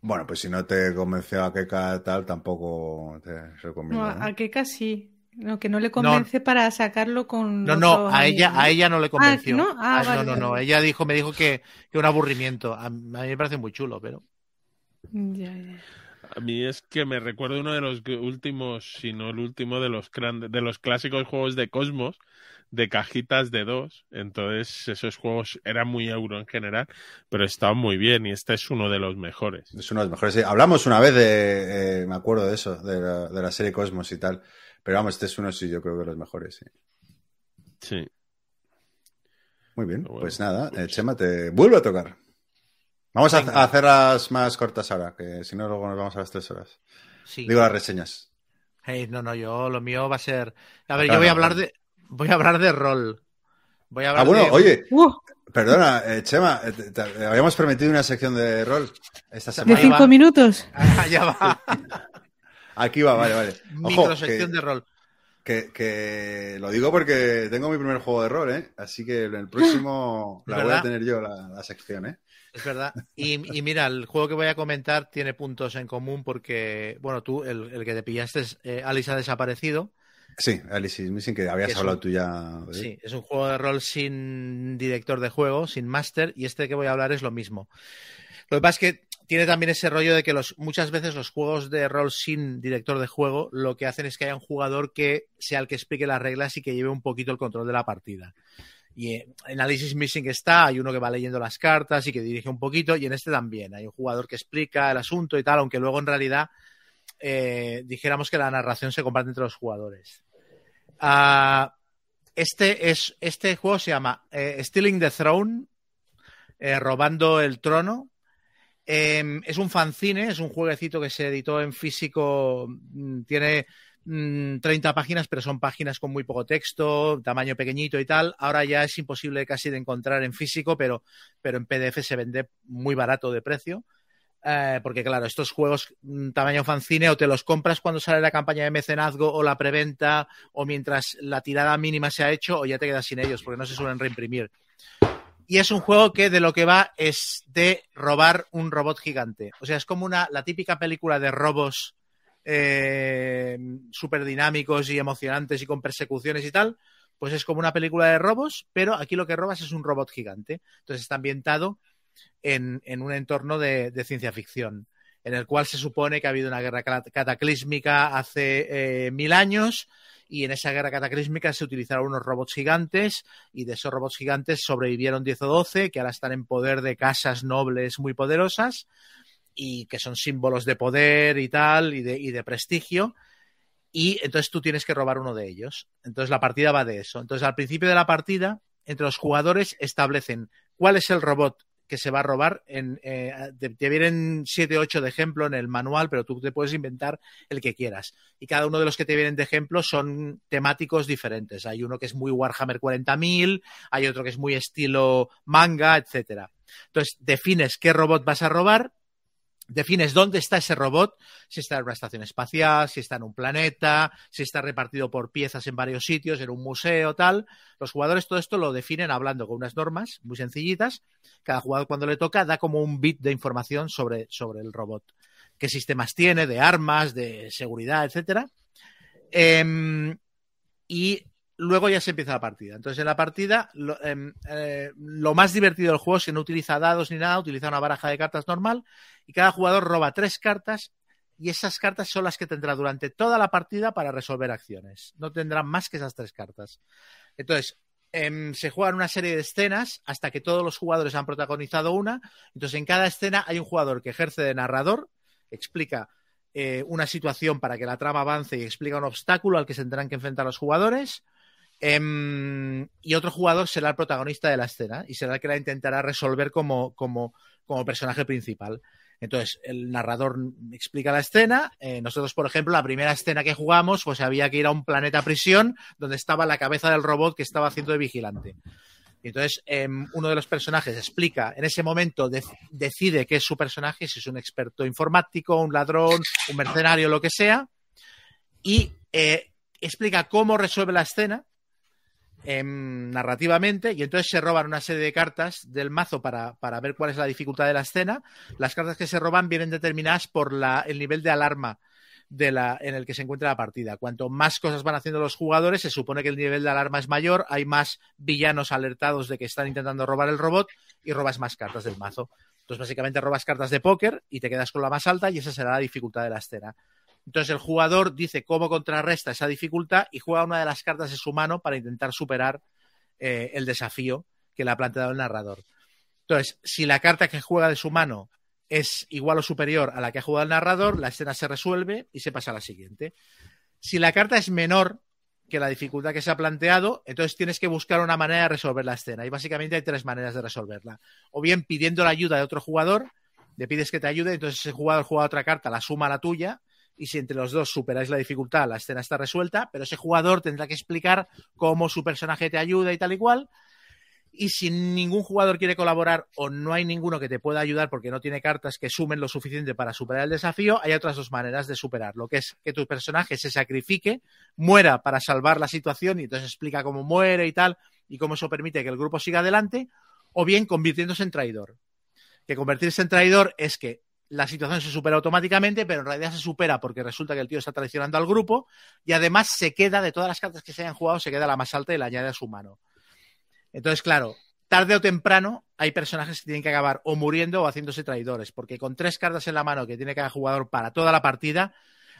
Bueno, pues si no te convenció a Keka tal, tampoco te recomiendo. No, ¿no? a, a Keka sí. Lo que no le convence para sacarlo con. No, no, a ella, a ella no le convenció. ¿no? Ah, Ah, vale, no, no, no. Ella dijo, me dijo que, que un aburrimiento. A, a mí me parece muy chulo, pero. Ya, ya. A mí es que me recuerdo uno de los últimos, si no el último de los grandes, de los clásicos juegos de Cosmos, de cajitas de dos. Entonces esos juegos eran muy euro en general, pero estaban muy bien y este es uno de los mejores. Es uno de los mejores. Sí, Hablamos una vez de, eh, me acuerdo de eso, de la, de la serie Cosmos y tal. Pero vamos, este es uno, sí, yo creo que de los mejores, sí. Sí. Muy bien, Bueno, pues nada, pues- eh, Chema, te vuelvo a tocar. Vamos a, a hacerlas más cortas ahora, que si no, luego nos vamos a las tres horas. Sí. Digo las reseñas. Hey, no, no, yo lo mío va a ser. A ver, Claro, yo voy a hablar de. Voy a hablar de rol. Voy a hablar Ah, bueno, de- oye, Uh, perdona, eh, Chema, eh, te, te- habíamos prometido una sección de rol esta de semana. Ahí cinco va. minutos. Ah, ya va. Aquí va, vale, vale. Ojo, Microsección que, de rol. que, que lo digo porque tengo mi primer juego de rol, ¿eh? Así que en el próximo ¿Es la voy a tener yo, la, la sección, ¿eh? Es verdad. Y, y mira, el juego que voy a comentar tiene puntos en común porque, bueno, tú, el, el que te pillaste, es, eh, Alice ha desaparecido. Sí, Alice is Missing, que habías hablado un- tú ya. Sí, es un juego de rol sin director de juego, sin máster, y este que voy a hablar es lo mismo. Lo que pasa es que tiene también ese rollo de que los, muchas veces los juegos de rol sin director de juego lo que hacen es que haya un jugador que sea el que explique las reglas y que lleve un poquito el control de la partida. Y eh, en Alice is Missing está, hay uno que va leyendo las cartas y que dirige un poquito, y en este también hay un jugador que explica el asunto y tal, aunque luego en realidad eh, dijéramos que la narración se comparte entre los jugadores. Ah, este, es, este juego se llama eh, Stealing the Throne, eh, robando el trono. Eh, es un fanzine, es un jueguecito que se editó en físico, mm, tiene mm, 30 páginas, pero son páginas con muy poco texto, tamaño pequeñito y tal. Ahora ya es imposible casi de encontrar en físico, pero, pero en PDF se vende muy barato de precio. Eh, porque claro, estos juegos mm, tamaño fanzine o te los compras cuando sale la campaña de mecenazgo o la preventa o mientras la tirada mínima se ha hecho o ya te quedas sin ellos porque no se suelen reimprimir. Y es un juego que de lo que va es de robar un robot gigante. O sea, es como una, la típica película de robos eh, súper dinámicos y emocionantes y con persecuciones y tal. Pues es como una película de robos, pero aquí lo que robas es un robot gigante. Entonces está ambientado en, un entorno de, de, ciencia ficción, en el cual se supone que ha habido una guerra cataclísmica hace eh, mil años y en esa guerra cataclísmica se utilizaron unos robots gigantes y de esos robots gigantes sobrevivieron 10 o 12 que ahora están en poder de casas nobles muy poderosas y que son símbolos de poder y tal y de, y de prestigio y entonces tú tienes que robar uno de ellos. Entonces la partida va de eso. Entonces al principio de la partida entre los jugadores establecen cuál es el robot que se va a robar. En, eh, te, te, vienen 7 o 8 de ejemplo en el manual, pero tú te puedes inventar el que quieras. Y cada uno de los que te vienen de ejemplo son temáticos diferentes. Hay uno que es muy Warhammer 40.000, hay otro que es muy estilo manga, etcétera. Entonces defines qué robot vas a robar defines dónde está ese robot, si está en una estación espacial, si está en un planeta, si está repartido por piezas en varios sitios, en un museo, tal. Los jugadores todo esto lo definen hablando con unas normas muy sencillitas. Cada jugador cuando le toca da como un bit de información sobre, sobre el robot. Qué sistemas tiene, de armas, de seguridad, etcétera. Em, y luego ya se empieza la partida. Entonces, en la partida, lo, em, eh, lo, más divertido del juego es que no utiliza dados ni nada, utiliza una baraja de cartas normal y cada jugador roba tres cartas y esas cartas son las que tendrá durante toda la partida para resolver acciones. No tendrán más que esas tres cartas. Entonces, eh, se juegan una serie de escenas hasta que todos los jugadores han protagonizado una. Entonces, en cada escena hay un jugador que ejerce de narrador, explica eh, una situación para que la trama avance y explica un obstáculo al que se tendrán que enfrentar los jugadores. Eh, y otro jugador será el protagonista de la escena y será el que la intentará resolver como, como, como personaje principal. Entonces, el narrador explica la escena. Eh, nosotros, por ejemplo, la primera escena que jugamos, pues había que ir a un planeta prisión donde estaba la cabeza del robot que estaba haciendo de vigilante. Entonces, eh, uno de los personajes explica, en ese momento de decide qué es su personaje, si es un experto informático, un ladrón, un mercenario, lo que sea, y eh, explica cómo resuelve la escena eh, narrativamente y entonces se roban una serie de cartas del mazo para, para, ver cuál es la dificultad de la escena. Las cartas que se roban vienen determinadas por la, el nivel de alarma de la, en el que se encuentra la partida. Cuanto más cosas van haciendo los jugadores, se supone que el nivel de alarma es mayor, hay más villanos alertados de que están intentando robar el robot y robas más cartas del mazo. Entonces, básicamente robas cartas de póker y te quedas con la más alta y esa será la dificultad de la escena. Entonces el jugador dice cómo contrarresta esa dificultad y juega una de las cartas de su mano para intentar superar eh, el desafío que le ha planteado el narrador. Entonces, si la carta que juega de su mano es igual o superior a la que ha jugado el narrador, la escena se resuelve y se pasa a la siguiente. Si la carta es menor que la dificultad que se ha planteado, entonces tienes que buscar una manera de resolver la escena. Y básicamente hay tres maneras de resolverla. O bien pidiendo la ayuda de otro jugador, le pides que te ayude, entonces ese jugador juega otra carta, la suma a la tuya, y si entre los dos superáis la dificultad, la escena está resuelta, pero ese jugador tendrá que explicar cómo su personaje te ayuda y tal y cual. Y si ningún jugador quiere colaborar o no hay ninguno que te pueda ayudar porque no tiene cartas que sumen lo suficiente para superar el desafío, hay otras dos maneras de superarlo, que es que tu personaje se sacrifique, muera para salvar la situación y entonces explica cómo muere y tal, y cómo eso permite que el grupo siga adelante, o bien convirtiéndose en traidor. Que convertirse en traidor es que la situación se supera automáticamente, pero en realidad se supera porque resulta que el tío está traicionando al grupo y además se queda, de todas las cartas que se hayan jugado, se queda la más alta y la añade a su mano. Entonces, claro, tarde o temprano hay personajes que tienen que acabar o muriendo o haciéndose traidores, porque con tres cartas en la mano que tiene cada jugador para toda la partida,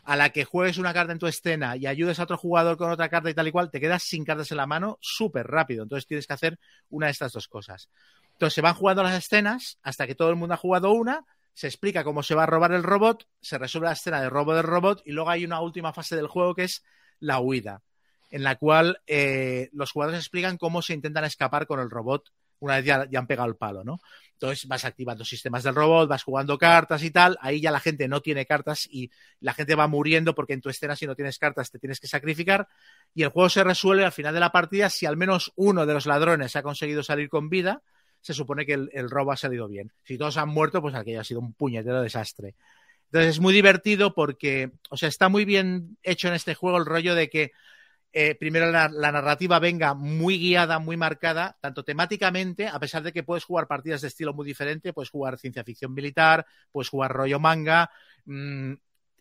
a la que juegues una carta en tu escena y ayudes a otro jugador con otra carta y tal y cual, te quedas sin cartas en la mano súper rápido. Entonces tienes que hacer una de estas dos cosas. Entonces se van jugando las escenas hasta que todo el mundo ha jugado una se explica cómo se va a robar el robot, se resuelve la escena de robo del robot y luego hay una última fase del juego que es la huida, en la cual eh, los jugadores explican cómo se intentan escapar con el robot una vez ya, ya, han pegado el palo, ¿no? Entonces vas activando sistemas del robot, vas jugando cartas y tal, ahí ya la gente no tiene cartas y la gente va muriendo porque en tu escena si no tienes cartas te tienes que sacrificar y el juego se resuelve al final de la partida si al menos uno de los ladrones ha conseguido salir con vida se supone que el, el, robo ha salido bien. Si todos han muerto, pues aquello ha sido un puñetero desastre. Entonces es muy divertido porque, o sea, está muy bien hecho en este juego el rollo de que eh, primero la, narrativa venga muy guiada, muy marcada, tanto temáticamente, a pesar de que puedes jugar partidas de estilo muy diferente, puedes jugar ciencia ficción militar, puedes jugar rollo manga, mmm,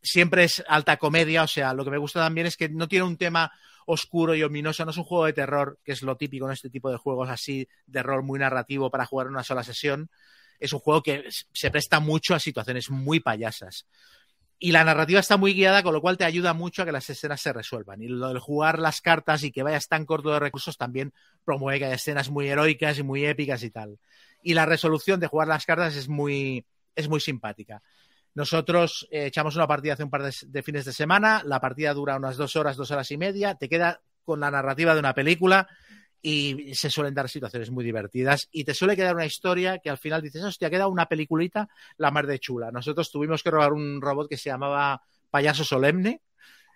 siempre es alta comedia, o sea, lo que me gusta también es que no tiene un tema oscuro y ominoso, no es un juego de terror, que es lo típico en este tipo de juegos así, de rol muy narrativo para jugar en una sola sesión. Es un juego que se presta mucho a situaciones muy payasas. Y la narrativa está muy guiada, con lo cual te ayuda mucho a que las escenas se resuelvan. Y lo de jugar las cartas y que vayas tan corto de recursos también promueve que haya escenas muy heroicas y muy épicas y tal. Y la resolución de jugar las cartas es muy, es muy simpática. Nosotros eh, echamos una partida hace un par de, fines de semana, la partida dura unas dos horas, dos horas y media, te queda con la narrativa de una película y se suelen dar situaciones muy divertidas y te suele quedar una historia que al final dices, hostia, queda una peliculita la más de chula. Nosotros tuvimos que robar un robot que se llamaba Payaso Solemne.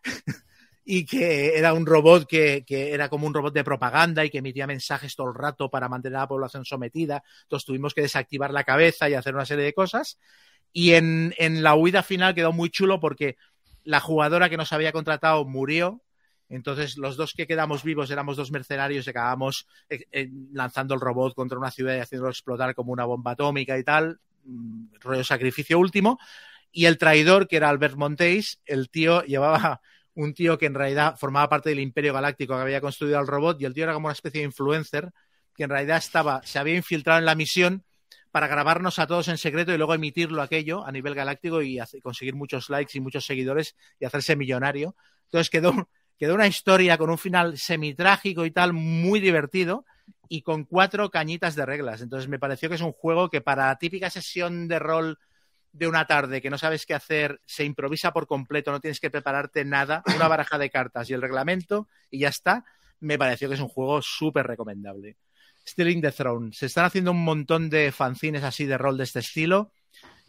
y que era un robot que, que, era como un robot de propaganda y que emitía mensajes todo el rato para mantener a la población sometida. Entonces tuvimos que desactivar la cabeza y hacer una serie de cosas Y en, en la huida final quedó muy chulo porque la jugadora que nos había contratado murió. Entonces, los dos que quedamos vivos éramos dos mercenarios y acabamos eh, eh, lanzando el robot contra una ciudad y haciéndolo explotar como una bomba atómica y tal. Mm, rollo sacrificio último. Y el traidor, que era Albert Monteis, el tío llevaba un tío que en realidad formaba parte del Imperio Galáctico que había construido el robot y el tío era como una especie de influencer que en realidad estaba, se había infiltrado en la misión para grabarnos a todos en secreto y luego emitirlo aquello a nivel galáctico y conseguir muchos likes y muchos seguidores y hacerse millonario. Entonces quedó, quedó una historia con un final semitrágico y tal, muy divertido y con cuatro cañitas de reglas. Entonces me pareció que es un juego que para típica sesión de rol de una tarde que no sabes qué hacer, se improvisa por completo, no tienes que prepararte nada, una baraja de cartas y el reglamento y ya está, me pareció que es un juego súper recomendable. Stealing the Throne. Se están haciendo un montón de fanzines así de rol de este estilo.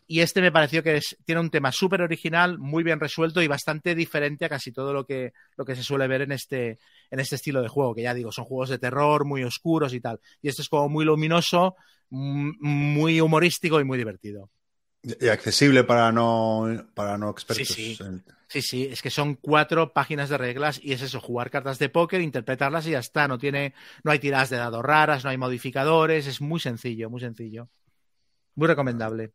Y este me pareció que es- tiene un tema súper original, muy bien resuelto y bastante diferente a casi todo lo que, lo que se suele ver en este, en este estilo de juego, que ya digo, son juegos de terror muy oscuros y tal. Y este es como muy luminoso, m- muy humorístico y muy divertido. Y accesible para no, para no expertos. Sí, sí. en- Sí, sí, es que son cuatro páginas de reglas y es eso, jugar cartas de póker, interpretarlas y ya está. No tiene, no hay tiradas de dados raras, no hay modificadores, es muy sencillo, muy sencillo. Muy recomendable.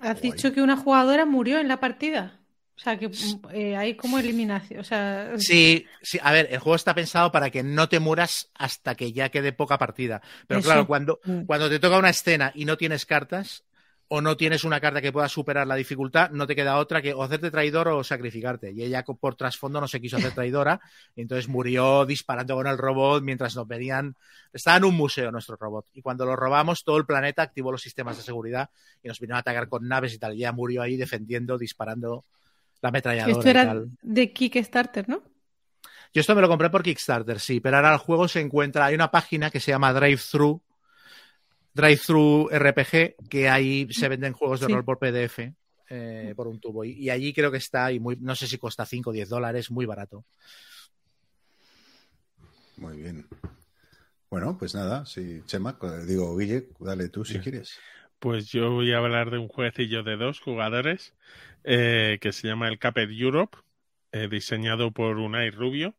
Has Guay. dicho que una jugadora murió en la partida. O sea, que eh, hay como eliminación. O sea, Sí, sí, a ver, el juego está pensado para que no te muras hasta que ya quede poca partida. Pero Eso. claro, cuando, Mm. cuando te toca una escena y no tienes cartas, o no tienes una carta que pueda superar la dificultad, no te queda otra que o hacerte traidor o sacrificarte. Y ella por trasfondo no se quiso hacer traidora, y entonces murió disparando con el robot mientras nos venían. Estaba en un museo nuestro robot, y cuando lo robamos, todo el planeta activó los sistemas de seguridad y nos vinieron a atacar con naves y tal. Y ella murió ahí defendiendo, disparando la ametralladora. esto y era tal. de Kickstarter, ¿no? Yo esto me lo compré por Kickstarter, sí, pero ahora el juego se encuentra, hay una página que se llama Drive-Thru, Drive-Thru RPG, que ahí se venden juegos de Sí. rol por PDF eh, por un tubo. Y, y allí creo que está, y muy, no sé si cuesta 5 o 10 dólares, muy barato. Muy bien. Bueno, pues nada, sí, Chema, digo, Guille, dale tú si Bien. quieres. Pues yo voy a hablar de un jueguecillo de dos jugadores eh, que se llama el Caped Europe, eh, diseñado por Unai Rubio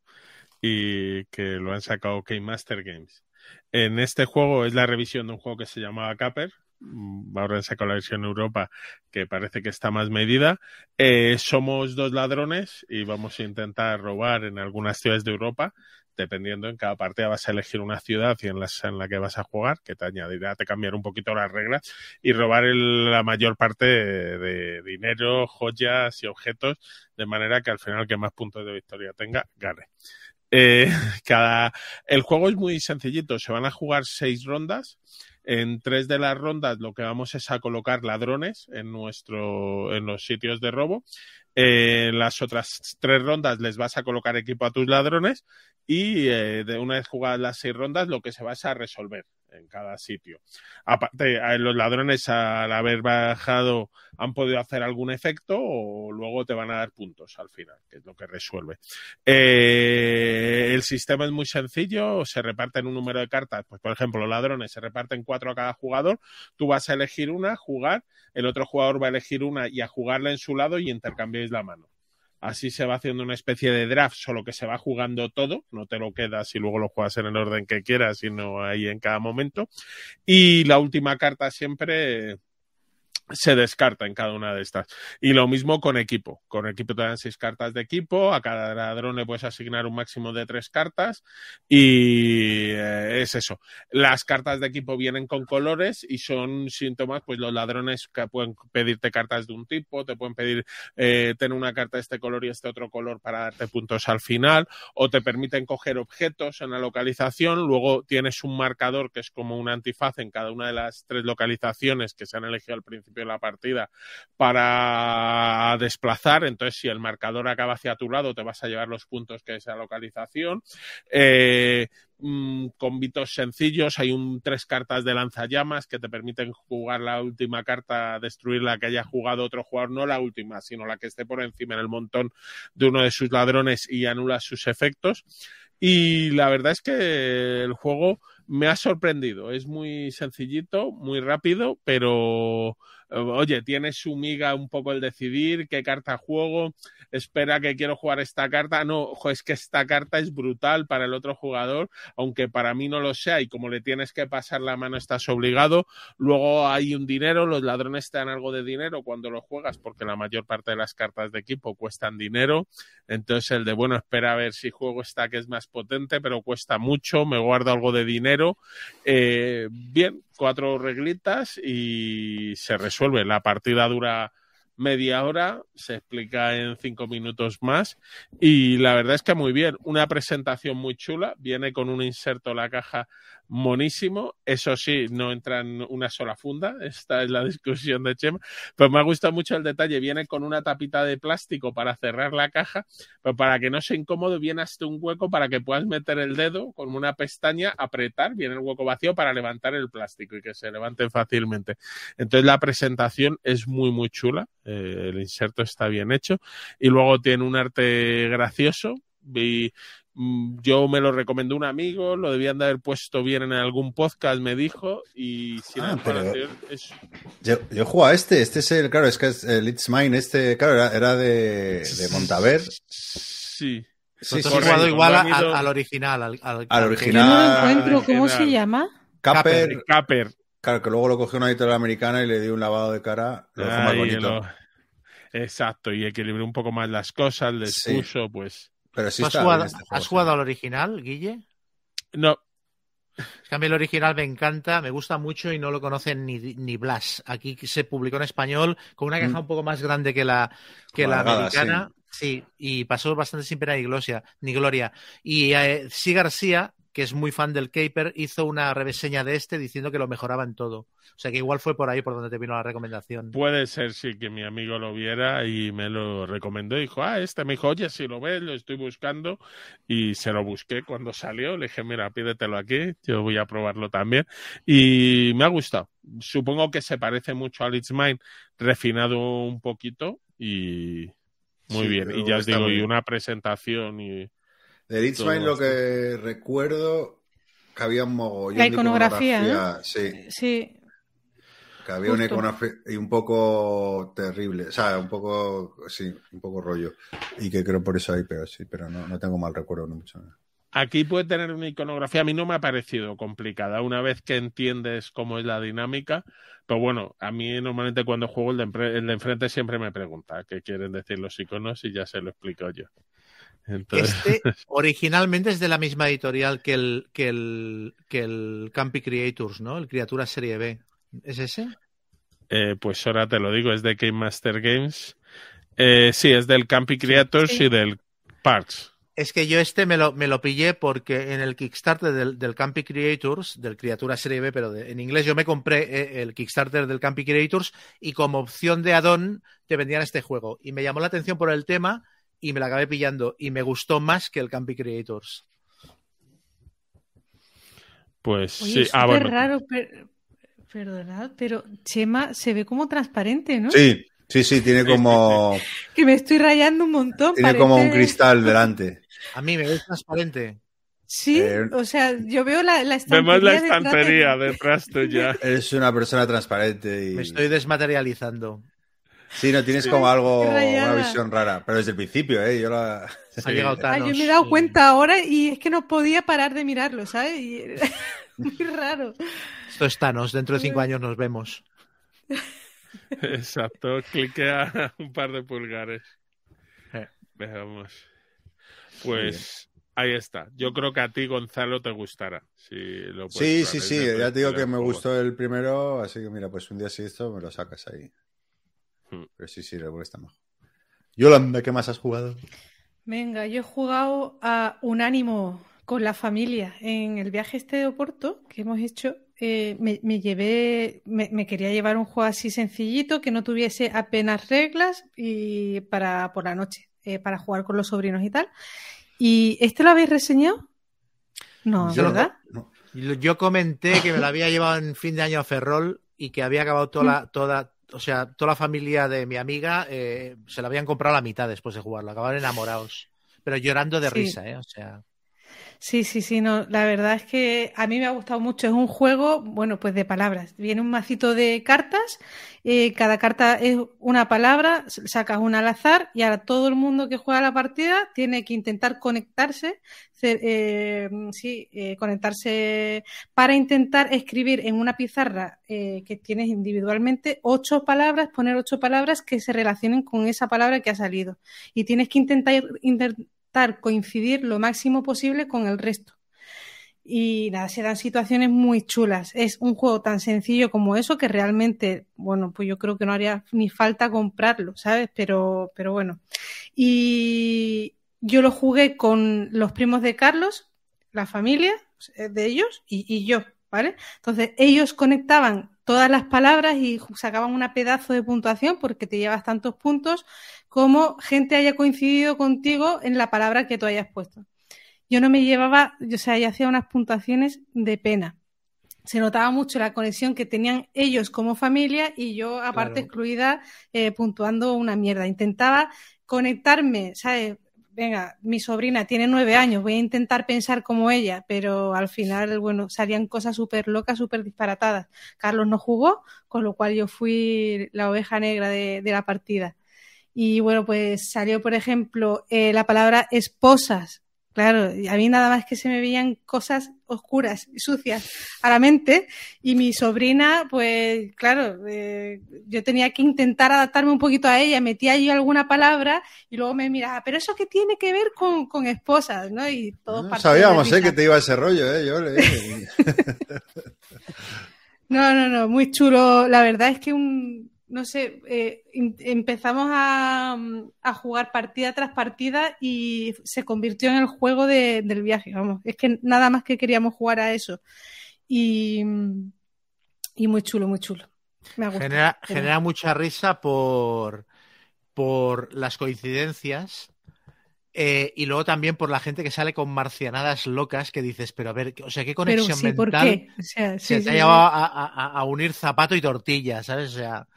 y que lo han sacado Game Master Games. En este juego es la revisión de un juego que se llamaba Capper. Mm, Ahora sacado la versión Europa que parece que está más medida. Eh, somos dos ladrones y vamos a intentar robar en algunas ciudades de Europa dependiendo en cada partida vas a elegir una ciudad y en, las, en la que vas a jugar, que te añadirá, te cambiar un poquito las reglas y robar el- la mayor parte de dinero, joyas y objetos, de manera que al final que más puntos de victoria tenga, gane. Eh, cada, el juego es muy sencillito, se van a jugar seis rondas. En tres de las rondas lo que vamos es a colocar ladrones en nuestro, en los sitios de robo. Eh, las otras tres rondas les vas a colocar equipo a tus ladrones y eh, de una vez jugadas las seis rondas lo que se va a resolver en cada sitio. Aparte, los ladrones al haber bajado han podido hacer algún efecto o luego te van a dar puntos al final, que es lo que resuelve. Eh, el sistema es muy sencillo, se reparten un número de cartas, pues por ejemplo, los ladrones se reparten cuatro a cada jugador, tú vas a elegir una, jugar, el otro jugador va a elegir una y a jugarla en su lado y intercambiáis la mano. Así se va haciendo una especie de draft, solo que se va jugando todo, no te lo quedas y luego lo juegas en el orden que quieras, sino ahí en cada momento. Y la última carta siempre se descarta en cada una de estas. Y lo mismo con equipo. Con equipo te dan seis cartas de equipo, a cada ladrón le puedes asignar un máximo de tres cartas y eh, es eso. Las cartas de equipo vienen con colores y son síntomas, pues los ladrones que pueden pedirte cartas de un tipo, te pueden pedir eh, tener una carta de este color y este otro color para darte puntos al final, o te permiten coger objetos en la localización, luego tienes un marcador que es como un antifaz en cada una de las tres localizaciones que se han elegido al principio de la partida para desplazar, entonces si el marcador acaba hacia tu lado te vas a llevar los puntos que es esa localización. Eh, mm, convitos sencillos, hay un tres cartas de lanzallamas que te permiten jugar la última carta, destruir la que haya jugado otro jugador, no la última, sino la que esté por encima en el montón de uno de sus ladrones y anula sus efectos. Y la verdad es que el juego me ha sorprendido. Es muy sencillito, muy rápido, pero oye, tiene su miga un poco el decidir qué carta juego, espera que quiero jugar esta carta, no, es que esta carta es brutal para el otro jugador, aunque para mí no lo sea y como le tienes que pasar la mano estás obligado, luego hay un dinero, los ladrones te dan algo de dinero cuando lo juegas porque la mayor parte de las cartas de equipo cuestan dinero, entonces el de bueno, espera a ver si juego esta que es más potente, pero cuesta mucho, me guardo algo de dinero, eh, bien, cuatro reglitas y se resuelve, la partida dura media hora, se explica en cinco minutos más y la verdad es que muy bien, una presentación muy chula, viene con un inserto la caja monísimo, eso sí, no entra en una sola funda, esta es la discusión de Chema, pero me ha gustado mucho el detalle, viene con una tapita de plástico para cerrar la caja, pero para que no sea incómodo viene hasta un hueco para que puedas meter el dedo con una pestaña, apretar, viene el hueco vacío para levantar el plástico y que se levante fácilmente. Entonces la presentación es muy muy chula, eh, el inserto está bien hecho. Y luego tiene un arte gracioso, yo me lo recomendó un amigo, lo debían de haber puesto bien en algún podcast, me dijo, y si Ah, no, es... Yo, yo juego a este, este es el, claro, es que es el It's Mine, este, claro, era, era de, de Montaver. Sí. Sí, sí, jugado igual a- al, al original. Al, al- Al Yo original. no lo encuentro. ¿Cómo se llama? Capper, Capper. claro, que luego lo cogió una editorial americana y le dio un lavado de cara, lo dejó más bonito. lo- Exacto, y equilibré un poco más las cosas, les Sí. puso, pues... Pero sí ¿Tú has está jugado, bien este juego, has jugado al original, Guille? No, Es que a mí el original me encanta, me gusta mucho y no lo conocen ni, ni Blas. Aquí se publicó en español con una caja Mm. un poco más grande que la, que la americana. Sí. y pasó bastante sin pena ni gloria. Ni gloria. Y eh, sí García, que es muy fan del Caper, hizo una reseña de este diciendo que lo mejoraba en todo. O sea que igual fue por ahí por donde te vino la recomendación. puede ser sí que mi amigo lo viera y me lo recomendó. Dijo, ah, este me dijo, oye, si lo ves, lo estoy buscando. Y se lo busqué cuando salió. Le dije, mira, pídetelo aquí, yo voy a probarlo también. Y me ha gustado. Supongo que se parece mucho al It's Mine, refinado un poquito y muy Sí, bien. Y ya os digo, y una presentación y... De Mine lo que recuerdo que había un mogollón La de iconografía, iconografía, sí, Sí. que había una iconografía y un poco terrible, o sea, un poco, sí, un poco rollo. Y que creo por eso ahí, pero sí, pero no, no tengo mal recuerdo, no mucho. Aquí puede tener una iconografía, a mí no me ha parecido complicada una vez que entiendes cómo es la dinámica, pero bueno, a mí normalmente cuando juego el de, empre- el de enfrente siempre me pregunta qué quieren decir los iconos y ya se lo explico yo. Entonces, Este originalmente es de la misma editorial que el, que el, que el Campy Creators, ¿no? El Criatura Serie B. ¿Es ese? eh, pues ahora te lo digo, es de Game Master Games. Eh, sí, es del Campy Creators sí. y del Parks. Es que yo este me lo, me lo pillé porque en el Kickstarter del, del Campy Creators, del Criatura Serie B, pero de- en inglés yo me compré eh, el Kickstarter del Campy Creators y como opción de add-on te vendían este juego. Y me llamó la atención por el tema y me la acabé pillando y me gustó más que el Campy Creators. Pues Oye, sí, es ah, bueno. raro, per- perdonad, pero Chema se ve como transparente, ¿no? Sí, sí, sí, tiene como, Que me estoy rayando un montón. tiene como un cristal delante. A mí me ves transparente. Sí, Eh, o sea, yo veo la, la estantería. Vemos la detrás de- estantería detrás tuya. Es una persona transparente y... Me estoy desmaterializando. Sí, no tienes como algo, una visión rara, pero desde el principio, ¿eh? Yo la... Ha llegado Thanos. yo me he dado y- cuenta ahora y es que no podía parar de mirarlo, ¿sabes? Y- Muy raro. Esto es Thanos. Dentro de cinco años nos vemos. Exacto, cliquea un par de pulgares. Eh. Veamos. Pues ahí está. Yo creo que a ti, Gonzalo, te gustará. Si lo puedes Sí, sí, sí, ya te digo que me gustó el primero, así que mira, pues un día si esto me lo sacas ahí. Hmm. Pero sí, sí, el está mejor. Yolanda, ¿qué más has jugado? Venga, yo he jugado a Unánimo con la familia en el viaje este de Oporto que hemos hecho. eh, me, me llevé, me, me quería llevar un juego así sencillito que no tuviese apenas reglas y para por la noche, eh, para jugar con los sobrinos y tal. ¿Y este lo habéis reseñado? No, Yo no. ¿verdad? Yo yo comenté que me lo había llevado en fin de año a Ferrol y que había acabado toda la, toda, o sea, toda la familia de mi amiga eh, se la habían comprado a la mitad después de jugarlo. Acabaron enamorados. Pero llorando de Sí. risa, ¿eh? O sea, Sí, sí, sí, no, la verdad es que a mí me ha gustado mucho. Es un juego, bueno, pues de palabras. Viene un macito de cartas, eh, cada carta es una palabra, sacas una al azar y ahora todo el mundo que juega la partida tiene que intentar conectarse, eh, sí, eh, conectarse para intentar escribir en una pizarra eh, que tienes individualmente ocho palabras, poner ocho palabras que se relacionen con esa palabra que ha salido. Y tienes que intentar, intentar coincidir lo máximo posible con el resto. Y nada, se dan situaciones muy chulas. Es un juego tan sencillo como eso que realmente, bueno, pues yo creo que no haría ni falta comprarlo, ¿sabes? Pero, pero bueno. Y yo lo jugué con los primos de Carlos, la familia de ellos y, y yo, ¿vale? Entonces ellos conectaban todas las palabras y sacaban una pedazo de puntuación porque te llevas tantos puntos como gente haya coincidido contigo en la palabra que tú hayas puesto. Yo no me llevaba, o sea, yo hacía unas puntuaciones de pena. Se notaba mucho la conexión que tenían ellos como familia y yo, aparte, Claro. excluida, eh, puntuando una mierda. Intentaba conectarme, ¿sabes? Venga, mi sobrina tiene nueve años, voy a intentar pensar como ella, pero al final, bueno, salían cosas súper locas, súper disparatadas. Carlos no jugó, con lo cual yo fui la oveja negra de, la partida. Y bueno, pues salió, por ejemplo, eh, la palabra esposas. Claro, y a mí nada más que se me veían cosas oscuras y sucias a la mente. Y mi sobrina, pues claro, eh, yo tenía que intentar adaptarme un poquito a ella. Metía yo alguna palabra y luego me miraba, pero eso qué tiene que ver con, con esposas, ¿no? Y todos No sabíamos, ¿eh? Que te iba ese rollo, ¿eh? Yo le... No, no, no, muy chulo. La verdad es que un, no sé, eh, em- empezamos a, a jugar partida tras partida y se convirtió en el juego de- del viaje, vamos. Es que nada más que queríamos jugar a eso. Y, y muy chulo, muy chulo. Me ha gustado. Genera, mucha risa por, por las coincidencias eh, y luego también por la gente que sale con marcianadas locas que dices, pero a ver, o sea, ¿qué conexión sí, ¿por mental qué? O sea, sí, se sí, te ha llevado a, a- a unir zapato y tortilla, ¿sabes? O sea,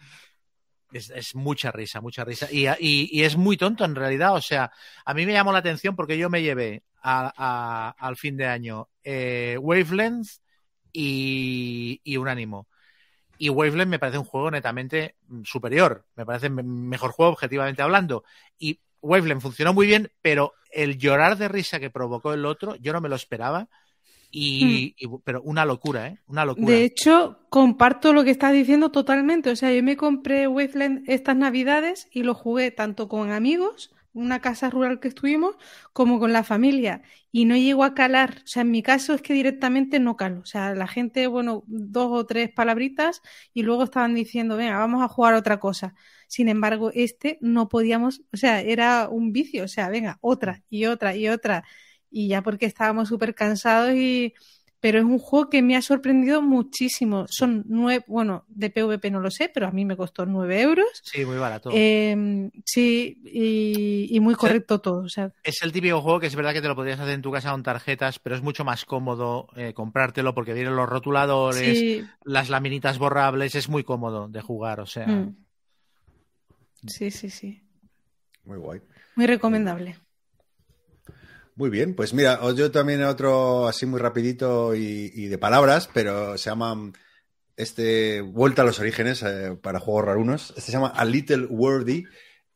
es, es mucha risa, mucha risa. Y, y- y es muy tonto en realidad. O sea, a mí me llamó la atención porque yo me llevé a- al fin de año eh, Wavelength y, y Unánimo. Y Wavelength me parece un juego netamente superior. Me parece me- mejor juego objetivamente hablando. Y Wavelength funcionó muy bien, pero el llorar de risa que provocó el otro, yo no me lo esperaba. Y, y- pero una locura, ¿eh? Una locura. De hecho, comparto lo que estás diciendo totalmente. O sea, yo me compré Wasteland estas navidades y lo jugué tanto con amigos, una casa rural que estuvimos, como con la familia. Y no llegó a calar. O sea, en mi caso es que directamente no calo. O sea, la gente, bueno, dos o tres palabritas y luego estaban diciendo, venga, vamos a jugar otra cosa. Sin embargo, este no podíamos, o sea, era un vicio. O sea, venga, otra y otra y otra. Y ya porque estábamos súper cansados y pero es un juego que me ha sorprendido muchísimo. Son nueve, bueno, de PvP no lo sé, pero a mí me costó nueve euros. Sí, muy barato. Eh, sí, y, y muy correcto todo. O sea, Es el típico juego que es verdad que te lo podrías hacer en tu casa con tarjetas, pero es mucho más cómodo eh, comprártelo porque vienen los rotuladores, sí, las laminitas borrables, es muy cómodo de jugar, o sea. mm. sí, sí, sí. Muy guay. Muy recomendable. Muy bien, pues mira, yo también otro así muy rapidito y, de palabras, pero se llama mm, este Vuelta a los Orígenes eh, para juegos rarunos. Este se llama A Little Wordy,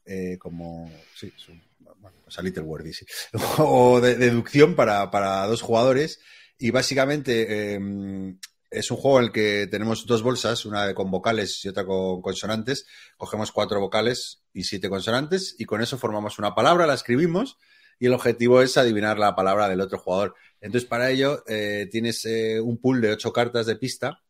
eh, como sí, es un- bueno, pues A Little Wordy, sí. o de, deducción para, para dos jugadores. Y básicamente eh, es un juego en el que tenemos dos bolsas, una con vocales y otra con consonantes. Cogemos cuatro vocales y siete consonantes y con eso formamos una palabra, la escribimos y el objetivo es adivinar la palabra del otro jugador. Entonces, para ello, eh, tienes eh, un pool de ocho cartas de pista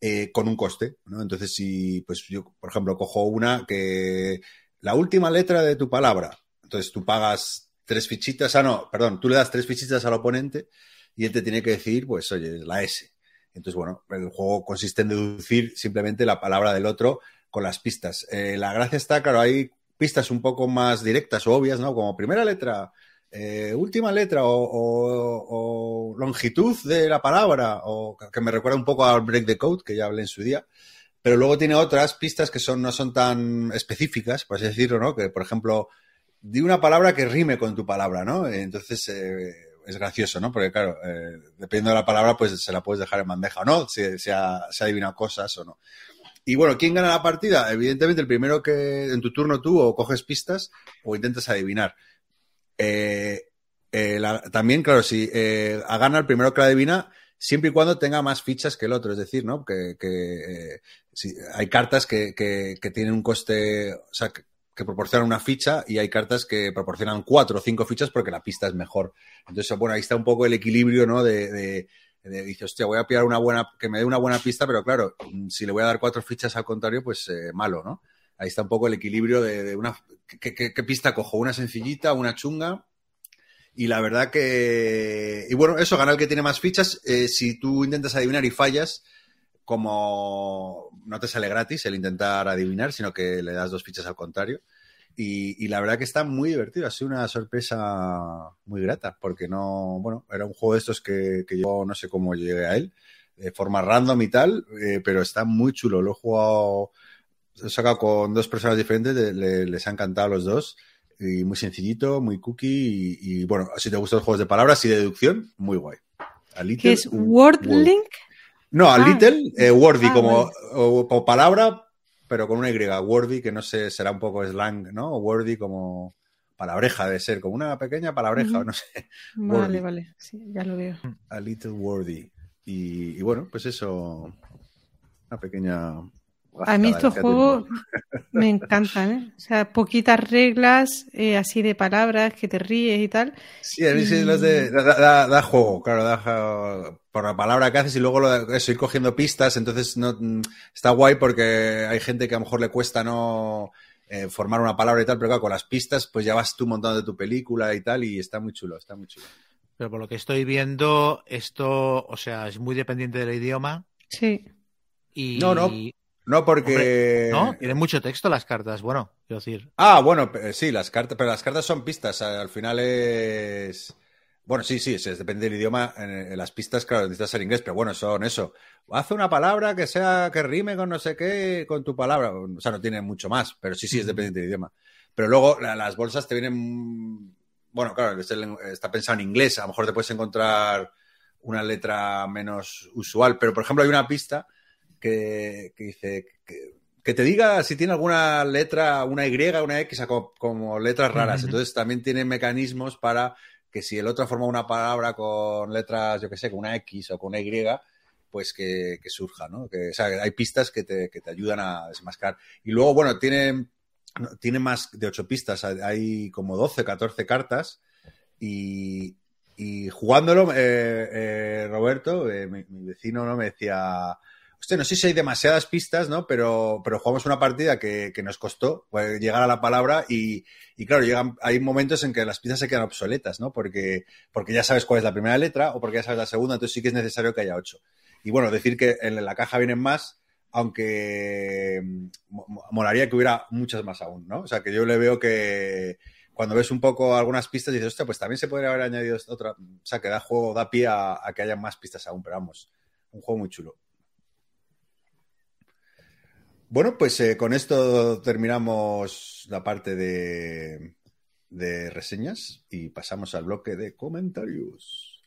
eh, con un coste. Entonces, si, pues yo, por ejemplo, cojo una que la última letra de tu palabra, entonces tú pagas tres fichitas, ah, no, perdón, tú le das tres fichitas al oponente y él te tiene que decir, pues, oye, la S. Entonces, bueno, el juego consiste en deducir simplemente la palabra del otro con las pistas. Eh, la gracia está, claro, hay pistas un poco más directas o obvias, ¿no? Como primera letra, eh, última letra o, longitud de la palabra, o que me recuerda un poco al Break the Code, que ya hablé en su día. Pero luego tiene otras pistas que son, no son tan específicas, por así decirlo, ¿no? Que, por ejemplo, di una palabra que rime con tu palabra, ¿no? Entonces, eh, es gracioso, ¿no? Porque, claro, eh, dependiendo de la palabra, pues se la puedes dejar en bandeja o no, si se ha, se ha adivinado cosas o no. Y bueno, ¿quién gana la partida? Evidentemente, el primero que en tu turno tú o coges pistas o intentas adivinar. Eh, eh, también, claro, si eh, gana el primero que la adivina, siempre y cuando tenga más fichas que el otro. Es decir, ¿no? Que, eh, hay cartas que, que- tienen un coste, o sea, que, proporcionan una ficha y hay cartas que proporcionan cuatro o cinco fichas porque la pista es mejor. Entonces, bueno, ahí está un poco el equilibrio, ¿no? De, de- dice, hostia, voy a pillar una buena, que me dé una buena pista, pero claro, mm, si le voy a dar cuatro fichas al contrario, pues eh, malo, ¿no? Ahí está un poco el equilibrio de, una, ¿qué, pista cojo? ¿Una sencillita, una chunga? Y la verdad que. Y bueno, eso, gana el que tiene más fichas. Eh, si tú intentas adivinar y fallas, como no te sale gratis el intentar adivinar, sino que le das dos fichas al contrario. Y, y la verdad que está muy divertido. Ha sido una sorpresa muy grata, porque no. Bueno, era un juego de estos que, que yo no sé cómo llegué a él, de forma random y tal, eh, pero está muy chulo. Lo he jugado. Lo he sacado con dos personas diferentes, le- le- les ha encantado a los dos y muy sencillito, muy cookie y, y, bueno, si te gustan los juegos de palabras y de deducción, muy guay. ¿Qué es Word. Wordlink? No, a Ah. little, eh, wordy Ah, como, o- como palabra, pero con una Y, wordy, que no sé, será un poco slang, ¿no? O wordy como palabreja de ser, como una pequeña palabreja, no sé, Vale, Wordlink. vale. Sí, ya lo veo. a little wordy. Y, y bueno, pues eso, una pequeña... A mí estos juegos me encantan, ¿eh? O sea, poquitas reglas, eh, así de palabras, que te ríes y tal. Sí, a mí sí los de, da, da- da juego, claro, da por la palabra que haces y luego lo de- eso, ir cogiendo pistas, entonces no mm, está guay porque hay gente que a lo mejor le cuesta no eh, formar una palabra y tal, pero claro, con las pistas pues ya vas tú montando tu película y tal y está muy chulo, está muy chulo. Pero por lo que estoy viendo, esto, o sea, es muy dependiente del idioma Sí. y... No, no. No porque... ¿no? Tienen mucho texto las cartas, bueno, quiero decir. Ah, bueno, sí, las cartas, pero las cartas son pistas. Al final es. Bueno, sí, sí, depende del idioma. En, en las pistas, claro, necesitas ser inglés, pero bueno, son eso. Haz una palabra que sea, que rime con no sé qué, con tu palabra. O sea, no tiene mucho más, pero sí, sí, es dependiente del idioma. Pero luego la- las bolsas te vienen. Bueno, claro, está pensado en inglés. A lo mejor te puedes encontrar una letra menos usual. Pero, por ejemplo, hay una pista que, que dice que, que te diga si tiene alguna letra, una Y, una X, como, como letras raras. Entonces también tiene mecanismos para que si el otro forma una palabra con letras, yo que sé, con una X o con una Y, pues que, que surja, ¿no? O sea, hay pistas que te, que te ayudan a desmascar. Y luego, bueno, tiene, tiene más de ocho pistas, hay- hay como 12, 14 cartas y, y jugándolo, eh, eh, Roberto, eh, mi, mi vecino, ¿no? Me decía, no sé si hay demasiadas pistas, ¿no? Pero, pero jugamos una partida que, que nos costó llegar a la palabra y, y claro, llegan, hay momentos en que las pistas se quedan obsoletas, ¿no? Porque, porque ya sabes cuál es la primera letra o porque ya sabes la segunda, entonces sí que es necesario que haya ocho. Y bueno, decir que en la caja vienen más, aunque mo- molaría que hubiera muchas más aún, ¿no? O sea, que yo le veo que cuando ves un poco algunas pistas dices, hostia, pues también se podría haber añadido otra. O sea, que da juego, da pie a, a que haya más pistas aún, pero vamos, un juego muy chulo. Bueno, pues eh, con esto terminamos la parte de, de reseñas y pasamos al bloque de comentarios.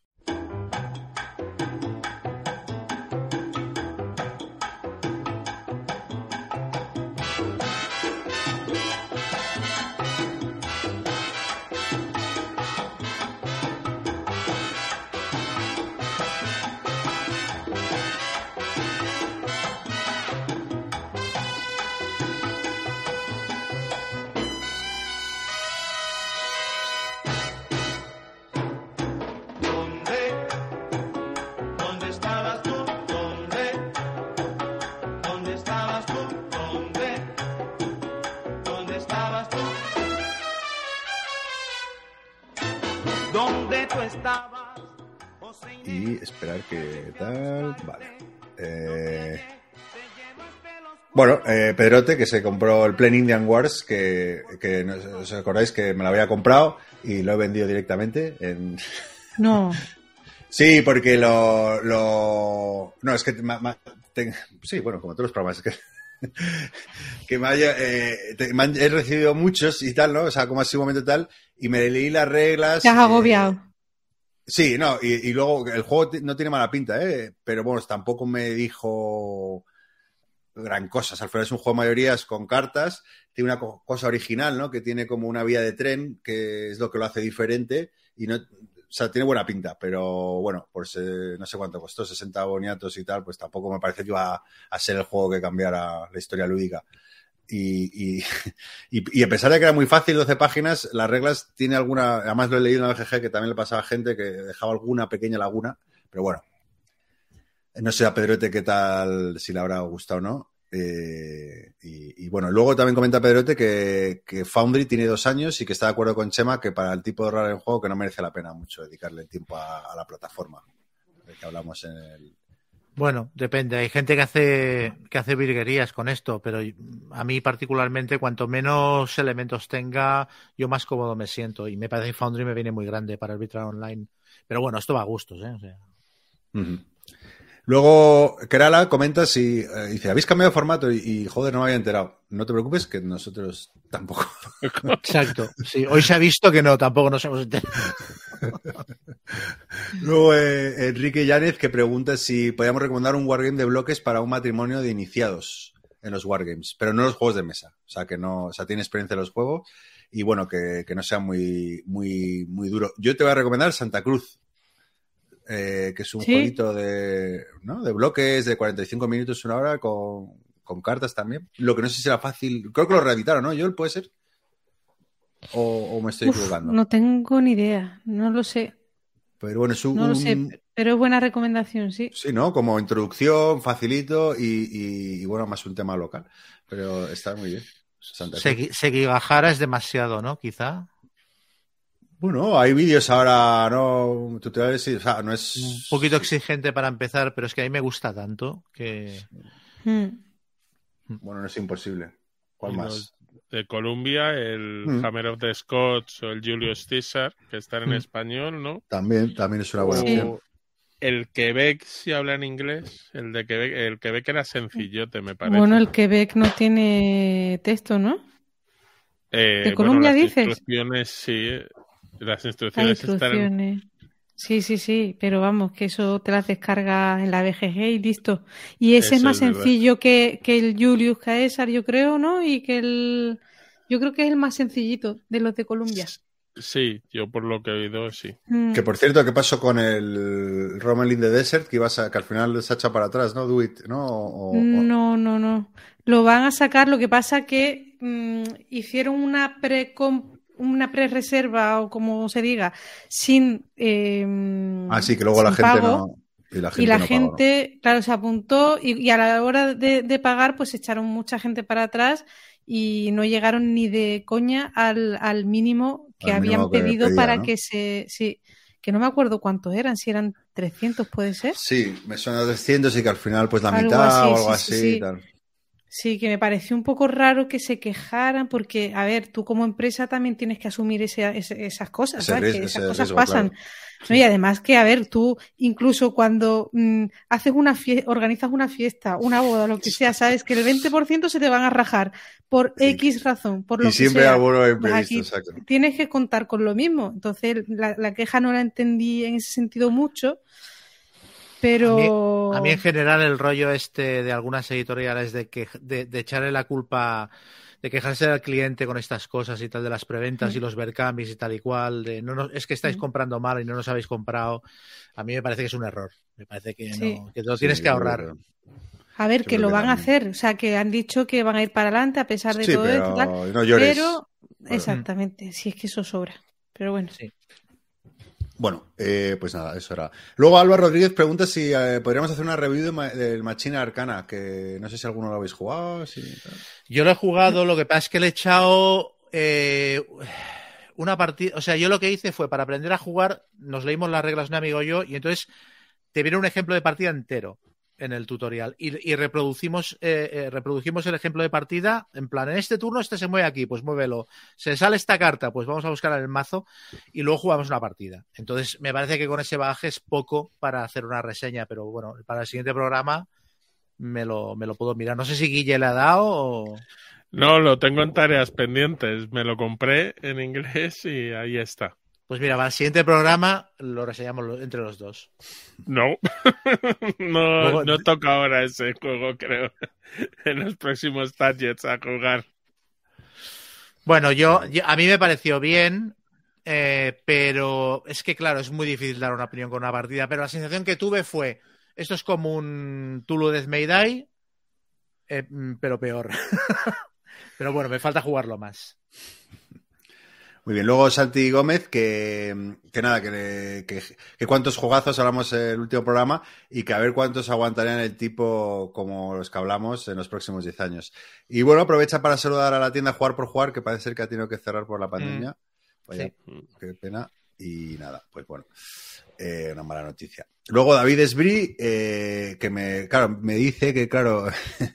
Esperar que tal. Vale. Eh, bueno, eh, Pedrote, que se compró el Plan Indian Wars, que, que no- os acordáis que me lo había comprado y lo he vendido directamente. En... No. Sí, porque lo. lo... No, es que. ma- ma- te- Sí, bueno, como todos los programas. Es que. que me haya, eh, te- me han- he recibido muchos y tal, ¿no? O sea, como así un momento tal, y me leí las reglas. Te has eh, agobiado. Sí, no, y, y luego el juego no tiene mala pinta, ¿eh? Pero bueno, tampoco me dijo gran cosa. Al final es un juego de mayorías con cartas, tiene una co- cosa original, ¿no? Que tiene como una vía de tren, que es lo que lo hace diferente, y no, o sea, tiene buena pinta, pero bueno, pues eh, no sé cuánto costó, 60 boniatos y tal, pues tampoco me parece que iba a, a ser el juego que cambiara la historia lúdica. Y, y, y, a pesar de que era muy fácil, 12 páginas, las reglas tiene alguna, además lo he leído en la BGG que también le pasaba a gente que dejaba alguna pequeña laguna, pero bueno, no sé a Pedrote qué tal, si le habrá gustado o no. Eh, y, y bueno, luego también comenta Pedrote que, que Foundry tiene dos años y que está de acuerdo con Chema que para el tipo de rol en juego que no merece la pena mucho dedicarle tiempo a, a la plataforma. De que hablamos en el. Bueno, depende. Hay gente que hace que hace virguerías con esto, pero a mí particularmente, cuanto menos elementos tenga, yo más cómodo me siento. Y me parece que Foundry me viene muy grande para arbitrar online. Pero bueno, esto va a gustos, ¿eh? O. Luego, Kerala comenta si eh, dice, habéis cambiado de formato y, y, joder, no me había enterado. No te preocupes, que nosotros tampoco. exacto. Sí, hoy se ha visto que no, tampoco nos hemos enterado. Luego, eh, Enrique Yánez que pregunta si podíamos recomendar un wargame de bloques para un matrimonio de iniciados en los wargames, pero no los juegos de mesa. O sea, que no, o sea, tiene experiencia en los juegos y bueno, que, que no sea muy, muy, muy duro. Yo te voy a recomendar Santa Cruz, eh, que es un Sí. jueguito de, ¿no? de bloques de 45 minutos, una hora, con, con cartas también. Lo que no sé si será fácil. Creo que lo reeditaron, ¿no? ¿Yo puede ser? ¿O, o me estoy Uf, equivocando? no tengo ni idea, no lo sé, Pero bueno, es un, no lo sé, pero es buena recomendación, sí. Sí, ¿no? Como introducción, facilito y, y- y, bueno, más un tema local. Pero está muy bien. Santa. Segui- Seguigajara es demasiado, ¿no? Quizá. Bueno, hay vídeos ahora, ¿no? Tutoriales, sí, o sea, no es... Un poquito exigente para empezar, pero es que a mí me gusta tanto que. Mm. Bueno, no es imposible. ¿Cuál Y más? de Colombia, el Mm. Hammer of the Scots o el Julius Caesar, que están en Mm. español, ¿no? También, también es una buena opción. O el Quebec, si habla en inglés, el de Quebec, el Quebec era sencillote, me parece. Bueno, el Quebec no tiene texto, ¿no? Eh, ¿de bueno, Colombia las dices? sí. Las instrucciones están. Sí, sí, sí, pero vamos, que eso te las descargas en la BGG y listo. Y ese Eso es más es sencillo que, que el Julius Caesar, yo creo, ¿no? Y que el... Yo creo que es el más sencillito de los de Colombia. Sí, yo por lo que he oído, sí. Mm. Que por cierto, ¿qué pasó con el Roman in the Desert? Que, ibas a, que al final se ha echado para atrás, ¿no? Do it, ¿no? O- o- No, no, no. Lo van a sacar, lo que pasa que mm, hicieron una pre una pre-reserva o como se diga, sin eh, Ah, sí, que luego la gente pago. no... Y la gente, Y la no pagó, ¿no? gente, claro, se apuntó y, y a la hora de, de pagar, pues echaron mucha gente para atrás y no llegaron ni de coña al, al mínimo que Al habían que pedido pedía, para ¿no? que se... Sí, que no me acuerdo cuántos eran, si eran 300, puede ser. Sí, me suena a 300 y que al final pues la Algo mitad así, o algo sí, sí, así. sí. tal. Sí, que me pareció un poco raro que se quejaran porque, a ver, tú como empresa también tienes que asumir ese- ese- esas cosas, Ese ¿sabes? riesgo- que esas cosas riesgo, pasan. claro. ¿no? Y además que, a ver, tú incluso cuando mm, haces una fie- organizas una fiesta, una boda, lo que sea, sabes que el 20% se te van a rajar por. X razón, por lo Y que siempre sea. Pues aquí exacto. tienes que contar con lo mismo. Entonces, la, la queja no la entendí en ese sentido mucho, pero... A mí en general el rollo este de algunas editoriales de, que, de, de echarle la culpa, de quejarse al cliente con estas cosas y tal de las preventas Mm. y los vercamis y tal y cual, de no, nos- es que estáis Mm. comprando mal y no nos habéis comprado, a mí me parece que es un error. Me parece que, Sí. no, que lo tienes Sí, que ahorrar. A ver, que lo van a hacer, o sea, que han dicho que van a ir para adelante a pesar de Sí, todo pero esto, tal, no llores. pero Bueno. exactamente, si es que eso sobra. Pero bueno, Sí. Bueno, eh, pues nada, eso era. Luego Álvaro Rodríguez pregunta si eh, podríamos hacer una review de del Machina Arcana, que no sé si alguno lo habéis jugado. Yo lo he jugado, lo que pasa es que le he echado eh, una partida. O sea, yo lo que hice fue para aprender a jugar, nos leímos las reglas un amigo y yo, y entonces te viene un ejemplo de partida entero en el tutorial. Y, reproducimos, eh, eh, reproducimos el ejemplo de partida. En plan, en este turno este se mueve aquí, pues muévelo. Se sale esta carta, pues vamos a buscar en el mazo y luego jugamos una partida. Entonces, me parece que con ese bagaje es poco para hacer una reseña, pero bueno, para el siguiente programa me lo, me lo puedo mirar. No sé si Guille le ha dado o. No, lo tengo en tareas pendientes. Me lo compré en inglés y ahí está. Pues mira, para el siguiente programa lo reseñamos entre los dos. No, no, Luego- no toca ahora ese juego, creo. En los próximos targets a jugar. Bueno, yo, yo- a mí me pareció bien, eh, pero es que claro, es muy difícil dar una opinión con una partida, pero la sensación que tuve fue, esto es como un Tulu Death May Die, eh, pero peor. pero bueno, me falta jugarlo más. Muy bien, luego Santi Gómez, que, que nada, que, que, que cuántos jugazos hablamos en el último programa y que a ver cuántos aguantarían el tipo como los que hablamos en los próximos 10 años. Y bueno, aprovecha para saludar a la tienda Jugar por Jugar, que parece ser que ha tenido que cerrar por la pandemia. Vaya, qué pena. Y nada, pues bueno, eh, una mala noticia. Luego David Esbri, eh, que me, claro, me dice que, claro,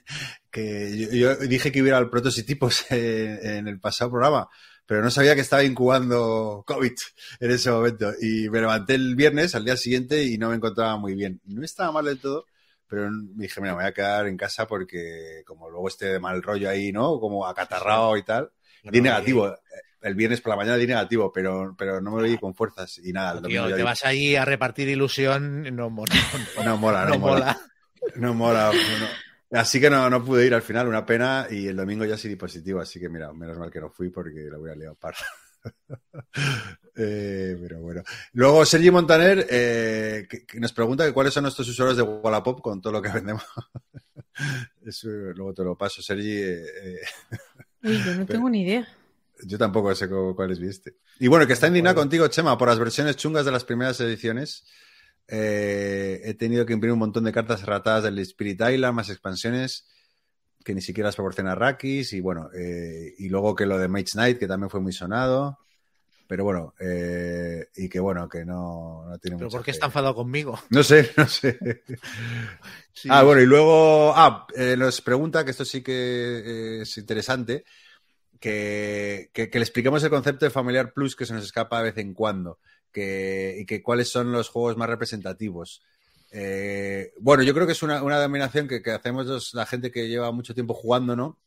que yo, yo dije que hubiera prototipos en, en el pasado programa, pero no sabía que estaba incubando COVID en ese momento. Y me levanté el viernes al día siguiente y no me encontraba muy bien. No estaba mal del todo, pero dije, mira, me voy a quedar en casa porque como luego esté de mal rollo ahí, ¿no? Como acatarrado y tal. Di negativo. El viernes por la mañana di negativo, pero, pero no me lo di con fuerzas. Y nada, Tío, te vas ahí a repartir ilusión, no, mo- no, no mola, no, no mola. mola. No mola. Así que no, no pude ir al final, una pena. Y el domingo ya sí di positivo, así que mira, menos mal que no fui porque lo hubiera liado parda. Eh, pero bueno. Luego Sergi Montaner eh, que, que nos pregunta que cuáles son nuestros usuarios de Wallapop con todo lo que vendemos. Eso, luego te lo paso, Sergi. eh, eh, Uy, yo no tengo ni idea. yo tampoco sé cu- cuáles viste. Y bueno, que está indignado contigo, Chema, por las versiones chungas de las primeras ediciones. Eh, he tenido que imprimir un montón de cartas ratadas del Spirit Island, más expansiones que ni siquiera las proporciona Rakis. Y bueno, eh, y luego que lo de Mage Knight, que también fue muy sonado. Pero bueno, eh, y que bueno, que no, no tiene ¿Pero mucha por qué fe. está enfadado conmigo? No sé, no sé. Sí. Ah, bueno, y luego, ah, eh, nos pregunta, que esto sí que es interesante, que, que- que le expliquemos el concepto de Familiar Plus que se nos escapa de vez en cuando, que, y que cuáles son los juegos más representativos. Eh, bueno, yo creo que es una, una denominación que, que hacemos los- la gente que lleva mucho tiempo jugando, ¿no?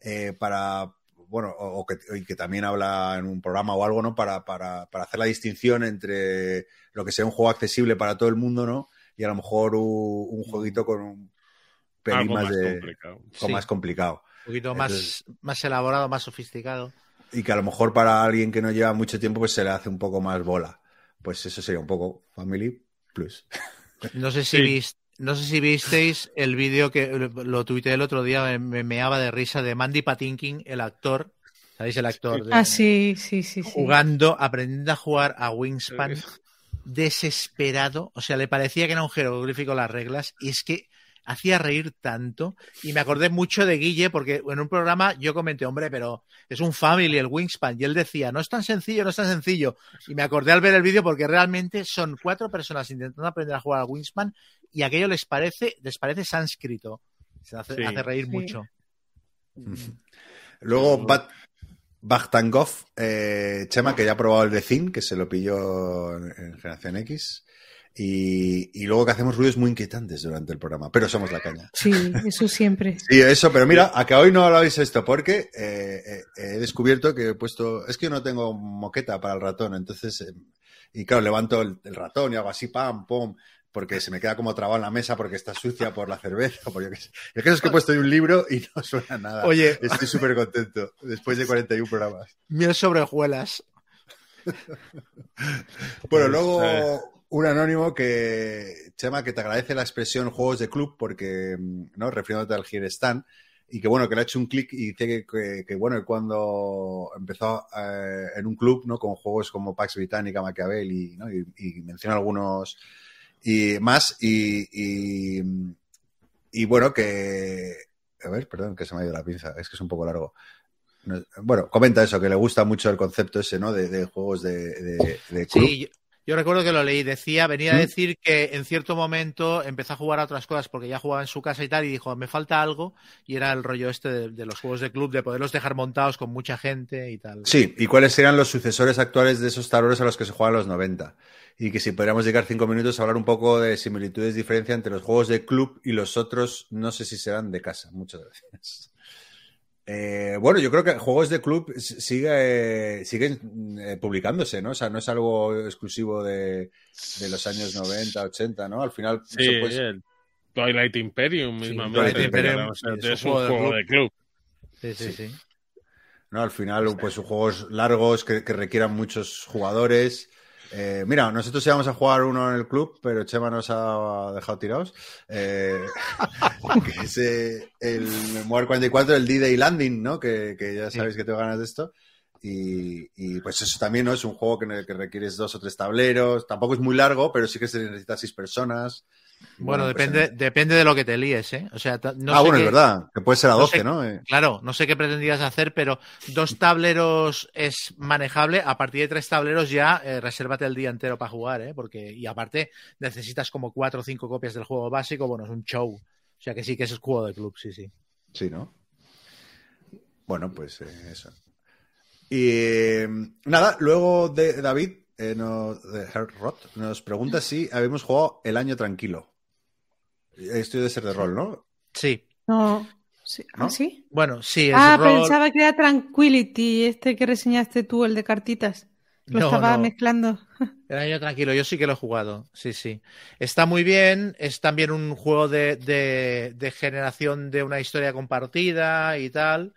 Eh, para, bueno, o, o que, y que también habla en un programa o algo, ¿no? Para, para, para hacer la distinción entre lo que sea un juego accesible para todo el mundo, ¿no? Y a lo mejor un, un jueguito con un pelín Algo más, más de, complicado. con Sí. más complicado. Un poquito más, más elaborado, más sofisticado. Y que a lo mejor para alguien que no lleva mucho tiempo, pues se le hace un poco más bola. Pues eso sería un poco Family Plus. No sé si, Sí. no sé si visteis el vídeo que lo tuiteé el otro día, me, me meaba de risa de Mandy Patinkin, el actor. ¿Sabéis el actor? de- Ah, sí, sí, sí. sí. Jugando, aprendiendo a jugar a Wingspan, desesperado. O sea, le parecía que era un jeroglífico las reglas. Y es que hacía reír tanto. Y me acordé mucho de Guille, porque en un programa yo comenté, hombre, pero es un family el Wingspan. Y él decía, no es tan sencillo, no es tan sencillo. Y me acordé al ver el vídeo porque realmente son cuatro personas intentando aprender a jugar al Wingspan y aquello les parece, les parece sánscrito. Se hace, Sí. hace reír Sí. mucho. Luego Bat Bachtankov, eh, Chema, que ya ha probado el Decin, que se lo pilló en, en Generación X. Y, y luego que hacemos ruidos muy inquietantes durante el programa, pero somos la caña. Sí, eso siempre. Sí, eso, pero mira, a que hoy no habláis esto, porque eh, eh, he descubierto que he puesto. Es que yo no tengo moqueta para el ratón, entonces. eh, y claro, levanto el, el ratón y hago así, pam, pum, porque se me queda como trabado en la mesa porque está sucia por la cerveza. Por yo qué sé. El caso es que he puesto un libro y no suena nada. Oye. Estoy súper contento después de 41 programas. Miel sobre hojuelas. Bueno, Pues, luego eh. Un anónimo que, Chema, que te agradece la expresión juegos de club porque, mm, ¿no? Refiriéndote al Girestan y que, bueno, que le ha hecho un clic y dice que, que, que, bueno, cuando empezó eh, en un club, ¿no? Con juegos como Pax Britannica, Machiavel y, ¿no? y, y menciona algunos y más y, y, y, bueno, que... A ver, perdón, que se me ha ido la pinza, es que es un poco largo. No- Bueno, comenta eso, que le gusta mucho el concepto ese, ¿no? De, de juegos de, de, de club. Sí, yo, yo recuerdo que lo leí. Decía, venía ¿Mm? a decir que en cierto momento empezó a jugar a otras cosas porque ya jugaba en su casa y tal, y dijo, me falta algo. Y era el rollo este de, de los juegos de club, de poderlos dejar montados con mucha gente y tal. Sí, y cuáles serían los sucesores actuales de esos tableros a los que se juegan los 90. Y que si podríamos dedicar cinco minutos a hablar un poco de similitudes diferencia entre los juegos de club y los otros, no sé si serán de casa. Muchas gracias. Eh, bueno, yo creo que juegos de club sigue, siguen eh, publicándose, ¿no? O sea, no es algo exclusivo de, de los años 90, 80, ¿no? Al final, Sí, eso, pues, el Twilight Imperium Sí, mismamente. Twilight Imperium, o sea, es un juego de club. Sí, sí, sí. ¿no? Al final, pues son juegos largos que, que requieran muchos jugadores. Eh, mira, nosotros íbamos a jugar uno en el club, pero Chema nos ha dejado tirados. Eh, que es eh, el Memoir 44, el D-Day Landing, ¿no? Que, que ya sabéis que tengo ganas de esto. Y, y, pues eso también, ¿no? Es un juego que, que requieres dos o tres tableros. Tampoco es muy largo, pero sí que se necesita seis personas. Bueno, pues, depende, en- depende de lo que te líes, ¿eh? O sea, no ah, sé bueno, qué- es verdad. Que puede ser a no 12, sé- ¿no? Eh, Claro, no sé qué pretendías hacer, pero dos tableros es manejable. A partir de tres tableros ya eh, resérvate el día entero para jugar, ¿eh? Porque, y aparte necesitas como cuatro o cinco copias del juego básico. Bueno, es un show. O sea que sí que es juego de club, sí, sí. Sí, ¿no? Bueno, pues eh, eso. Y eh, nada, luego de David, eh, no- de Herrot, nos pregunta si habíamos jugado el año tranquilo. Esto debe ser de rol, ¿no? Sí. No. Sí. ¿Ah, ¿No? sí? Bueno, sí, es Ah, rol. pensaba que era Tranquility, este que reseñaste tú, el de cartitas. Lo No, estaba no. mezclando. El año tranquilo, yo sí que lo he jugado, sí, sí. Está muy bien, es también un juego de, de- de generación de una historia compartida y tal.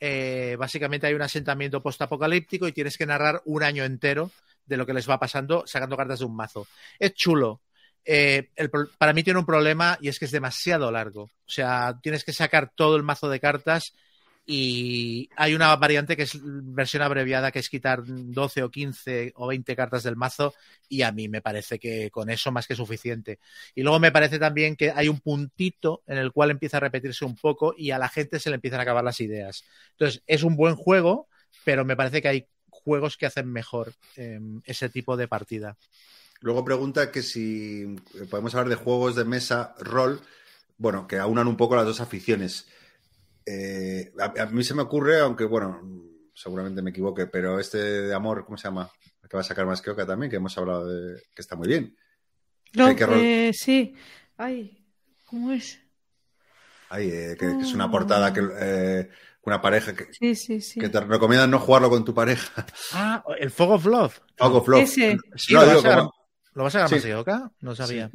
Eh, básicamente hay un asentamiento postapocalíptico y tienes que narrar un año entero de lo que les va pasando sacando cartas de un mazo. Es chulo. Eh, el para mí tiene un problema y es que es demasiado largo. O sea, tienes que sacar todo el mazo de cartas y hay una variante que es versión abreviada, que es quitar 12 o 15 o 20 cartas del mazo y a mí me parece que con eso más que suficiente. Y luego me parece también que hay un puntito en el cual empieza a repetirse un poco y a la gente se le empiezan a acabar las ideas. Entonces, es un buen juego, pero me parece que hay juegos que hacen mejor eh, ese tipo de partida. Luego pregunta que si eh, podemos hablar de juegos de mesa, rol, bueno, que aunan un poco las dos aficiones. Eh, a, a mí se me ocurre, aunque bueno, seguramente me equivoque, pero este de amor, ¿cómo se llama? El que va a sacar más que Oca también, que hemos hablado de que está muy bien. No, Hay que rol- eh, sí. Ay, ¿cómo es? Ay, eh, que, que es una portada que eh, una pareja que, Sí, sí, sí. que te recomiendan no jugarlo con tu pareja. Ah, el Fog of Love. Fog of Love. Ese. Sí, No, lo, digo, vas a como- ¿Lo vas a ganar? No sabía.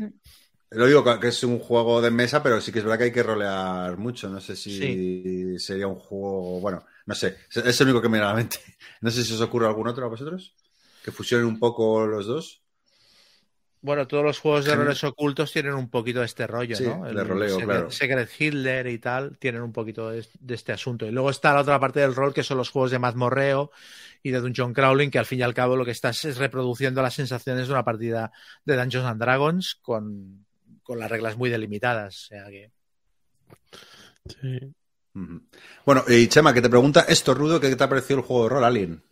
Lo digo que- es un juego de mesa, pero sí que es verdad que hay que rolear mucho. No sé si sería un juego. Bueno, no sé. Es- Es el único que me viene a la mente. No sé si os ocurre algún otro a vosotros. Que fusionen un poco los dos. Bueno, todos los juegos de roles ocultos tienen un poquito de este rollo, Sí, ¿no? de roleo, Secret, claro. Secret Hitler y tal tienen un poquito de, de este asunto. Y luego está la otra parte del rol, que son los juegos de mazmorreo y de Dungeon Crawling, que al fin y al cabo lo que estás es reproduciendo las sensaciones de una partida de Dungeons and Dragons con, con las reglas muy delimitadas. O sea que... Sí. Bueno, y Chema, que te pregunta esto, Rudo, ¿qué te ha parecido el juego de rol Alien?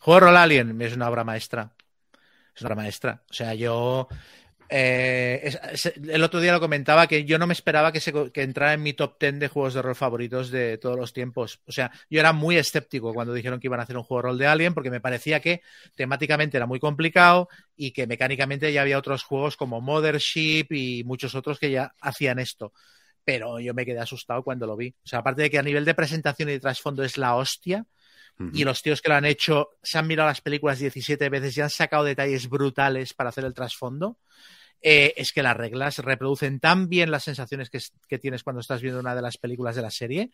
Juego de rol Alien es una obra maestra. Es una maestra. O sea, yo. eh, el otro día lo comentaba que yo no me esperaba que, se, entrara en mi top 10 de juegos de rol favoritos de todos los tiempos. O sea, yo era muy escéptico cuando dijeron que iban a hacer un juego de rol de Alien porque me parecía que temáticamente era muy complicado y que mecánicamente ya había otros juegos como Mothership y muchos otros que ya hacían esto. Pero yo me quedé asustado cuando lo vi. O sea, aparte de que a nivel de presentación y de trasfondo es la hostia, y los tíos que lo han hecho se han mirado las películas 17 veces y han sacado detalles brutales para hacer el trasfondo. Eh, es que las reglas reproducen tan bien las sensaciones que, que tienes cuando estás viendo una de las películas de la serie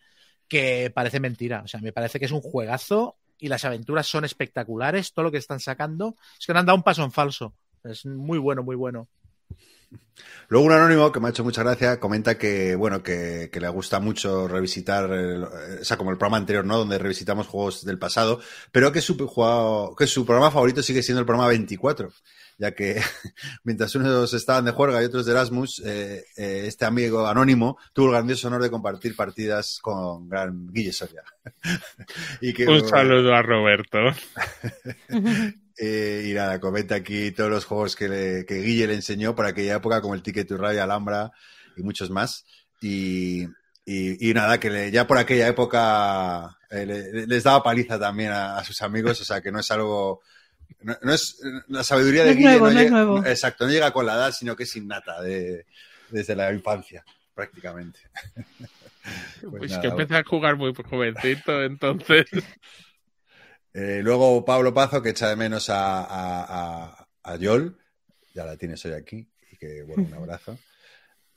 que parece mentira. O sea, me parece que es un juegazo y las aventuras son espectaculares. Todo lo que están sacando es que no han dado un paso en falso. Es muy bueno, muy bueno. Luego un anónimo que me ha hecho mucha gracia comenta que, bueno, que, que le gusta mucho revisitar, el- o sea, como el programa anterior, ¿no? Donde revisitamos juegos del pasado, pero que su, juego- que su programa favorito sigue siendo el programa 24, ya que mientras unos estaban de juerga y otros de Erasmus, eh, eh, este amigo anónimo tuvo el grandioso honor de compartir partidas con gran Guille Soria. y que, Un saludo a Roberto. eh, y nada, comenta aquí todos los juegos que, le- que Guille le enseñó para aquella época, como el Ticket to Ride, Alhambra y muchos más. Y, y- y nada, que le- ya por aquella época eh, le- les daba paliza también a, a sus amigos, o sea que no es algo. No, no es la sabiduría No de es Guille. nuevo, no es llega- nuevo. Exacto, no llega con la edad, sino que es innata de, desde la infancia. prácticamente. Pues Pues, nada, que empecé a jugar muy jovencito, entonces. Eh, luego Pablo Pazo, que echa de menos a, a, a- a Yol, ya la tienes hoy aquí, y que bueno, un abrazo.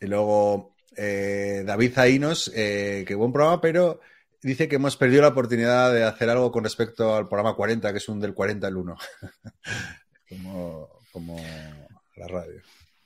Y luego eh, David Zainos, eh, que buen programa, pero dice que hemos perdido la oportunidad de hacer algo con respecto al programa 40, que es un del 40 al 1. como, como la radio.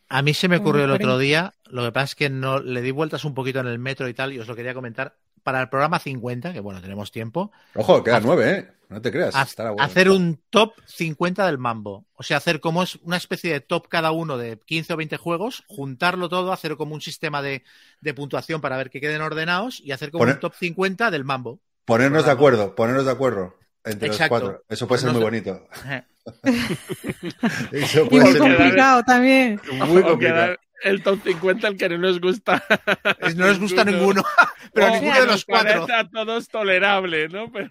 A mí se me ocurrió el otro día, lo que pasa es que no le di vueltas un poquito en el metro y tal, y os lo quería comentar. Para el programa 50, que bueno, tenemos tiempo, Ojo, quedan nueve, ¿eh? No te creas. ha- estará bueno. hacer un top 50 del mambo. O sea, hacer como es una especie de top cada uno de 15 o 20 juegos, juntarlo todo, hacer como un sistema de, de puntuación para ver que queden ordenados y hacer como Poner- un top 50 del mambo. Ponernos de acuerdo, ponernos de acuerdo entre Exacto. los cuatro. Eso puede ser muy bonito. Eso Y puede muy ser complicado también. muy complicado. El top 50 el que no nos gusta. es- no les gusta ninguno, pero O ninguno de los cuatro. a todos tolerable, ¿no? Pero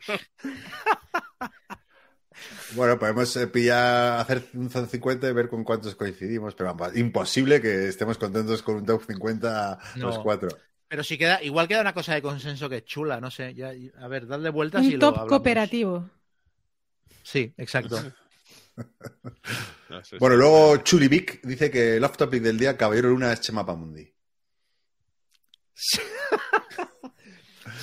Bueno, podemos eh, pillar, hacer un top 50 y ver con cuántos coincidimos, pero vamos, imposible que estemos contentos con un top 50 los cuatro. Pero si queda, igual queda una cosa de consenso que es chula, no sé. Ya, a ver, dadle vueltas y Un lo top hablamos. cooperativo. Sí, exacto. No Bueno, luego Chulivic dice que el off topic del día, Caballero Luna, es Chema Pamundi.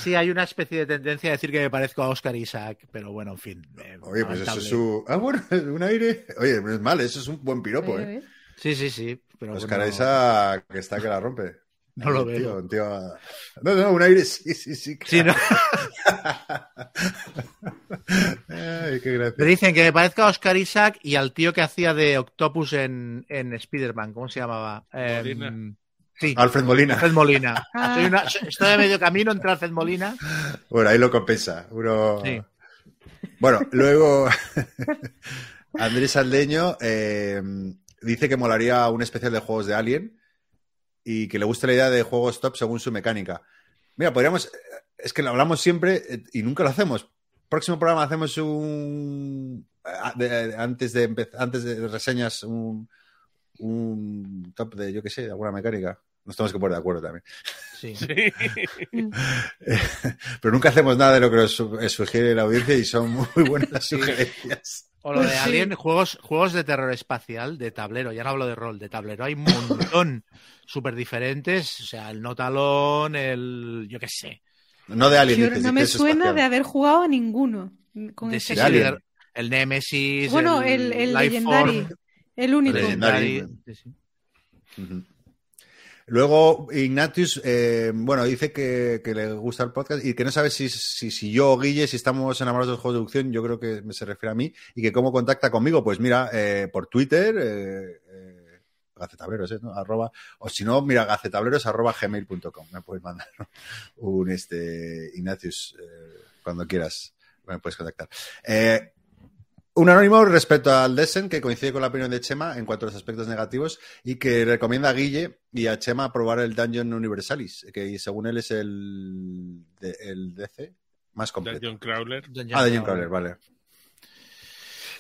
Sí, hay una especie de tendencia a decir que me parezco a Oscar Isaac, pero bueno, en fin. eh, Oye, pues eso es su. Ah, bueno, un aire. Oye, no es mal, eso es un buen piropo, ¿eh? Sí, sí, sí. Pero Oscar Isaac, que está que la rompe. No lo tío, veo. un tío- No, no, un aire, sí, sí, sí. Sí, ¿no? Ay, qué gracia. Me dicen que me parezca a Oscar Isaac y al tío que hacía de Octopus en, en Spider-Man. ¿Cómo se llamaba? Em, Molina. sí, Alfred Molina. Alfred Molina. Ah. Soy una- estoy a medio camino entre Alfred Molina. Bueno, ahí lo compensa. Uno... Sí. Bueno, luego Andrés Aldeño eh, dice que molaría un especial de juegos de Alien y que le gusta la idea de juegos top según su mecánica. Mira, podríamos... Es que lo hablamos siempre eh, y nunca lo hacemos. Próximo programa hacemos un... antes, de empezar, antes de reseñas un, un top de, yo qué sé, de alguna mecánica. Nos tenemos que poner de acuerdo también. Sí. Sí. Pero nunca hacemos nada de lo que nos su- sugiere la audiencia y son muy buenas las Sí. sugerencias. O lo de Pues sí. Alien, juegos, juegos de terror espacial, de tablero, ya no hablo de rol, de tablero, hay un montón súper diferentes, o sea, el Notalón, el, yo qué sé, No de Alien, Yo dices, no de me suena espacial. de haber jugado a ninguno. Con de ese sí, de Alien. el, el Nemesis, Bueno, el, el Life Legendary. El único. El Legendary. Sí. Luego, Ignatius, eh, bueno, dice que, que le gusta el podcast y que no sabe si, si, si yo o Guille, si estamos enamorados de los juegos de deducción, yo creo que se refiere a mí, y que cómo contacta conmigo. Pues mira, eh, por Twitter, eh, eh, gacetableros, ¿eh? ¿no? Arroba, o si no, mira, gacetableros arroba gmail.com. Me puedes mandar un este, Ignatius eh, cuando quieras, me puedes contactar. Eh, un anónimo respecto al Desen, que coincide con la opinión de Chema en cuanto a los aspectos negativos y que recomienda a Guille y a Chema probar el Dungeon Universalis, que según él es el, de- el DC más completo. Dungeon Crawler. Ah, Dungeon Crawler, vale.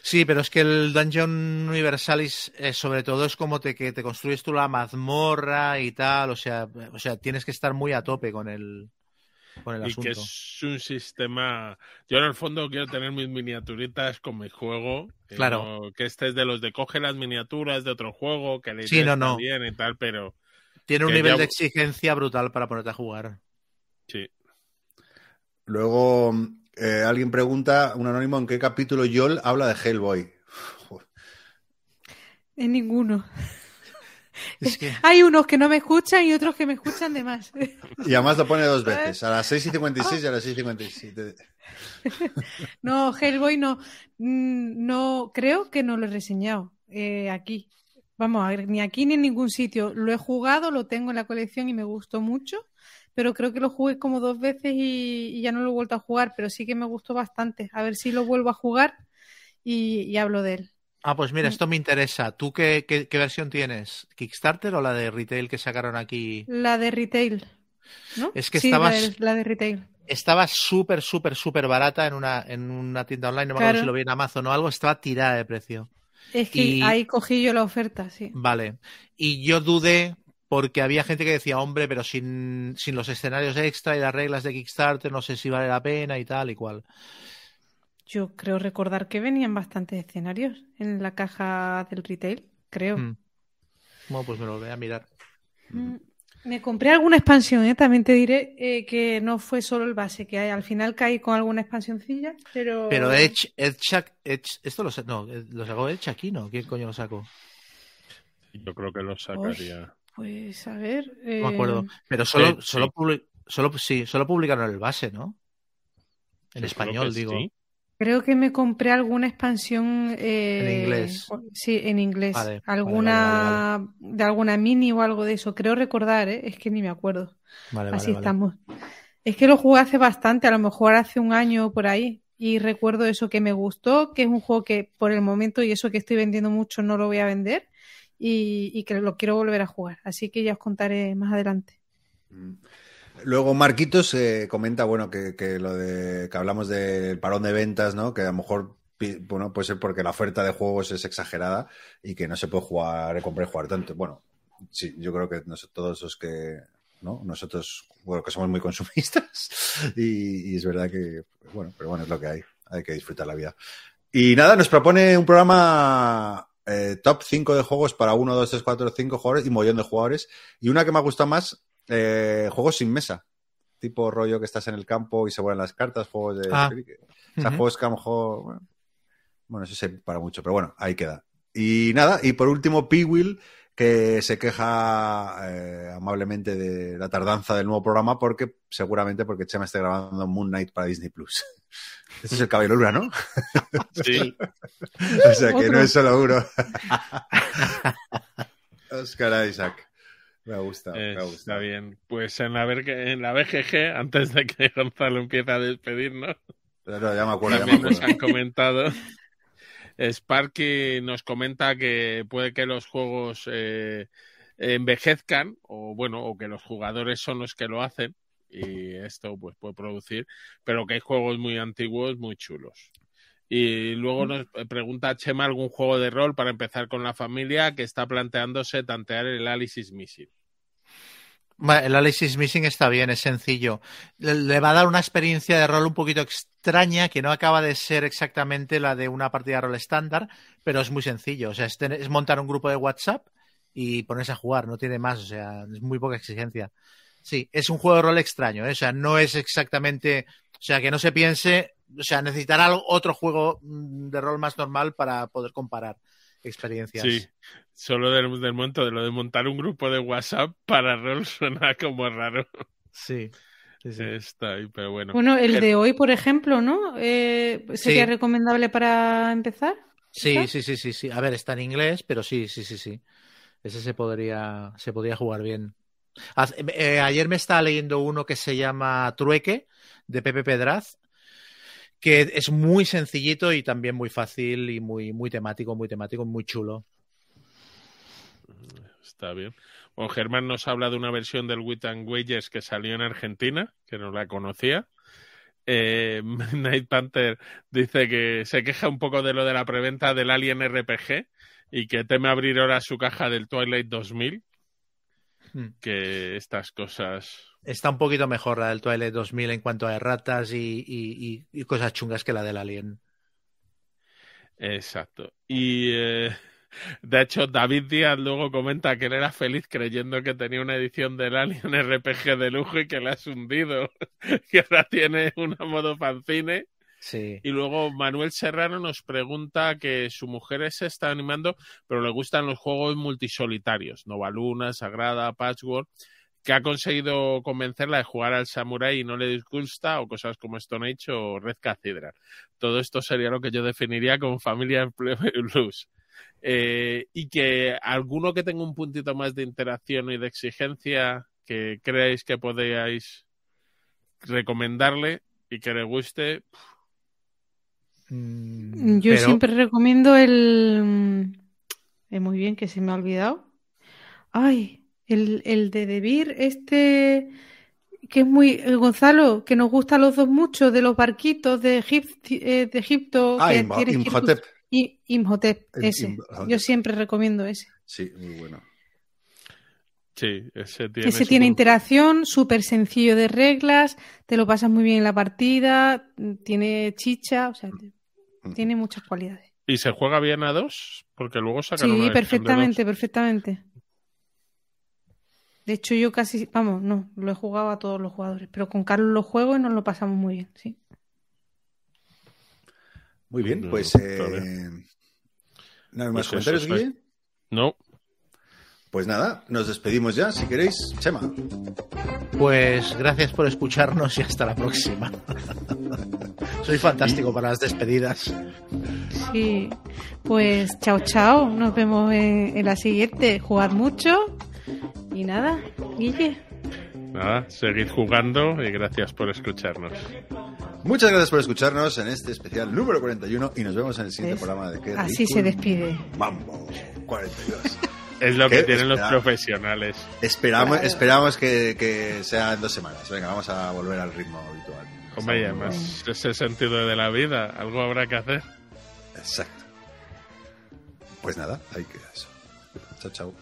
Sí, pero es que el Dungeon Universalis, eh, sobre todo, es como te, que te construyes tú la mazmorra y tal. O sea, o sea, tienes que estar muy a tope con el, con el Y asunto. que es un sistema. Yo en el fondo quiero tener mis miniaturitas con mi juego. y Claro. no- que este es de los de coge las miniaturas de otro juego, que le Sí, no, no. bien y tal, pero Tiene un nivel ya- de exigencia brutal para ponerte a jugar. sí. Luego, eh, alguien pregunta, un anónimo, ¿en qué capítulo Yol habla de Hellboy? En ninguno. Es que, Hay unos que no me escuchan y otros que me escuchan de más. Y además lo pone dos veces, a las 6 y 56 y a las 6 y 57. No, Hellboy no. Mm, No, creo que no lo he reseñado eh, aquí. Vamos a ver, ni aquí ni en ningún sitio. Lo he jugado, lo tengo en la colección y me gustó mucho, pero creo que lo jugué como dos veces y, y ya no lo he vuelto a jugar, pero sí que me gustó bastante. A ver si lo vuelvo a jugar y, y hablo de él. Ah, pues mira, esto me interesa. ¿Tú qué, qué, qué versión tienes? ¿Kickstarter o la de retail que sacaron aquí? La de retail, ¿no? Es que sí, estabas- la de, la de retail. Estaba súper, súper, súper barata en una, en una tienda online. No me acuerdo si lo vi en Amazon o algo. Estaba tirada de precio. Es que Y- ahí cogí yo la oferta, sí. Vale. Y yo dudé porque había gente que decía, hombre, pero sin, sin los escenarios extra y las reglas de Kickstarter, no sé si vale la pena y tal y cual. Yo creo recordar que venían bastantes escenarios en la caja del retail, creo. Mm. Bueno, pues me lo voy a mirar. Mm, Me compré alguna expansión, ¿eh? también te diré eh, que no fue solo el base, que hay- al final caí con alguna expansioncilla, pero... Pero Edge, Edge, Edge- esto lo, sa- no, eh, lo sacó Edge aquí, ¿no? ¿Quién coño lo sacó? Yo creo que lo sacaría. Pues a ver... No me eh, acuerdo. Pero solo, solo, sí. solo, sí, solo publicaron el base, ¿no? En Yo español, digo. sí. Creo que me compré alguna expansión eh, En inglés. Sí, en inglés. Vale, vale, alguna vale, de alguna mini o algo de eso. Creo recordar, ¿eh? es que ni me acuerdo. Vale, vale, Así vale. estamos. Es que lo jugué hace bastante, a lo mejor hace un año o por ahí. Y recuerdo eso que me gustó, que es un juego que por el momento y eso que estoy vendiendo mucho no lo voy a vender y, y que lo quiero volver a jugar. Así que ya os contaré más adelante. Mm. Luego Marquitos eh, comenta, bueno, que, que lo de que hablamos del parón de ventas, ¿no? Que a lo mejor bueno, puede ser porque la oferta de juegos es exagerada y que no se puede jugar, comprar y jugar tanto. Bueno, sí, yo creo que nos- todos los que, ¿no? Nosotros, bueno, que somos muy consumistas y, y es verdad que, bueno, pero bueno, es lo que hay. Hay que disfrutar la vida. Y nada, nos propone un programa eh, top 5 de juegos para 1, 2, 3, 4, 5 jugadores y mollón de jugadores. Y una que me ha gustado más, eh, juegos sin mesa. Tipo rollo que estás en el campo y se vuelan las cartas, juegos de... Ah. cricket. O sea, juegos que a lo mejor... Bueno, bueno, eso se para mucho, pero bueno, ahí queda. Y nada, y por último, P-Will, que se queja eh, amablemente de la tardanza del nuevo programa porque seguramente porque Chema está grabando Moon Knight para Disney Plus. Este es el cabello Lura, ¿no? Sí, O sea que no es solo uno. Oscar Isaac. Me ha gustado, me ha está bien. Pues en la, en la BGG, antes de que Gonzalo empiece a despedirnos, No, no, ya me acuerdo, ya me también nos acuerdo. han comentado. Sparky nos comenta que puede que los juegos eh, envejezcan, o bueno, o que los jugadores son los que lo hacen, y esto pues puede producir, pero que hay juegos muy antiguos, muy chulos. Y luego nos pregunta Chema algún juego de rol para empezar con la familia que está planteándose tantear el Alice's Missile. Bueno, El Alice's Missing está bien, es sencillo. Le, va a dar una experiencia de rol un poquito extraña, que no acaba de ser exactamente la de una partida de rol estándar, pero es muy sencillo. O sea, es montar un grupo de WhatsApp y ponerse a jugar, no tiene más, o sea, es muy poca exigencia. Sí, es un juego de rol extraño, ¿eh? o sea, no es exactamente, o sea, que no se piense, o sea, necesitará otro juego mm, de rol más normal para poder comparar experiencias. Sí, solo del, del momento de lo de montar un grupo de WhatsApp para rol suena como raro. sí. sí, sí. Está ahí, pero bueno. Bueno, el Eh, de hoy, por ejemplo, ¿no? Eh, ¿Sería Sí. recomendable para empezar? Sí, sí, sí, sí, sí. A ver, está en inglés, pero sí, sí, sí, sí. Ese se podría, se podría jugar bien. Haz- eh, ayer me estaba leyendo uno que se llama Trueque, de Pepe Pedraz, que es muy sencillito y también muy fácil y muy, muy temático, muy temático, muy chulo. Está bien. Bueno, Germán nos habla de una versión del Wit Wages que salió en Argentina, que no la conocía. Eh, Night Panther dice que se queja un poco de lo de la preventa del Alien RPG y que teme abrir ahora su caja del Twilight 2000, Hmm. Que estas cosas... Está un poquito mejor la del Twilight 2000 en cuanto a ratas y, y- cosas chungas que la del Alien. Exacto. Y eh, de hecho, David Díaz luego comenta que él era feliz creyendo que tenía una edición del Alien RPG de lujo y que la has hundido. que ahora tiene una modo fanzine. Sí. Y luego Manuel Serrano nos pregunta que su mujer se está animando, pero le gustan los juegos multisolitarios, Nova Luna, Sagrada, Patchwork, que ha conseguido convencerla de jugar al Samurai y no le disgusta, o cosas como Stone Age o Red Cathedral. Todo esto sería lo que yo definiría como familia blues. Eh, y que alguno que tenga un puntito más de interacción y de exigencia que creáis que podéis recomendarle y que le guste, Yo pero- siempre recomiendo el... mm, eh, muy bien, que se me ha olvidado. Ay, el, el de Debir, este que es muy... eh, Gonzalo, que nos gusta a los dos mucho, de los barquitos de, Egip- eh, de Egipto. Ah, que Imhotep. I- Imhotep, ese. Imhotep. Yo siempre recomiendo ese. Sí, muy bueno. Sí, ese tiene. Ese tiene interacción, súper sencillo de reglas, te lo pasas muy bien en la partida, tiene chicha, o sea, te- tiene muchas cualidades. ¿Y se juega bien a dos? Porque luego sacan una Sí, perfectamente, dos. perfectamente. De hecho, yo casi, vamos, no, lo he jugado a todos los jugadores, pero con Carlos lo juego y nos lo pasamos muy bien, sí. Muy bien, pues. Eh, bien. ¿No hay más Pues comentarios? No, Pues nada, nos despedimos ya, si queréis. Chema. Pues gracias por escucharnos y hasta la próxima. Soy fantástico para las despedidas. Sí, pues chao, chao, nos vemos en, en la siguiente. Jugad mucho y nada, Guille. nada, seguid jugando y gracias por escucharnos. Muchas gracias por escucharnos en este especial número 41 y nos vemos en el siguiente ¿Ves? programa de Qué Así se despide. Mambo 42. Es lo que tienen los profesionales. Esperamos, Claro. esperamos que, que sea en dos semanas. Venga, vamos a volver al ritmo habitual. Hombre, y además ese sentido de la vida, algo habrá que hacer. Exacto. Pues nada, ahí queda eso. Chao, chao.